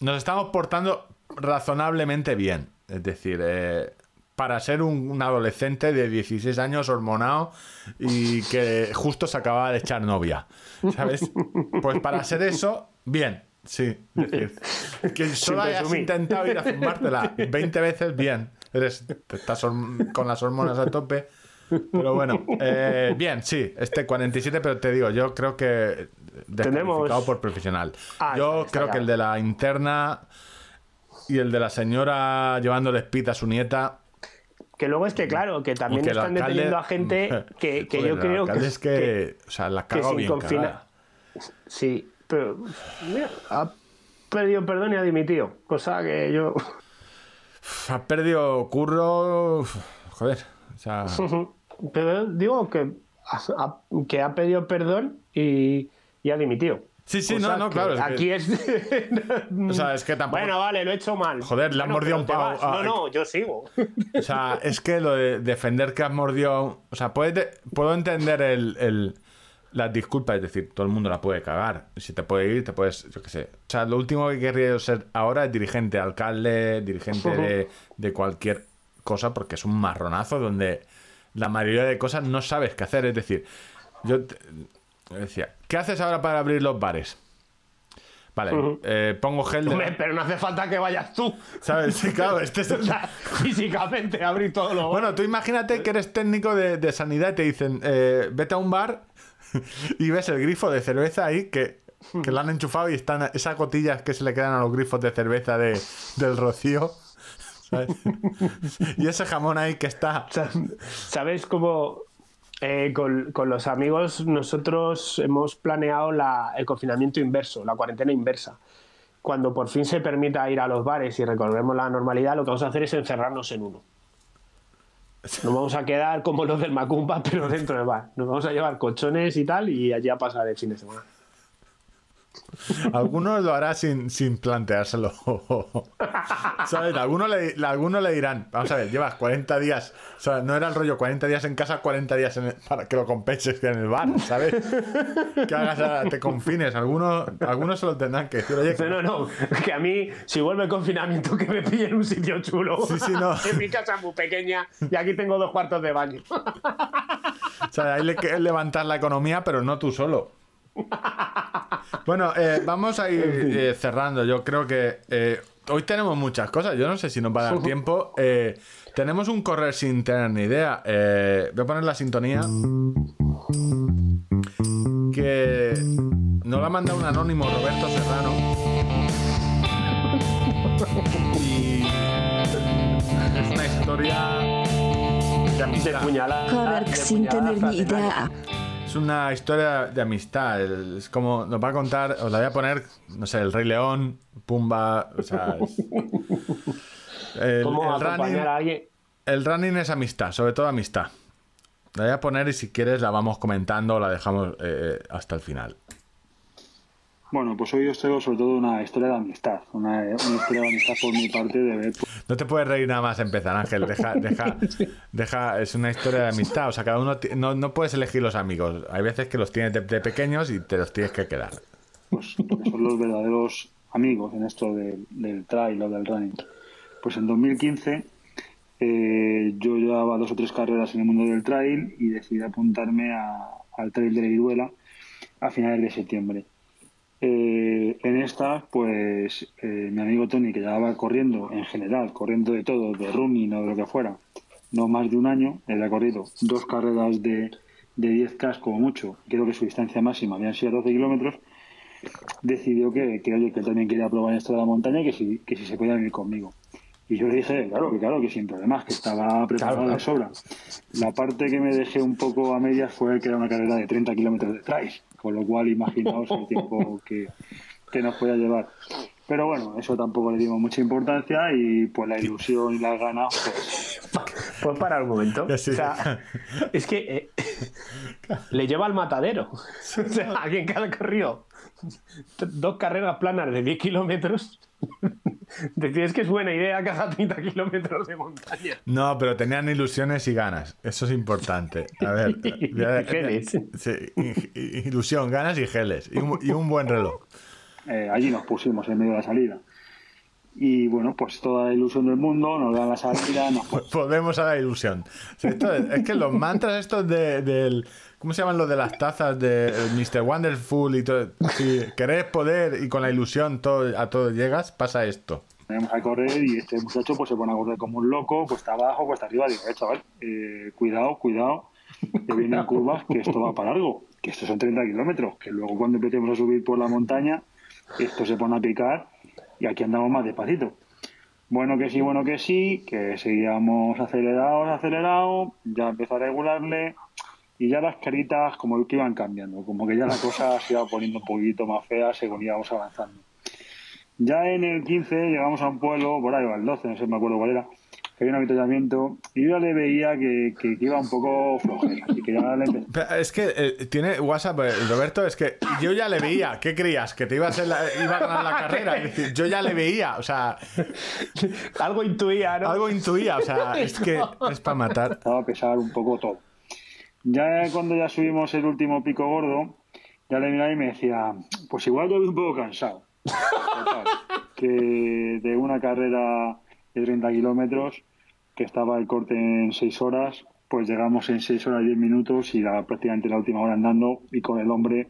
nos estamos portando razonablemente bien. Es decir, eh, para ser un, un adolescente de 16 años hormonado y que justo se acababa de echar novia. ¿Sabes? Pues para ser eso, bien. Sí. Es decir, que solo hayas intentado ir a zumbártela 20 veces, bien. Eres, estás con las hormonas a tope. Pero bueno, eh, bien, sí, este 47, pero te digo, yo creo que descalificado Tenemos- por profesional. Ah, yo creo que el de la interna y el de la señora llevándole espita a su nieta. Que luego es que, claro, que también están alcalde- deteniendo a gente (laughs) que, que yo creo que, es que, o sea, la cago bien confina-. Sí, pero mira, ha pedido perdón y ha dimitido. Cosa que yo. Ha perdido curro. Joder, o sea, (laughs) Pero digo que ha- que ha pedido perdón y, y ha dimitido. Sí, sí, O no, sea no, claro, es que- Aquí es. (laughs) o sea, es que tampoco. Bueno, vale, lo he hecho mal. Joder, le han Bueno, mordido un pavo. Ah, No, no, yo sigo. (laughs) O sea, es que lo de defender que has mordido. O sea, puedes de- puedo entender el, el- las disculpas, es decir, todo el mundo la puede cagar. Si te puede ir, te puedes. Yo qué sé. O sea, lo último que querría yo ser ahora es dirigente, alcalde, dirigente de, de cualquier cosa, porque es un marronazo donde la mayoría de cosas no sabes qué hacer. Es decir, yo te- yo decía, ¿qué haces ahora para abrir los bares? Vale, eh, pongo gel de. Hombre, pero no hace falta que vayas tú. ¿Sabes? Sí, claro, (laughs) este es O el, sea, físicamente abrir todo lo. bueno, tú imagínate que eres técnico de, de sanidad y te dicen, eh, vete a un bar (laughs) y ves el grifo de cerveza ahí que, que lo han enchufado y están esas gotillas que se le quedan a los grifos de cerveza de, del rocío. ¿sabes? (laughs) y ese jamón ahí que está... Sa- ¿Sabes cómo eh, con, los amigos nosotros hemos planeado la- el confinamiento inverso, la cuarentena inversa? Cuando por fin se permita ir a los bares y recorremos la normalidad, lo que vamos a hacer es encerrarnos en uno. Nos vamos a quedar como los del Macumba, (laughs) pero dentro del bar. Nos vamos a llevar colchones y tal y allí a pasar el fin de semana. Algunos lo hará sin, sin planteárselo. (laughs) ¿Sabes? Algunos le, algunos le dirán, vamos a ver, llevas 40 días, o sea, no era el rollo 40 días en casa, 40 días en el- para que lo compenses en el bar, ¿sabes? Que hagas, a- te confines. Algunos, algunos se lo tendrán que decir, oye, No, no, no, que a mí, si vuelve el confinamiento, que me pille en un sitio chulo. Sí, sí, no. (laughs) en mi casa es muy pequeña y aquí tengo dos cuartos de baño. O sea, hay que levantar la economía, pero no tú solo. (laughs) Bueno, eh, vamos a ir eh, cerrando. Yo creo que eh, hoy tenemos muchas cosas. Yo no sé si nos va a dar tiempo. Eh, tenemos un correr sin tener ni idea. Eh, voy a poner la sintonía. Que nos la ha mandado un anónimo Roberto Serrano. Y es una historia de De amistad. Correr sin tener ni idea. Es una historia de amistad. Es como nos va a contar, os la voy a poner, no sé, el Rey León, Pumba, o sea. es- (laughs) el, ¿Cómo el acompañar running, a alguien? el running es amistad, sobre todo amistad. La voy a poner y si quieres la vamos comentando o la dejamos eh, hasta el final. Bueno, pues hoy os traigo sobre todo una historia de amistad, una, una historia de amistad por mi parte de ver No te puedes reír nada más empezar, Ángel. Deja, deja, deja. Es una historia de amistad. O sea, cada uno no, no puedes elegir los amigos. Hay veces que los tienes de, de pequeños y te los tienes que quedar. pues, que son los verdaderos amigos en esto del, del trail o del running. Pues en 2015 eh, yo llevaba dos o tres carreras en el mundo del trail y decidí apuntarme a- al trail de la Iruela a finales de septiembre. Eh, en estas, pues eh, mi amigo Tony, que llevaba corriendo en general, corriendo de todo, de running o de lo que fuera, no más de un año, él ha corrido dos carreras de, de 10K como mucho, creo que su distancia máxima habían sido 12 kilómetros, decidió que, que, oye, que él también quería probar esto de la montaña y que si, que si se podía venir conmigo. Y yo le dije, claro, que claro, que sin problemas, que estaba preparado Claro, de sobra. La parte que me dejé un poco a medias fue que era una carrera de 30 kilómetros de trail, con lo cual imaginaos el tiempo que, que nos podía llevar. Pero bueno, eso tampoco le dimos mucha importancia y pues la ilusión y las ganas, pues ¿Puedes parar un momento? O sea, es que eh, le lleva al matadero. (laughs) O sea, alguien que ha corrido (laughs) dos carreras planas de 10 kilómetros. (laughs) Decides que es buena idea haga 30 kilómetros de montaña. No, pero tenían ilusiones y ganas. Eso es importante. A ver. (laughs) Y geles. Sí, i- i- ilusión, ganas y geles. Y un, y un buen reloj. eh, allí nos pusimos en medio de la salida. Y bueno, pues toda la ilusión del mundo, nos dan la salida, nos Volvemos a la ilusión. Sí, esto es, es que los mantras estos de, del... ¿Cómo se llaman los de las tazas de eh, Mr. Wonderful y todo? Si querés poder y con la ilusión todo, a todo llegas, pasa esto. Tenemos a correr y este muchacho pues se pone a correr como un loco, cuesta abajo, cuesta arriba. Digo, eh, chaval, eh, cuidado, cuidado, que vienen curvas, que esto va para largo, que estos son 30 kilómetros, que luego cuando empecemos a subir por la montaña, esto se pone a picar y aquí andamos más despacito. Bueno que sí, bueno que sí, que seguíamos acelerados, acelerados, ya empezó a regularle y ya las caritas como que iban cambiando, como que ya la cosa (laughs) se iba poniendo un poquito más fea según íbamos avanzando. Ya en el 15 llegamos a un pueblo, por ahí, o al 12, no sé, me acuerdo cuál era, que había un avituallamiento y yo ya le veía que, que- que iba un poco flojera, así que ya le empecé. Es que eh, tiene WhatsApp, eh, Roberto, es que yo ya le veía. ¿Qué creías? ¿Que te iba a, la- iba a ganar la carrera? Es decir, yo ya le veía, o sea, Algo intuía, ¿no? algo intuía, o sea, es que (laughs) es para matar. empezaba a pesar un poco todo. Ya cuando ya subimos el último pico gordo, ya le miraba y me decía, pues igual yo voy un poco cansado. Que de una carrera de 30 kilómetros, que estaba el corte en 6 horas, pues llegamos en 6 horas y 10 minutos y la, prácticamente la última hora andando y con el hombre,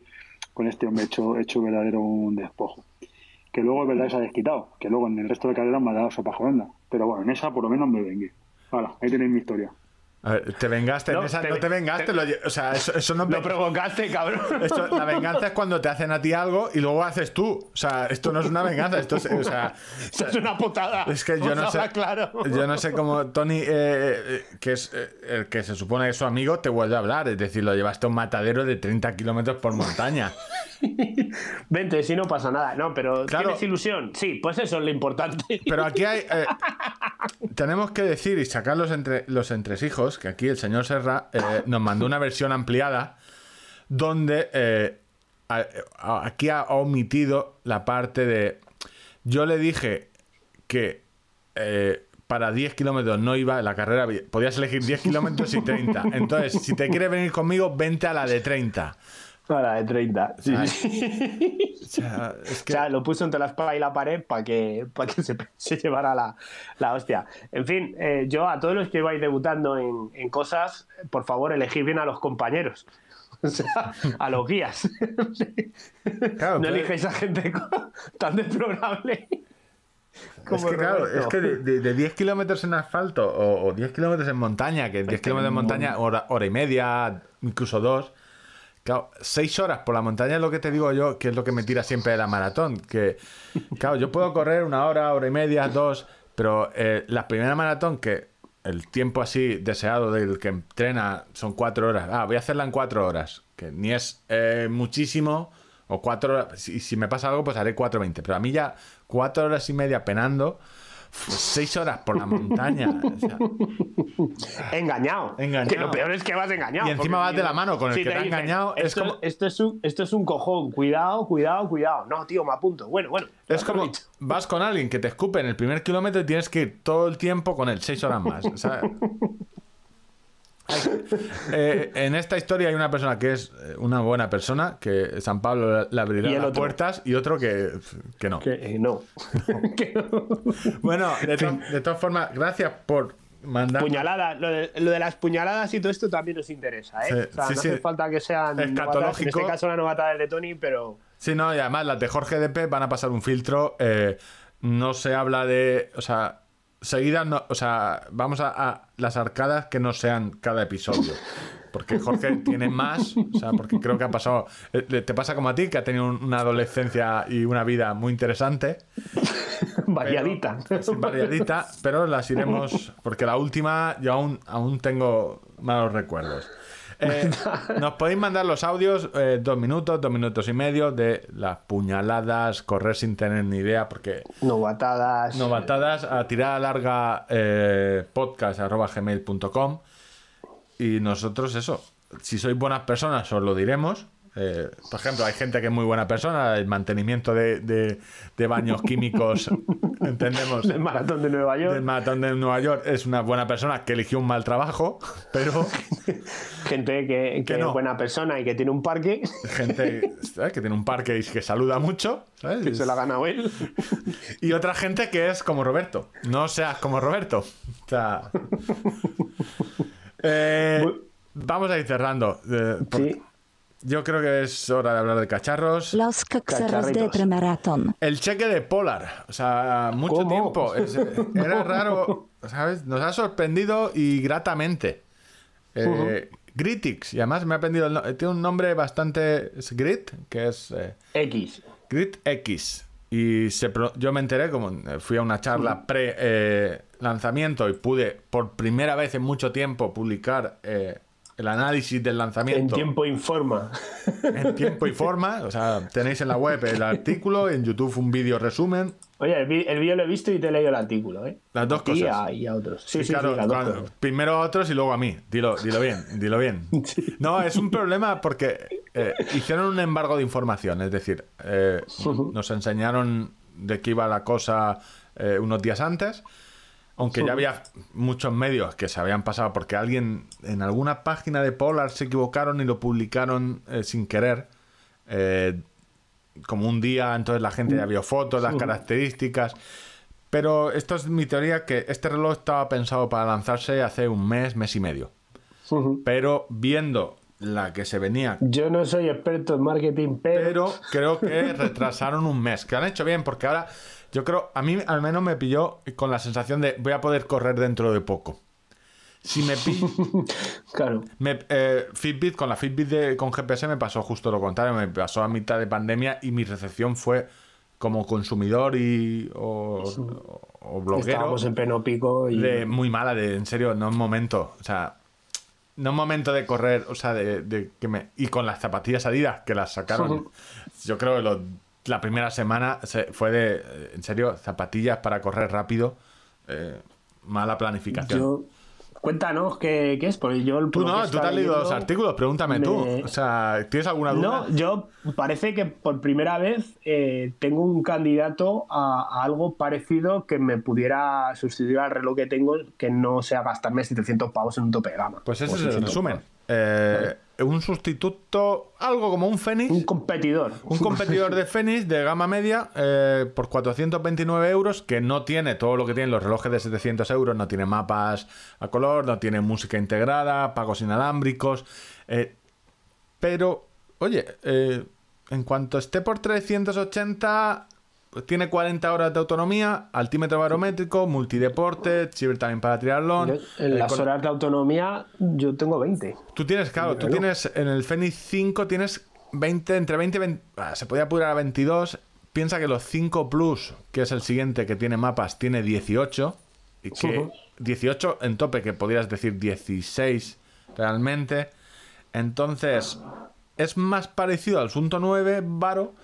con este hombre hecho, hecho verdadero un despojo. Que luego es verdad que se ha desquitado, que luego en el resto de carreras me ha dado sopa jodenda. Pero bueno, en esa por lo menos me vengué. Hala, ahí tenéis mi historia. A ver, te vengaste, No, en esa- te- no te vengaste, te- lo o sea, eso, eso no Lo provocaste, cabrón. esto- la venganza es cuando te hacen a ti algo y luego haces tú. O sea, esto no es una venganza, esto es, o sea, (laughs) Eso es una putada. es que yo no sé, claro. yo no sé cómo Tony, eh, eh, que es eh, el que se supone que es su amigo, te vuelve a hablar. Es decir, lo llevaste a un matadero de 30 kilómetros por montaña. (laughs) Vente, si no pasa nada. No, pero Claro. ¿tienes ilusión? Sí, pues eso es lo importante. Pero aquí hay. Tenemos que decir y sacar los, entre, los entresijos, que aquí el señor Serra eh, nos mandó una versión ampliada donde eh, aquí ha omitido la parte de. Yo le dije que eh, para 10 kilómetros no iba la carrera, podías elegir 10 kilómetros y 30. Entonces, si te quieres venir conmigo, vente a la de 30. Para de 30. Sí, Ay. sí. O sea, es O que. sea, lo puso entre la espada y la pared para que, para que se, (laughs) se llevara la, la hostia. En fin, eh, yo a todos los que vais debutando en, en cosas, por favor, elegid bien a los compañeros. (laughs) O sea, a los guías. (laughs) Claro, no pero- elijáis a gente tan deplorable. Es que claro, es que de, de- de 10 kilómetros en asfalto o, o 10 kilómetros en montaña, que 10 kilómetros en montaña, hora, hora y media, incluso dos. Claro, 6 horas por la montaña es lo que te digo yo, que es lo que me tira siempre de la maratón. Que, claro, yo puedo correr una hora, hora y media, dos, pero eh, la primera maratón que el tiempo así deseado del que entrena son cuatro horas. Ah, voy a hacerla en cuatro horas, que ni es eh, muchísimo, o cuatro horas. Si, si me pasa algo, pues haré 4.20. Pero a mí ya cuatro horas y media penando, seis horas por la montaña. o sea, (laughs) Engañado. Engañado. Que lo peor es que vas engañado. Y encima vas de la mano con el que te ha engañado, es Esto, como- esto, es un, esto es un cojón. Cuidado, cuidado, cuidado. No, tío, me apunto. Bueno, bueno. Es como dicho. vas con alguien que te escupe en el primer kilómetro y tienes que ir todo el tiempo con él, seis horas más. o sea, (laughs) eh, en esta historia hay una persona que es eh, una buena persona, que San Pablo le abrirá las otro. puertas, y otro que, que no. Que, eh, no. (laughs) Que no. Bueno, de, to- de todas formas, gracias por mandar. Puñaladas. Lo de, lo de las puñaladas y todo esto también nos interesa, ¿eh? Sí, o sea, sí, no sí. hace falta que sean. novatas, En este caso, la novatada de Tony, pero. Sí, no, y además las de Jorge DP van a pasar un filtro. eh, no se habla de. O sea, seguidas no. O sea, vamos a, a las arcadas que no sean cada episodio. Porque Jorge tiene más. O sea, porque creo que ha pasado. eh, Te pasa como a ti, que ha tenido un- una adolescencia y una vida muy interesante. (laughs) Variadita. Sí, variadita, pero las iremos. Porque la última, yo aún, aún tengo malos recuerdos. Eh, (laughs) nos podéis mandar los audios, eh, dos minutos, dos minutos y medio, de las puñaladas, correr sin tener ni idea, porque Novatadas. novatadas a tirada larga eh, podcast arroba gmail.com y nosotros eso, si sois buenas personas os lo diremos. Eh, por ejemplo, hay gente que es muy buena persona, el mantenimiento de, de- de baños químicos, (laughs) entendemos. El maratón de Nueva York. Del maratón de Nueva York es una buena persona que eligió un mal trabajo, pero (laughs) Gente que, que Que no. es buena persona y que tiene un parque gente ¿sabes? que tiene un parque y que saluda mucho, ¿sabes? que se lo ha ganado él. Y otra gente que es como Roberto. No seas como Roberto. O sea. (laughs) Eh, vamos a ir cerrando. eh, por- Sí. Yo creo que es hora de hablar de cacharros. Los cacharros de premaratón. El cheque de Polar. O sea, mucho ¿Cómo? tiempo. Es- (laughs) era raro, ¿sabes? Nos ha sorprendido y gratamente. Eh, Gritix. Y además me ha aprendido el no- Tiene un nombre bastante. Es Grit, que es. eh, X. Grit X. Y se pro- yo me enteré, como eh, fui a una charla pre-lanzamiento y pude por primera vez en mucho tiempo publicar eh, el análisis del En lanzamiento tiempo informa. en tiempo y forma. O sea, tenéis en la web el artículo, en YouTube un vídeo resumen. Oye, el, vídeo lo he visto y te he leído el artículo, ¿eh? Las dos y cosas. a- Y a otros. Sí, Y sí, claro, sí, las dos cuando- cosas. primero a otros y luego a mí. Dilo, dilo bien, dilo bien. (laughs) No, es un problema porque eh, hicieron un embargo de información. Es decir, eh, nos enseñaron de qué iba la cosa eh, unos días antes. Aunque ya había muchos medios que se habían pasado porque alguien en alguna página de Polar se equivocaron y lo publicaron eh, sin querer. Eh, como un día, entonces la gente ya vio fotos, las características. Pero esto es mi teoría que este reloj estaba pensado para lanzarse hace un mes, mes y medio. Pero viendo la que se venía, Yo no soy experto en marketing, pero. pero creo que retrasaron un mes. Que han hecho bien, porque ahora yo creo, a mí al menos me pilló con la sensación de voy a poder correr dentro de poco. Si me pillo, (laughs) Claro. Me- eh, Fitbit, con la Fitbit de- con GPS me pasó justo lo contrario, me pasó a mitad de pandemia y mi recepción fue como consumidor y o, o- o bloguero Estábamos en pleno pico y. de muy mala, de en serio, no es momento, o sea, no es momento de correr, o sea, de, de que me y con las zapatillas Adidas que las sacaron, (laughs) yo creo que lo- la primera semana se- fue de, eh, en serio, zapatillas para correr rápido, eh, mala planificación. Yo. Cuéntanos qué, qué es, porque yo. Tú no, tú te has leído los artículos, pregúntame tú. O sea, ¿tienes alguna duda? No, yo parece que por primera vez eh, tengo un candidato a, a algo parecido que me pudiera sustituir al reloj que tengo, que no sea gastarme 700 pavos en un tope de gama. Pues ese es el 600 resumen. Un sustituto, algo como un Fénix, Un competidor. un competidor de Fénix de gama media eh, por 429 euros que no tiene todo lo que tienen los relojes de 700 euros, no tiene mapas a color, no tiene música integrada, pagos inalámbricos, eh, pero, oye, eh, en cuanto esté por 380, pues tiene 40 horas de autonomía, altímetro barométrico, multideporte, chip también para triatlón. Yo, en eh, las horas de autonomía yo tengo 20. Tú tienes, claro, tú tienes en el Fenix 5 tienes 20, entre 20 y 20, ah, se podía apurar a 22. Piensa que los 5 Plus, que es el siguiente que tiene mapas, tiene 18. y que 18 en tope, que podrías decir 16 realmente. Entonces, es más parecido al Sunto 9 Varo,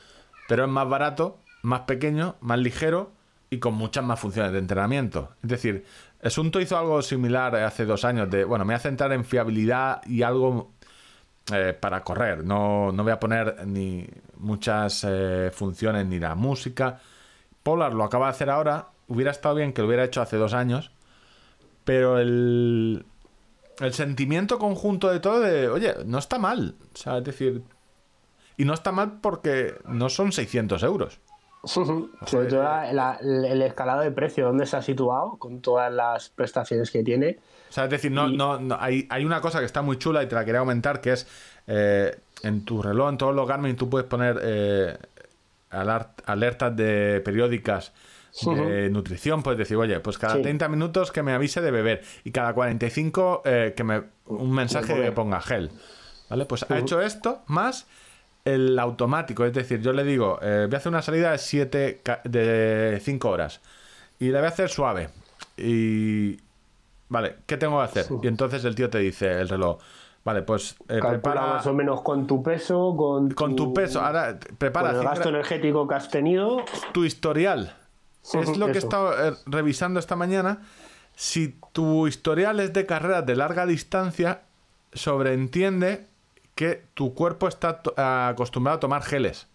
pero es más barato, más pequeño, más ligero y con muchas más funciones de entrenamiento. Es decir, el Sunto hizo algo similar hace dos años de, bueno, me voy a centrar en fiabilidad y algo eh, para correr. No, no voy a poner ni muchas eh, funciones ni la música. Polar lo acaba de hacer ahora. Hubiera estado bien que lo hubiera hecho hace dos años. Pero el, el sentimiento conjunto de todo de, oye, no está mal. O sea, es decir... Y no está mal porque no son 600 euros. (laughs) Sobre todo la- la- el escalado de precio, dónde se ha situado con todas las prestaciones que tiene. O sea, es decir, no, Y- no, no- hay, hay una cosa que está muy chula y te la quería comentar, que es eh, en tu reloj, en todos los Garmin, tú puedes poner eh, alertas de periódicas de nutrición. Puedes decir, oye, pues cada Sí. 30 minutos que me avise de beber y cada 45 eh, que me un mensaje que ponga gel. ¿Vale? Pues ha hecho esto más el automático. Es decir, yo le digo, eh, voy a hacer una salida de 7 de 5 horas y la voy a hacer suave. Y Vale, ¿qué tengo que hacer? Y entonces el tío te dice, el reloj, vale, pues eh, prepara más o menos con tu peso, con, con tu peso, ahora prepara con el gasto energético que has tenido. tu historial. Es lo que he estado eh, revisando esta mañana. Si tu historial es de carreras de larga distancia, sobreentiende que tu cuerpo está to- acostumbrado a tomar geles.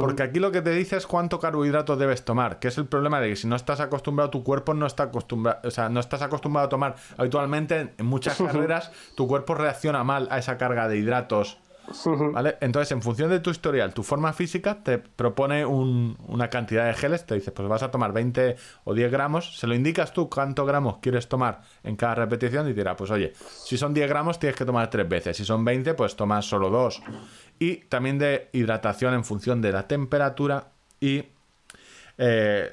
Porque aquí lo que te dice es cuánto carbohidrato debes tomar, que es el problema de que si no estás acostumbrado, tu cuerpo no está acostumbrado, o sea, no estás acostumbrado a tomar habitualmente en- en muchas carreras, tu cuerpo reacciona mal a esa carga de hidratos. ¿Vale? Entonces, en función de tu historial, tu forma física te propone un- una cantidad de geles, te dice, pues vas a tomar 20 o 10 gramos, se lo indicas tú cuántos gramos quieres tomar en cada repetición y dirá, pues oye, si son 10 gramos tienes que tomar tres veces, si son 20 pues tomas solo dos. Y también de hidratación en función de la temperatura y eh,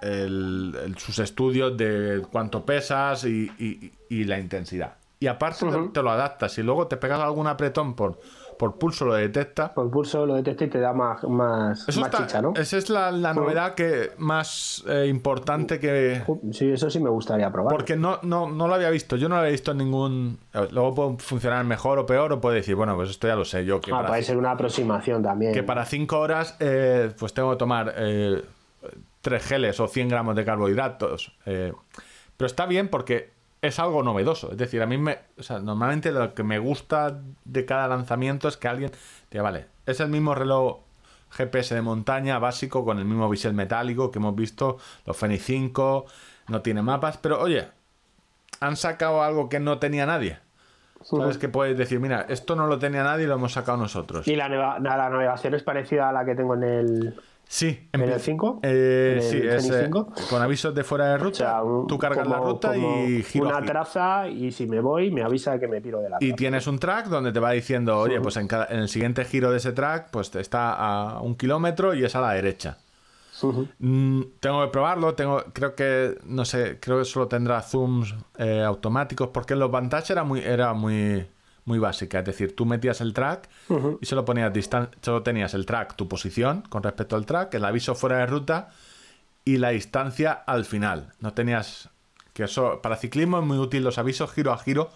el- el- sus estudios de cuánto pesas y, y- y la intensidad. Y aparte te- te, lo adaptas. Si luego te pegas algún apretón por, por pulso, lo detecta. Por pulso lo detecta y te da más, más, más está- chicha, ¿no? Esa es la, la novedad que más eh, importante que... Sí, eso sí me gustaría probar. Porque no, no, no lo había visto. Yo no lo había visto en ningún... Luego puede funcionar mejor o peor o puede decir, bueno, pues esto ya lo sé yo. Que Ah, para puede ser una aproximación también. que para 5 horas eh, pues tengo que tomar 3 geles o 100 gramos de carbohidratos. eh, pero está bien porque es algo novedoso. Es decir, a mí me... O sea, normalmente lo que me gusta de cada lanzamiento es que alguien... Diga, vale, es el mismo reloj GPS de montaña básico con el mismo bisel metálico que hemos visto, los Fenix 5, no tiene mapas, pero oye, han sacado algo que no tenía nadie. ¿Sabes? Que puedes decir, mira, esto no lo tenía nadie y lo hemos sacado nosotros. Y la, neva- la navegación es parecida a la que tengo en el. Sí, ¿En el pri- 5? Eh, ¿En el sí, es 5? con avisos de fuera de O ruta. sea, un- tú cargas la ruta y giro a Una traza y si me voy me avisa que me piro de la Y traza. tienes un track donde te va diciendo, oye, pues en, cada- en el siguiente giro de ese track, pues está a un kilómetro y es a la derecha. Mm, tengo que probarlo, tengo, creo que, no sé, creo que solo tendrá zooms eh, automáticos, porque en los Vantage era muy, era muy, muy básica, es decir, tú metías el track y solo ponías solo tenías el track, tu posición con respecto al track, el aviso fuera de ruta y la distancia al final. No tenías, que eso, para ciclismo es muy útil, los avisos giro a giro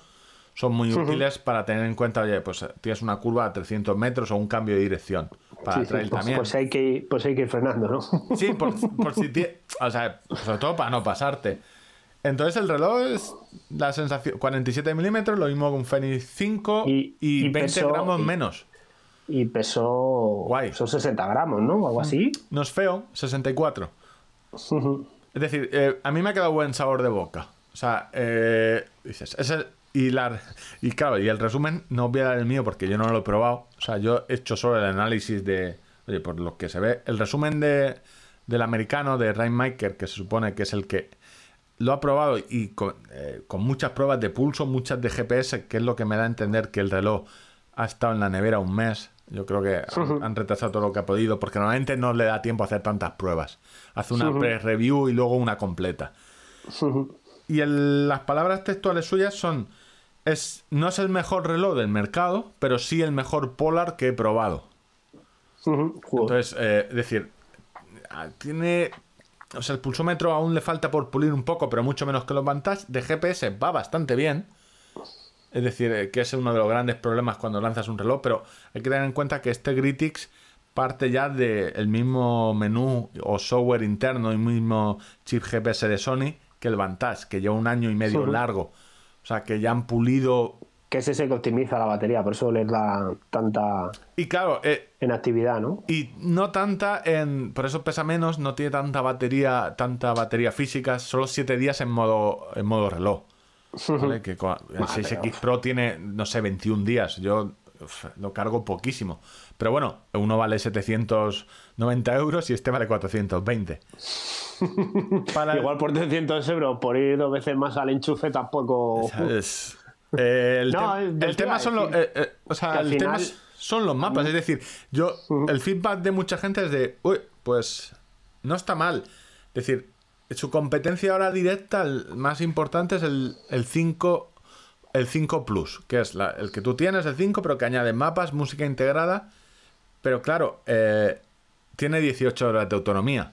son muy útiles para tener en cuenta, oye, pues eh, tienes una curva a 300 metros o un cambio de dirección. Para Sí, sí, trail pues, también. pues hay que ir, pues hay que ir frenando, ¿no? Sí, por, (laughs) por si O sea, sobre todo para no pasarte. Entonces el reloj es la sensación. 47 milímetros, lo mismo que un Fenix 5 y, Y- y 20 peso- gramos y- menos. Y pesó. Guay. Son 60 gramos, ¿no? O algo así. No es feo, 64. Es decir, eh, a mí me ha quedado buen sabor de boca. O sea, eh, dices, es el- y, la, y claro, y el resumen no voy a dar el mío porque yo no lo he probado. O sea, yo he hecho solo el análisis de, oye, por lo que se ve, el resumen de, del americano, de Rainmaker, que se supone que es el que lo ha probado y con, eh, con muchas pruebas de pulso, muchas de GPS, que es lo que me da a entender que el reloj ha estado en la nevera un mes. Yo creo que han, han retrasado todo lo que ha podido, porque normalmente no le da tiempo a hacer tantas pruebas. Hace una pre-review y luego una completa. Y el- las palabras textuales suyas son: es, no es el mejor reloj del mercado, pero sí el mejor Polar que he probado. Entonces, eh, es decir, ah, tiene o sea, el pulsómetro aún le falta por pulir un poco, pero mucho menos que los Vantage. De GPS va bastante bien. Es decir, eh, que es uno de los grandes problemas cuando lanzas un reloj, pero hay que tener en cuenta que este Gritix parte ya del mismo menú o software interno y mismo chip GPS de Sony que el Vantage, que lleva un año y medio largo. O sea, que ya han pulido. Que es ese que optimiza la batería, por eso les da tanta Y claro, eh, en actividad, ¿no? Y no tanta en. Por eso pesa menos, no tiene tanta batería, tanta batería física, solo 7 días en modo, en modo reloj. ¿vale? Que el Ah, 6X Pro tiene, no sé, 21 días. Yo uf, lo cargo poquísimo. Pero bueno, uno vale 790 euros y este vale 420. (laughs) Para- Igual por 300 euros, por ir dos veces más al enchufe, tampoco. ¿sabes? Eh, el, No, tema son los, eh, eh, o sea, tema son mapas. Es decir, yo el feedback de mucha gente es de, uy, pues no está mal. Es decir, su competencia ahora directa, el más importante es el, el 5 el 5 Plus, que es la- el que tú tienes, el 5, pero que añade mapas, música integrada. Pero claro, eh, tiene 18 horas de autonomía.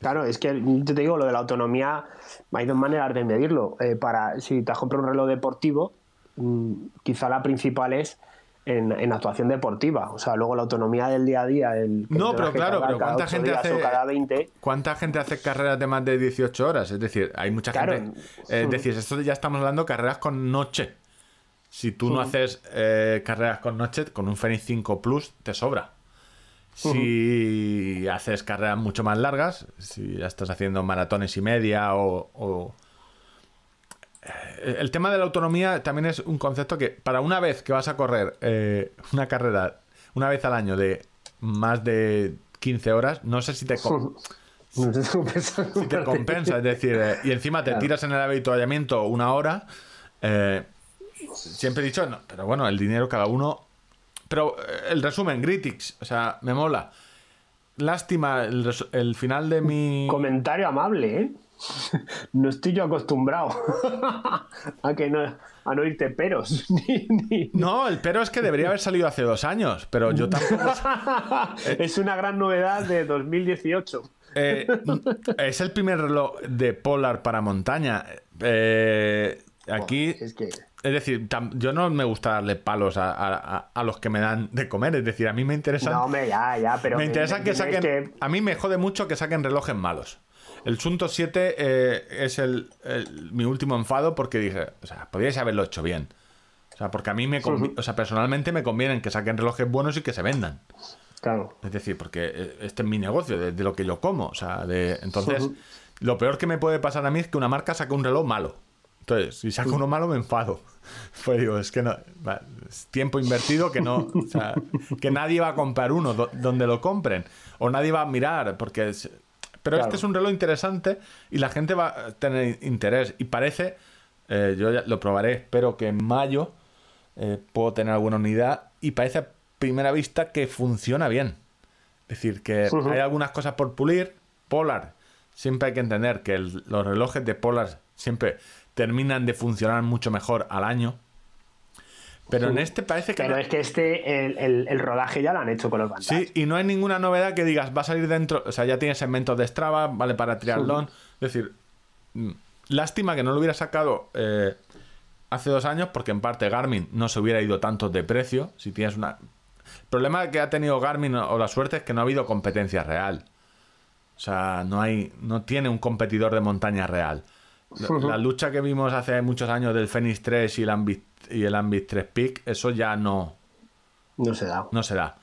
Claro, es que yo te digo, lo de la autonomía, hay dos maneras de medirlo. Eh, para Si te has comprado un reloj deportivo, mm, quizá la principal es en, en actuación deportiva. O sea, luego la autonomía del día a día. El, No, pero claro, pero ¿cuánta gente hace o cada 20. ¿Cuánta gente hace carreras de más de 18 horas? Es decir, hay mucha Claro. gente. eh, Es decir, esto ya estamos hablando de carreras con noche. Si tú no haces eh, carreras con noche, con un Fenix 5 Plus te sobra. Si haces carreras mucho más largas, si ya estás haciendo maratones y media o, o- Eh, El tema de la autonomía también es un concepto que para una vez que vas a correr eh, una carrera una vez al año de más de 15 horas, no sé si te, com- pensar. si te compensa. Es decir, eh, y encima te tiras en el avituallamiento una hora. eh, siempre he dicho, no, pero bueno, el dinero cada uno. Pero eh, el resumen, Gritix, o sea, me mola. Lástima el, el final de mi. Comentario amable, ¿eh? (laughs) No estoy yo acostumbrado (laughs) a que no, a no irte peros. (laughs) No, el pero es que debería haber salido hace dos años, pero yo tampoco. es una gran novedad de 2018. Eh, es el primer reloj de Polar para montaña. Eh, aquí, Es que es decir, tam- yo no me gusta darle palos a, a- a- los que me dan de comer. Es decir, a mí me interesa. no, hombre, ya, ya, pero me interesa que saquen. que- A mí me jode mucho que saquen relojes malos. El Sunto 7 eh, es el, el- mi último enfado porque dije, o sea, podríais haberlo hecho bien. O sea, porque a mí me convi- o sea, personalmente me convienen que saquen relojes buenos y que se vendan. Claro. Es decir, porque eh, este es mi negocio, de, de lo que yo como. O sea, de, entonces, lo peor que me puede pasar a mí es que una marca saque un reloj malo. Entonces, si saco uno malo, me enfado. (laughs) Pues digo, es que no. Es tiempo invertido que no. O sea, que nadie va a comprar uno do- donde lo compren. O nadie va a mirar, porque. es- pero Claro. este es un reloj interesante y la gente va a tener interés. Y parece. eh, yo ya lo probaré, espero que en mayo eh, puedo tener alguna unidad. Y parece a primera vista que funciona bien. Es decir, que hay algunas cosas por pulir. Polar, siempre hay que entender que el- los relojes de Polar siempre terminan de funcionar mucho mejor al año. Pero en este parece que Pero no. es que este, el, el- el rodaje ya lo han hecho con los Vantage. Sí, y no hay ninguna novedad que digas, va a salir dentro. O sea, ya tiene segmentos de Strava, vale para triatlón. Es decir, mm, lástima que no lo hubiera sacado eh, hace dos años, porque en parte Garmin no se hubiera ido tanto de precio. Si tienes una. El problema que ha tenido Garmin o la suerte es que no ha habido competencia real. O sea, no hay, no tiene un competidor de montaña real. La, (laughs) lucha que vimos hace muchos años del Fenix 3 y el Ambit, y el Ambit 3 Peak, eso ya no, No se da. no se da.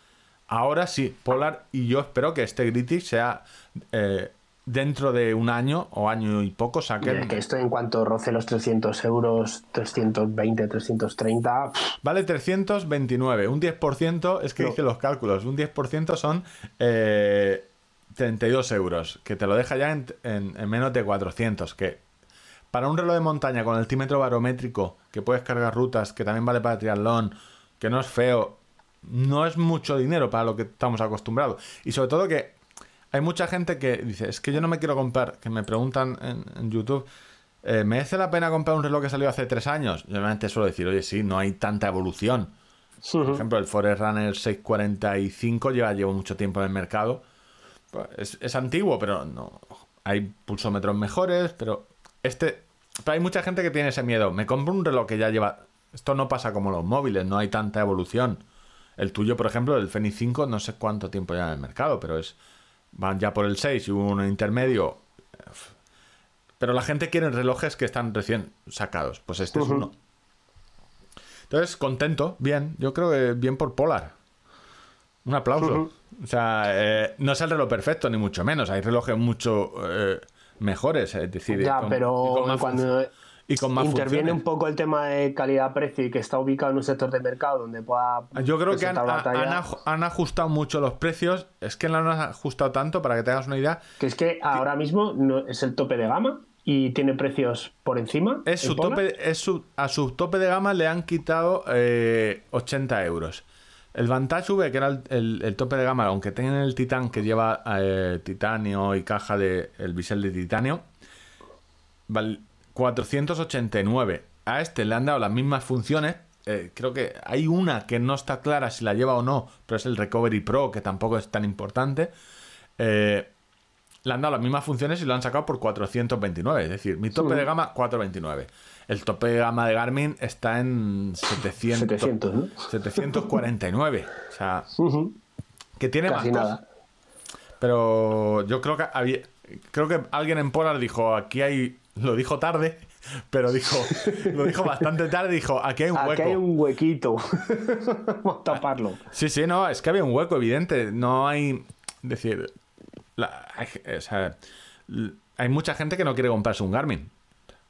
Ahora sí, Polar, y yo espero que este Gritix sea eh, dentro de un año o año y poco saquen. que esto en cuanto roce los 300 euros, 320, 330, pff, Vale 329, un 10%, es que No. hice los cálculos, un 10% son eh, 32 euros, que te lo deja ya en, en- en menos de 400, que para un reloj de montaña con altímetro barométrico, que puedes cargar rutas, que también vale para triatlón, que no es feo, no es mucho dinero para lo que estamos acostumbrados. Y sobre todo que hay mucha gente que dice, es que yo no me quiero comprar, que me preguntan en, en YouTube, eh, ¿me hace la pena comprar un reloj que salió hace tres años? Yo obviamente suelo decir, oye, sí, no hay tanta evolución. Por ejemplo, el Forest Runner 645 lleva, lleva mucho tiempo en el mercado. Pues, Es, es antiguo, pero no. hay pulsómetros mejores, pero este. Pero hay mucha gente que tiene ese miedo. Me compro un reloj que ya lleva. Esto no pasa como los móviles, no hay tanta evolución. El tuyo, por ejemplo, el Fenix 5, no sé cuánto tiempo ya en el mercado, pero es. Van ya por el 6 y uno intermedio. Pero la gente quiere relojes que están recién sacados. Pues este es uno. Entonces, contento, bien. Yo creo que bien por Polar. Un aplauso. O sea, eh, no es el reloj perfecto, ni mucho menos. Hay relojes mucho eh, mejores. Es decir, Ya, con- y con más cuando y con más interviene un poco el tema de calidad-precio y que está ubicado en un sector de mercado donde pueda. Yo creo que han, ajustado mucho los precios. Es que no han ajustado tanto, para que te hagas una idea. Que es que ahora mismo no, es el tope de gama y tiene precios por encima. Es su tope, es su, a su tope de gama le han quitado eh, 80 euros. El Vantage V, que era el, el- el tope de gama, aunque tenga el Titan que lleva eh, titanio y caja de el bisel de titanio, vale 489. A este le han dado las mismas funciones. eh, creo que hay una que no está clara si la lleva o no, pero es el Recovery Pro, que tampoco es tan importante. Eh, le han dado las mismas funciones y lo han sacado por 429. Es decir, mi tope de gama, 429. El tope de gama de Garmin está en 700, 700, ¿no? 749. O sea, que tiene Casi más nada. Pero yo creo que había, creo que alguien en Polar dijo, aquí hay, lo dijo tarde, pero dijo, lo dijo bastante tarde, dijo, aquí hay un hueco. Aquí hay un huequito. (laughs) Vamos a taparlo. Sí, sí, no, es que había un hueco evidente. No hay. Decir, la- hay, o sea, hay mucha gente que no quiere comprarse un Garmin.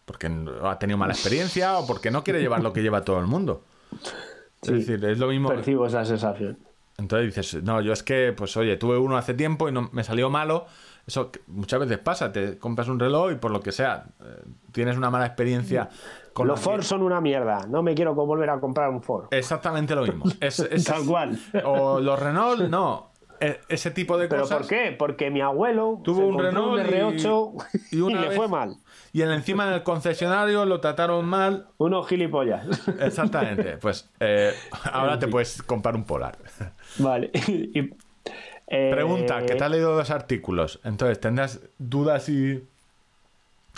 Porque ha tenido mala experiencia o porque no quiere llevar lo que lleva todo el mundo. Sí, es decir, es lo mismo. Percibo esa sensación. Entonces dices, no, yo es que, pues oye, tuve uno hace tiempo y no, me salió malo. Eso muchas veces pasa, te compras un reloj y por lo que sea, eh, tienes una mala experiencia con Los Ford son una mierda. No me quiero volver a comprar un Ford. Exactamente lo mismo. Es- (laughs) es- Tal cual. O los Renault, no. E- Ese tipo de ¿Pero cosas. por qué? Porque mi abuelo Tuvo se un Renault y- R8 y y, una (laughs) le vez- fue mal. Y en- encima en el concesionario lo trataron mal. Unos gilipollas. Exactamente. Pues eh, ahora te puedes comprar un Polar. vale. (laughs) Y, eh, Pregunta, que te has leído dos artículos. Entonces, ¿tendrás dudas y...?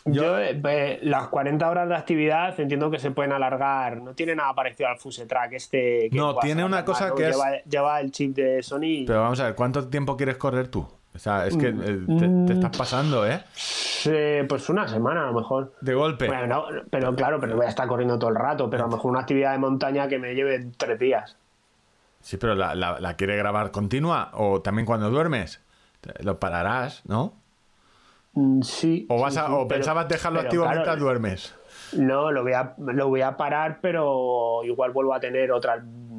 Yo, eh, eh, las 40 horas de actividad entiendo que se pueden alargar. No tiene nada parecido al Fuse Track este. Que No, tiene una cosa que es- lleva, lleva el chip de Sony. Pero vamos a ver, ¿cuánto tiempo quieres correr tú? O sea, es que Mm. eh, te, te estás pasando, ¿eh? Eh, pues una semana a lo mejor. De golpe. Bueno, no, pero claro, pero voy a estar corriendo todo el rato. Pero a lo mejor una actividad de montaña que me lleve tres días. Sí, pero la, la, la quiere grabar continua o también cuando duermes. Lo pararás, ¿no? Mm, Sí. O, vas sí, a, sí, o pero- pensabas dejarlo activo claro, mientras duermes. No, lo voy, a, lo voy a parar, pero igual vuelvo a tener otras mm,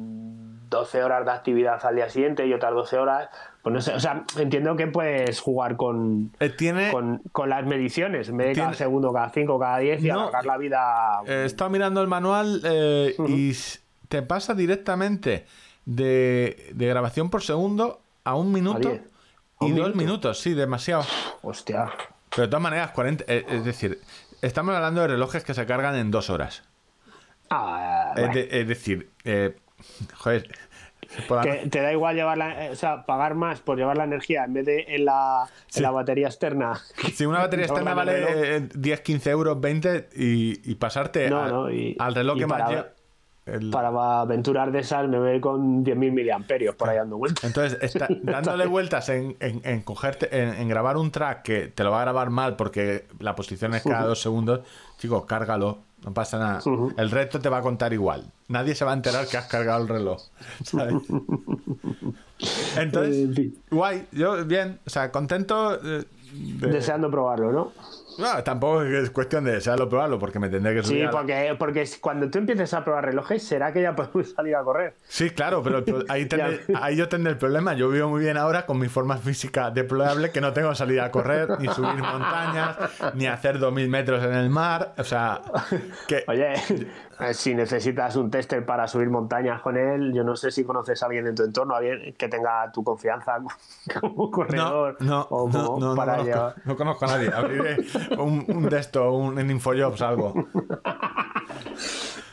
12 horas de actividad al día siguiente y otras 12 horas. Pues no sé, o sea, entiendo que puedes jugar con, Eh, tiene... con, con las mediciones, en vez de cada segundo, cada 5, cada 10 y No, alargar la vida. Eh, He estado mirando el manual eh, y te pasa directamente de, de grabación por segundo a un minuto diez. ¿A y dos minuto? minutos, sí, demasiado. Hostia. Pero de todas maneras, 40, eh, es decir, estamos hablando de relojes que se cargan en dos horas. Ah, Es, bueno, de- es decir, joder, que te da igual eh, o sea, pagar más por llevar la energía en vez de en la, en la batería externa. si una batería (laughs) externa reloj. vale eh, 10, 15 euros, 20 y, y pasarte No, a- no, y- al reloj que más para- lleva- el- Para aventurar de esas me voy con 10.000 miliamperios por ahí dando vueltas. Entonces, está (laughs) dándole vueltas en, en- en cogerte, en, en grabar un track que te lo va a grabar mal porque la posición es cada dos segundos, chicos, cárgalo, no pasa nada. El resto te va a contar igual. Nadie se va a enterar que has cargado el reloj. (laughs) ¿sabes? Entonces, En fin. guay, yo bien, o sea, contento. eh, de- Deseando probarlo, ¿no? No, tampoco es cuestión de desearlo probarlo porque me tendré que subir. Sí, a la- porque, cuando tú empieces a probar relojes, será que ya podemos (laughs) salir a correr. Sí, claro, pero pro- (laughs) ahí, tendré- ahí yo tendré el problema. Yo vivo muy bien ahora con mi forma física deplorable que no tengo salir a correr, ni subir montañas, ni hacer 2000 metros en el mar. O sea, que (laughs) Oye, si necesitas un tester para subir montañas con él, yo no sé si conoces a alguien en tu entorno, alguien que tenga tu confianza (laughs) como no, corredor no, o no, como no, no para conozco, llevar. no conozco a nadie. Abriré un, un un en Infojobs, algo. (laughs)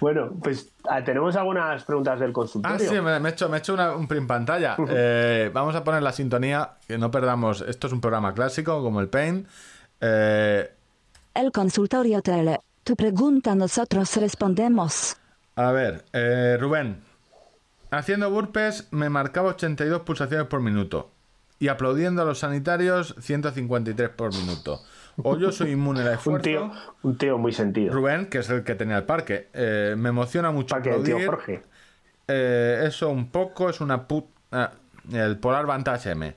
Bueno, pues ah, tenemos algunas preguntas del Ah, consultorio. sí, me, me he hecho, me he hecho una, un print pantalla. Eh, vamos a poner la sintonía, que no perdamos. Esto es un programa clásico, como el Pain. Eh, El consultorio tele. Tu pregunta nosotros respondemos. a ver, eh, Rubén. Haciendo burpees me marcaba 82 pulsaciones por minuto. Y aplaudiendo a los sanitarios, 153 por minuto. O yo soy inmune al (laughs) Un esfuerzo. tío, un tío muy sentido. Rubén, que es el que tenía el parque. eh, me emociona mucho Para que el tío aplaudir. Jorge. Eh, eso un poco es una put... ah, el Polar Vantage M.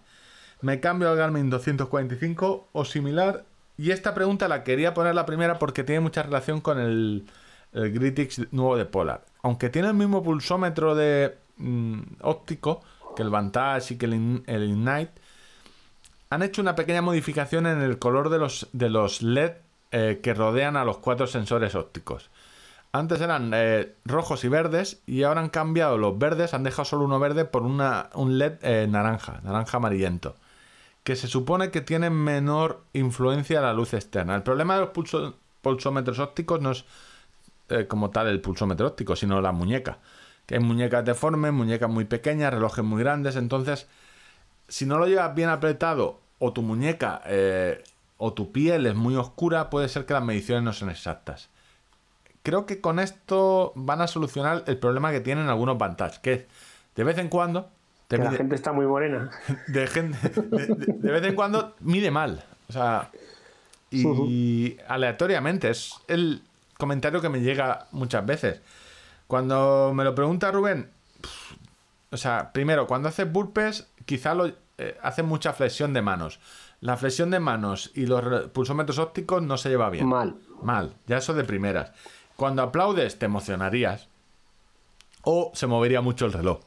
Me cambio al Garmin 245 o similar. Y esta pregunta la quería poner la primera porque tiene mucha relación con el, el Gritix nuevo de Polar. Aunque tiene el mismo pulsómetro de mm, óptico que el Vantage y que el, Ignite, han hecho una pequeña modificación en el color de los, de los LED eh, que rodean a los cuatro sensores ópticos. Antes eran eh, rojos y verdes y ahora han cambiado los verdes, han dejado solo uno verde por una, un LED eh, naranja, naranja amarillento, que se supone que tiene menor influencia a la luz externa. El problema de los pulso- pulsómetros ópticos no es eh, como tal el pulsómetro óptico, sino la muñeca. Que hay muñecas deformes, muñecas muy pequeñas, relojes muy grandes, entonces si no lo llevas bien apretado o tu muñeca eh, o tu piel es muy oscura, puede ser que las mediciones no son exactas. Creo que con esto van a solucionar el problema que tienen algunos Vantage, que es de vez en cuando te Que la gente está muy morena. (laughs) de, gente- de- de- de vez en cuando mide mal. O sea, y aleatoriamente. Es el comentario que me llega muchas veces. Cuando me lo pregunta Rubén, o sea, primero, cuando haces burpees, quizá lo, eh, haces mucha flexión de manos. La flexión de manos y los pulsómetros ópticos no se lleva bien. Mal. Mal, ya eso de primeras. Cuando aplaudes, te emocionarías. O se movería mucho el reloj.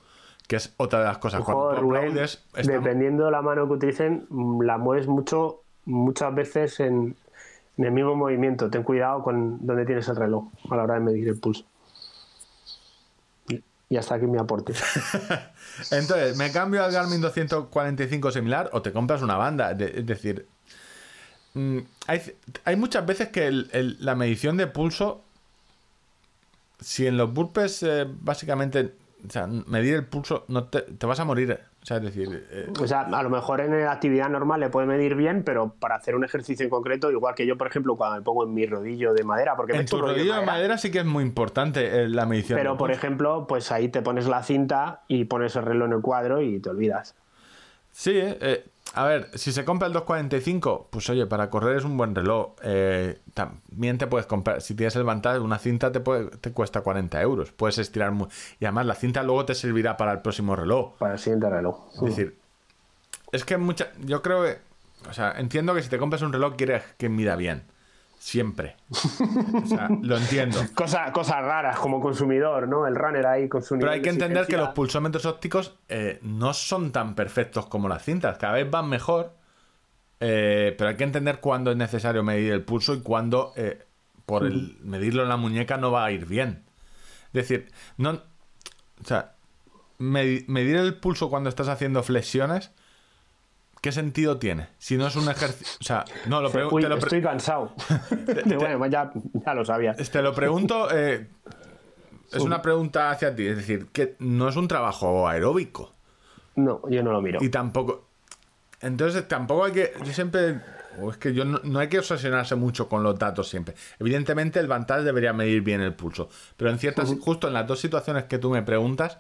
Que es otra de las cosas. Ojo, Cuando tú Rubén, aplaudes, está- dependiendo de la mano que utilicen, la mueves mucho, muchas veces en, en el mismo movimiento. Ten cuidado con dónde tienes el reloj a la hora de medir el pulso. Y- hasta aquí mi aporte. (laughs) Entonces, ¿me cambio al Garmin 245 similar o te compras una banda? De- es decir, mm, hay, hay muchas veces que el- el- la medición de pulso, si en los burpees eh, básicamente, o sea, medir el pulso, no te, te vas a morir. O sea, es decir, eh, O sea, a lo mejor en la actividad normal le puede medir bien, pero para hacer un ejercicio en concreto, igual que yo, por ejemplo, cuando me pongo en mi rodillo de madera, porque en tu un rodillo de madera sí que es muy importante eh, la medición. Pero, por ejemplo, pues ahí te pones la cinta y pones el reloj en el cuadro y te olvidas. Sí, eh, eh, a ver, si se compra el 245, pues oye, para correr es un buen reloj. Eh, también te puedes comprar, si tienes el Vantage, una cinta te, puede, te cuesta 40 euros. Puedes estirar muy... Y además la cinta luego te servirá para el próximo reloj. Para el siguiente reloj. Es decir, es que mucha... Yo creo que... O sea, entiendo que si te compras un reloj quieres que mida bien. Siempre. O sea, lo entiendo. (laughs) Cosa- cosas raras como consumidor, ¿no? El runner ahí con su Pero hay que de entender que los pulsómetros ópticos eh, no son tan perfectos como las cintas. Cada vez van mejor. eh, pero hay que entender cuándo es necesario medir el pulso y cuándo eh, por el medirlo en la muñeca no va a ir bien. Es decir, no. O sea, medi- medir el pulso cuando estás haciendo flexiones. ¿Qué sentido tiene? Si no es un ejercicio. O sea, no, lo (laughs) pregu- Uy, te lo pre- estoy cansado. (laughs) (laughs) bueno, ya, ya lo sabías. te lo pregunto. eh, es una pregunta hacia ti. Es decir, que no es un trabajo aeróbico. No, yo no lo miro. Y tampoco. Entonces, tampoco hay que. Yo siempre. O es que yo no, no hay que obsesionarse mucho con los datos siempre. Evidentemente, el Vantage debería medir bien el pulso. Pero en ciertas. Justo en las dos situaciones que tú me preguntas.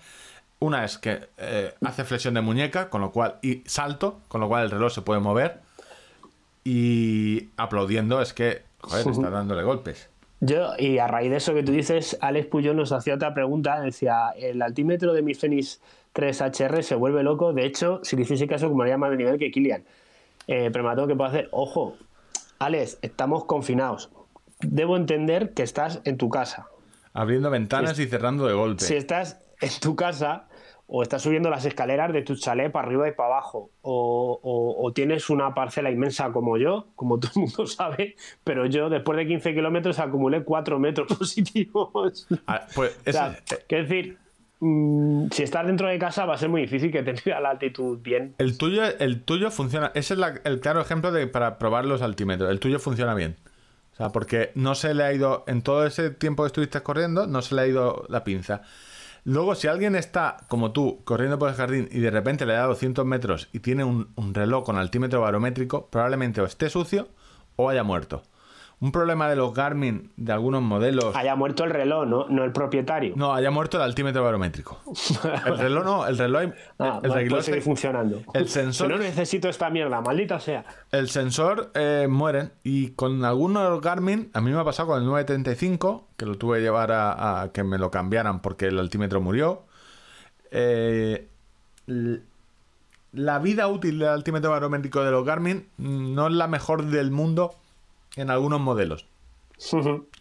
Una es que eh, hace flexión de muñeca, con lo cual. Y salto, con lo cual el reloj se puede mover. Y aplaudiendo es que. Joder, está dándole golpes. Yo, y a raíz de eso que tú dices, Alex Puyol nos hacía otra pregunta. Decía: el altímetro de mi Fenix 3 HR se vuelve loco. De hecho, si le hiciese caso, como haría más de nivel que Kilian. Eh, pero me tengo que puedo hacer. Ojo, Alex, estamos confinados. Debo entender que estás en tu casa. Abriendo ventanas y cerrando de golpe. Si estás en tu casa o estás subiendo las escaleras de tu chalet para arriba y para abajo, o, o- o tienes una parcela inmensa como yo, como todo el mundo (laughs) sabe, pero yo después de 15 kilómetros acumulé 4 metros (laughs) positivos. Ah, pues O sea, quiero decir, mm, si estás dentro de casa va a ser muy difícil que te (laughs) mida la altitud bien. El tuyo, el tuyo funciona. Ese es la- el claro ejemplo de para probar los altímetros. El tuyo funciona bien. O sea, porque no se le ha ido. En todo ese tiempo que estuviste corriendo, no se le ha ido la pinza. Luego, si alguien está, como tú, corriendo por el jardín y de repente le da 200 metros y tiene un, un reloj con altímetro barométrico, probablemente o esté sucio o haya muerto. Un problema de los Garmin, de algunos modelos... Haya muerto el reloj, ¿no? No el propietario. No, haya muerto el altímetro barométrico. (laughs) El reloj no, el reloj... Ah, el reloj puede seguir se- funcionando. el sensor- no necesito esta mierda, maldita sea. El sensor eh, mueren y con algunos Garmin, a mí me ha pasado con el 935, que lo tuve que llevar a, a que me lo cambiaran porque el altímetro murió. Eh, la vida útil del altímetro barométrico de los Garmin no es la mejor del mundo en algunos modelos.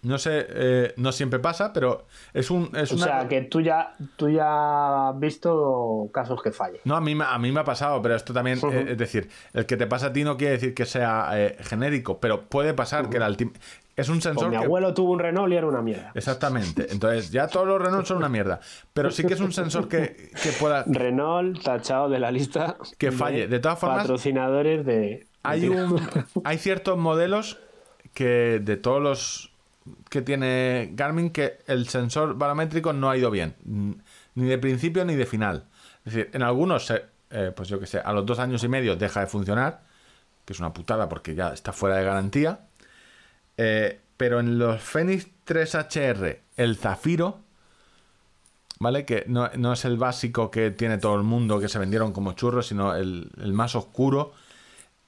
No sé, eh, no siempre pasa, pero es un... Es O una- sea, que tú ya, tú ya has visto casos que fallen. No, a mí, me- a mí me ha pasado, pero esto también, eh, es decir, el que te pasa a ti no quiere decir que sea eh, genérico, pero puede pasar que el altímetro... Es un Pues sensor mi que... abuelo tuvo un Renault y era una mierda. Exactamente. Entonces, ya todos los Renault son una mierda. Pero sí que es un sensor que, que pueda... (laughs) Renault tachado de la lista. Que falle. De todas formas- Patrocinadores de. Hay, un, hay ciertos modelos que de todos los que tiene Garmin que el sensor barométrico no ha ido bien. Ni de principio ni de final. Es decir, en algunos, eh, pues yo que sé, a los dos años y medio deja de funcionar, que es una putada porque ya está fuera de garantía. Eh, pero en los Fenix 3HR, el Zafiro, ¿vale? Que no, no es el básico que tiene todo el mundo, que se vendieron como churros, sino el, el más oscuro.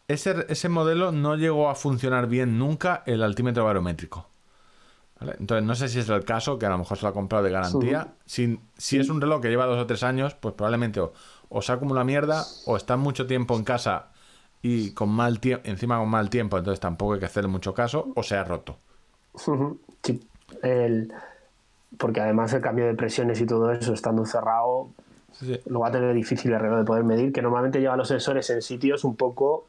Ese, ese modelo no llegó a funcionar bien nunca el altímetro barométrico. ¿vale? Entonces, no sé si es el caso, que a lo mejor se lo ha comprado de garantía. Si, si es un reloj que lleva dos o tres años, pues probablemente o, o se acumula mierda o está mucho tiempo en casa y con mal tiempo, encima con mal tiempo, entonces tampoco hay que hacerle mucho caso, o se ha roto. Sí, el- porque además el cambio de presiones y todo eso, estando cerrado, Sí, sí. lo va a tener difícil el reloj de poder medir, que normalmente lleva los sensores en sitios un poco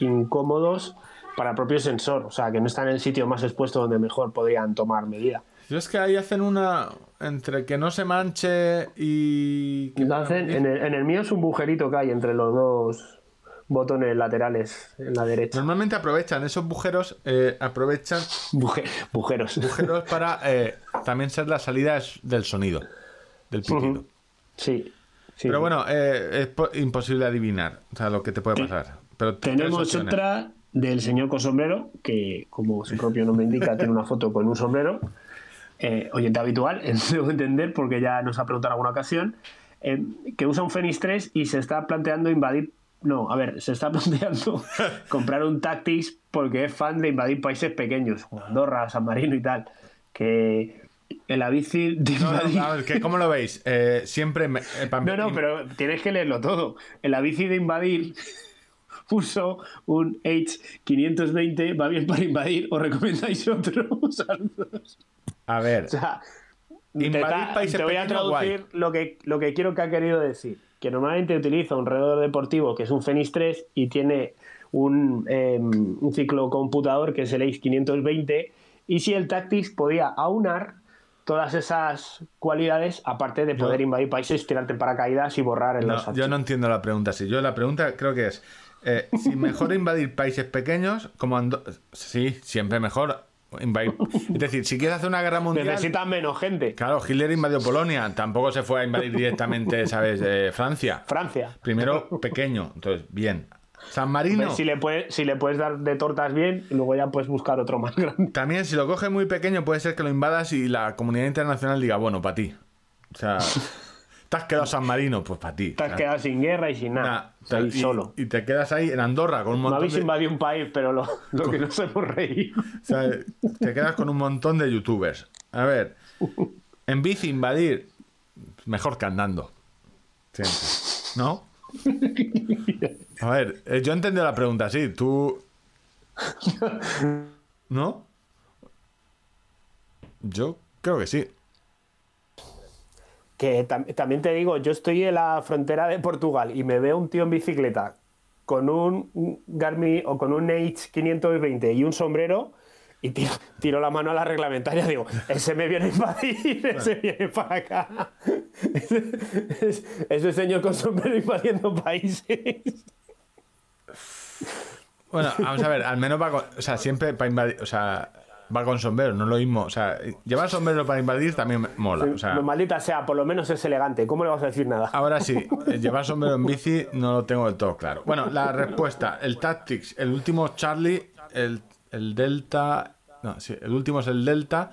incómodos para el propio sensor, o sea, que no está en el sitio más expuesto donde mejor podrían tomar medida. Yo es que ahí hacen una entre que no se manche y que Lo hacen- en, el, en el mío es un bujerito que hay entre los dos botones laterales en la derecha. normalmente aprovechan esos bujeros, eh, aprovechan Buje- bujeros. bujeros para (laughs) eh, también ser la salida del sonido, del pitido. Sí. sí. Pero bueno, eh, es po- imposible adivinar o sea, lo que te puede pasar. Pero Tenemos otra del señor con sombrero, que como su propio nombre indica, tiene una foto con un sombrero. Eh, oyente habitual, (laughs) debo entender, porque ya nos ha preguntado en alguna ocasión, eh, que usa un Fenix 3 y se está planteando invadir. No, a ver, se está (laughs) planteando comprar un Tactics porque es fan de invadir países pequeños, como Andorra, San Marino y tal. Que en la bici de No, a ver, que ¿Cómo lo veis? Eh, siempre. me- eh, (laughs) No, no, pero tienes que leerlo todo. En la bici de invadir puso un H520, va bien para invadir, os recomendáis otro. (laughs) Saludos. A ver, O sea, Invadir países te voy a traducir lo que, lo que quiero que ha querido decir. Que normalmente utiliza un reloj deportivo que es un Fenix 3 y tiene un, eh, un ciclocomputador que es el H520 y si el Tactics podía aunar todas esas cualidades aparte de poder invadir países, tirarte en paracaídas y borrar en no, yo no entiendo la pregunta así. Yo la pregunta creo que es: eh, si mejor invadir países pequeños, como Ando- Sí, siempre mejor invadir. Es decir, si quieres hacer una guerra mundial. Necesitan menos gente. Claro, Hitler invadió Polonia, tampoco se fue a invadir directamente, ¿sabes? Eh, Francia. Francia. Primero pequeño, entonces bien. San Marino, Pues si, le puedes, si le puedes dar de tortas bien, y luego ya puedes buscar otro más grande. también si lo coges muy pequeño puede ser que lo invadas y la comunidad internacional diga, bueno, para ti. O sea, te has quedado San Marino, pues para ti. Te has quedado sin guerra y sin nada. ahí y, solo. Y te quedas ahí en Andorra con un No montón habéis de... invadido un país, pero lo, lo que nos hemos reído. o sea, te quedas con un montón de youtubers. A ver, en bici invadir, mejor que andando. Siempre. ¿No? A ver, eh, yo he entendido la pregunta así. Tú. ¿No? Yo creo que sí. Que tam- también te digo, yo estoy en la frontera de Portugal y me veo un tío en bicicleta con un Garmin o con un H520 y un sombrero y tiro, tiro la mano a la reglamentaria digo, ese me viene a invadir, (laughs) ese viene para acá. Ese, es- (laughs) ese señor con sombrero invadiendo países. Bueno, vamos a ver, al menos con- O sea, siempre para invadir. O sea, va con sombrero, no es lo mismo. O sea, llevar sombrero para invadir también mola. O sea, maldita sea, por lo menos es elegante. ¿Cómo le vas a decir nada? ahora sí, (laughs) eh, llevar sombrero en bici no lo tengo del todo claro. Bueno, la respuesta, el Tactics, el último Charlie, el, el Delta. No, sí, el último es el Delta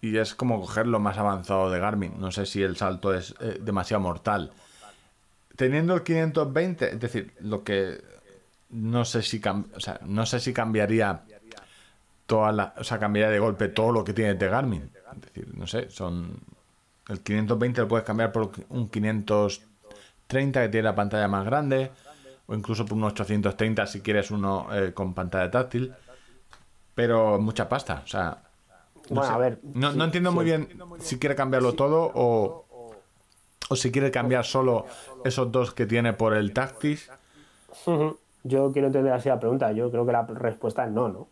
y es como coger lo más avanzado de Garmin. No sé si el salto es eh, demasiado mortal. Teniendo el 520, es decir, lo que no sé si o sea, no sé si cambiaría toda la, o sea, cambiaría de golpe todo lo que tiene de Garmin. Es decir, no sé, son el 520 lo puedes cambiar por un 530 que tiene la pantalla más grande o incluso por un 830 si quieres uno eh, con pantalla táctil. Pero mucha pasta, o sea, no bueno, sé. a ver. No, sí, no entiendo muy bien si quiere cambiarlo todo o, o si quiere cambiar solo esos dos que tiene por el. Ujú. Yo quiero entender así la pregunta. Yo creo que la respuesta es no, ¿no?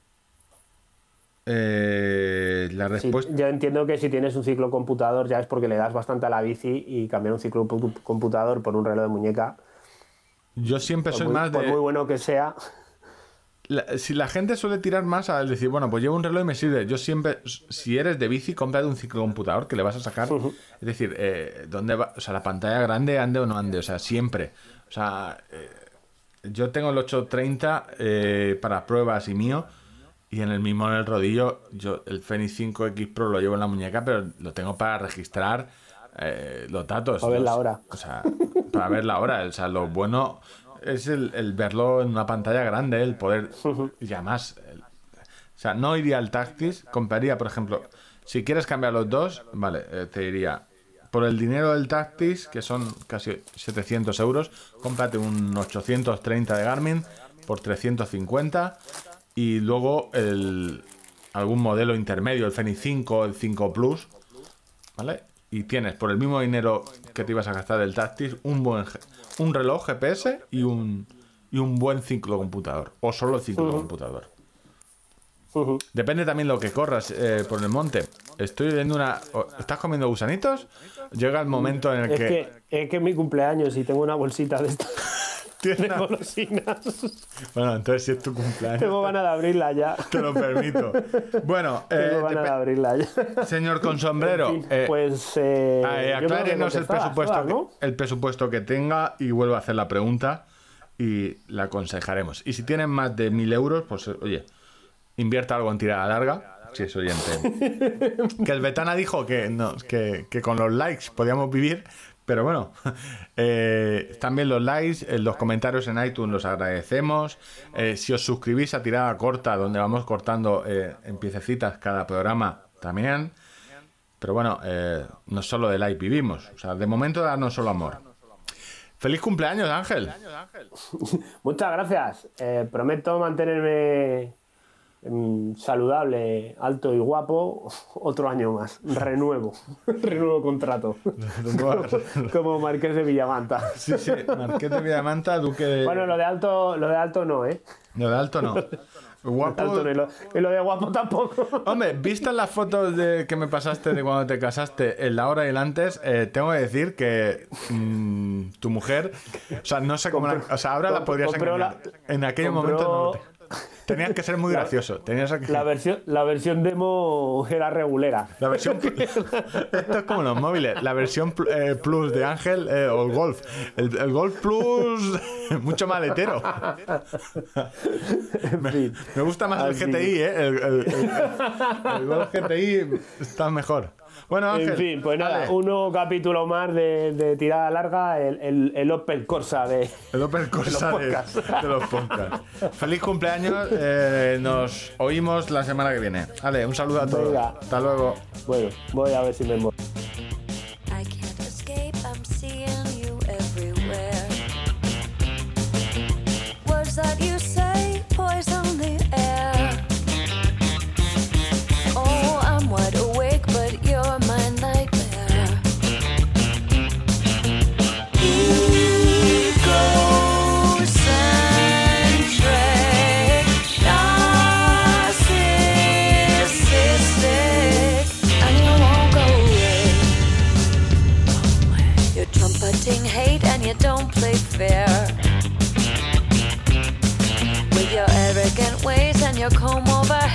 Eh, la Sí, respuesta. yo entiendo que si tienes un ciclo computador ya es porque le das bastante a la bici y cambiar un ciclo pu- computador por un reloj de muñeca, Yo siempre por soy muy, más por de. muy bueno que sea, La- si la gente suele tirar más al decir, bueno, pues llevo un reloj y me sirve. Yo siempre, si eres de bici, cómprate un ciclo computador que le vas a sacar. Es decir, eh, ¿dónde va? O sea, la pantalla grande ande o no ande. O sea, siempre. O sea, eh, yo tengo el 830 eh, para pruebas y mío. Y en el mismo en el rodillo, yo el Fenix 5 X Pro lo llevo en la muñeca, pero lo tengo para registrar eh, los datos. Para ver la hora. O sea, para ver la hora. O sea, lo bueno es el, el verlo en una pantalla grande, el poder. Y además, el- o sea, no iría al Tactis, compraría, por ejemplo, si quieres cambiar los dos, vale, eh, te diría, por el dinero del Tactis, que son casi 700 euros, cómprate un 830 de Garmin por 350 y luego el, algún modelo intermedio, el Fenix 5, el 5 Plus, ¿vale? Y tienes por el mismo dinero que te ibas a gastar del Tactis un buen un reloj GPS y un y un buen ciclo computador o solo ciclo computador. Ujú. Depende también lo que corras eh, por el monte. Estoy viendo una ¿Estás comiendo gusanitos? Llega el momento en el es que, que, es que es mi cumpleaños y tengo una bolsita de estas (laughs) de golosinas. Bueno, entonces si es tu cumpleaños tengo ganas de abrirla ya. te lo permito. Bueno, (laughs) eh, Tengo ganas de abrirla ya. señor con sombrero, En fin, eh, pues eh, Ah, eh, aclárenos el presupuesto, todas, que, ¿no? el presupuesto que tenga y vuelvo a hacer la pregunta y la aconsejaremos. Y si tienen más de mil euros, pues eh, oye, invierta algo en tirada larga, si es oyente. (laughs) que el Betana dijo que, no, que, que con los likes podíamos vivir, pero bueno, (laughs) eh, también los likes, eh, los comentarios en iTunes los agradecemos. Eh, si os suscribís a tirada corta, donde vamos cortando en piececitas cada programa, también. Pero bueno, no solo de like vivimos. O sea, de momento darnos solo amor. ¡Feliz cumpleaños, Ángel! (laughs) Muchas gracias. Prometo mantenerme saludable, alto y guapo otro año más. Renuevo. (laughs) Renuevo contrato. (laughs) Como Marqués de Villamanta. Sí, sí, Marqués de Villamanta, Duque de... Bueno, lo de alto, lo de alto no, ¿eh? Lo de alto no. Guapo... Alto no, y, lo, y lo de guapo tampoco. Hombre, ¿viste las fotos de que me pasaste de cuando te casaste, en la hora y el antes? Eh, tengo que decir que mm, tu mujer, o sea, no sé cómo, la- o sea, ahora la podrías engañar. la- en aquel compró- momento no. Tenías que ser muy gracioso. Tenías que... La versión, la versión demo era regulera. La versión. (laughs) Esto es como los móviles. La versión eh, Plus de Ángel eh, o el Golf. El, el Golf Plus, (laughs) mucho maletero. (laughs) Me gusta más el. GTI, ¿eh? El- el Golf GTI está mejor. Bueno, Ángel. En fin, pues nada, dale. un nuevo capítulo más de, de tirada larga, el, el, el Opel Corsa de. El Opel Corsa de, podcasts. de los podcasts. Feliz cumpleaños. eh, nos oímos la semana que viene. Vale, un saludo a todos. Venga. Hasta luego. Bueno, voy a ver si me muevo. Fair. With your arrogant ways and your comb over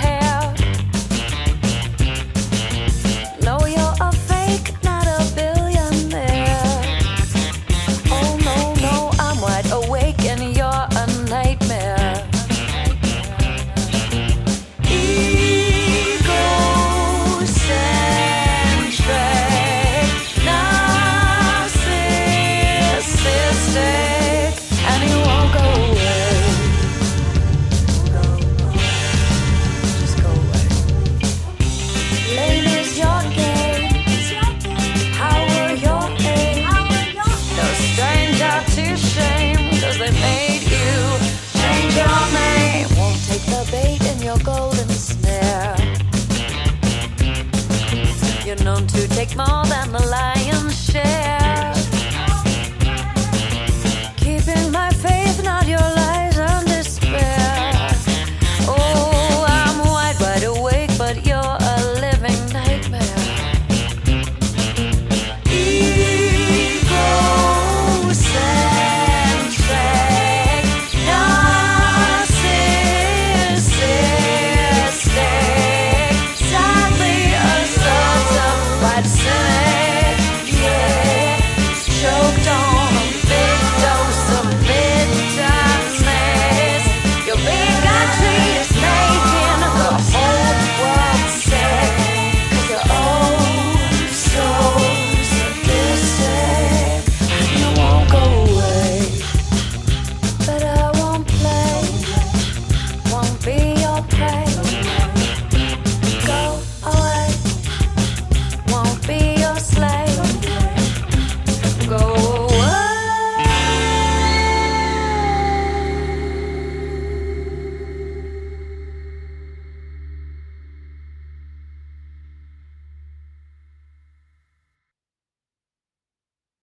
take more than the lion's share.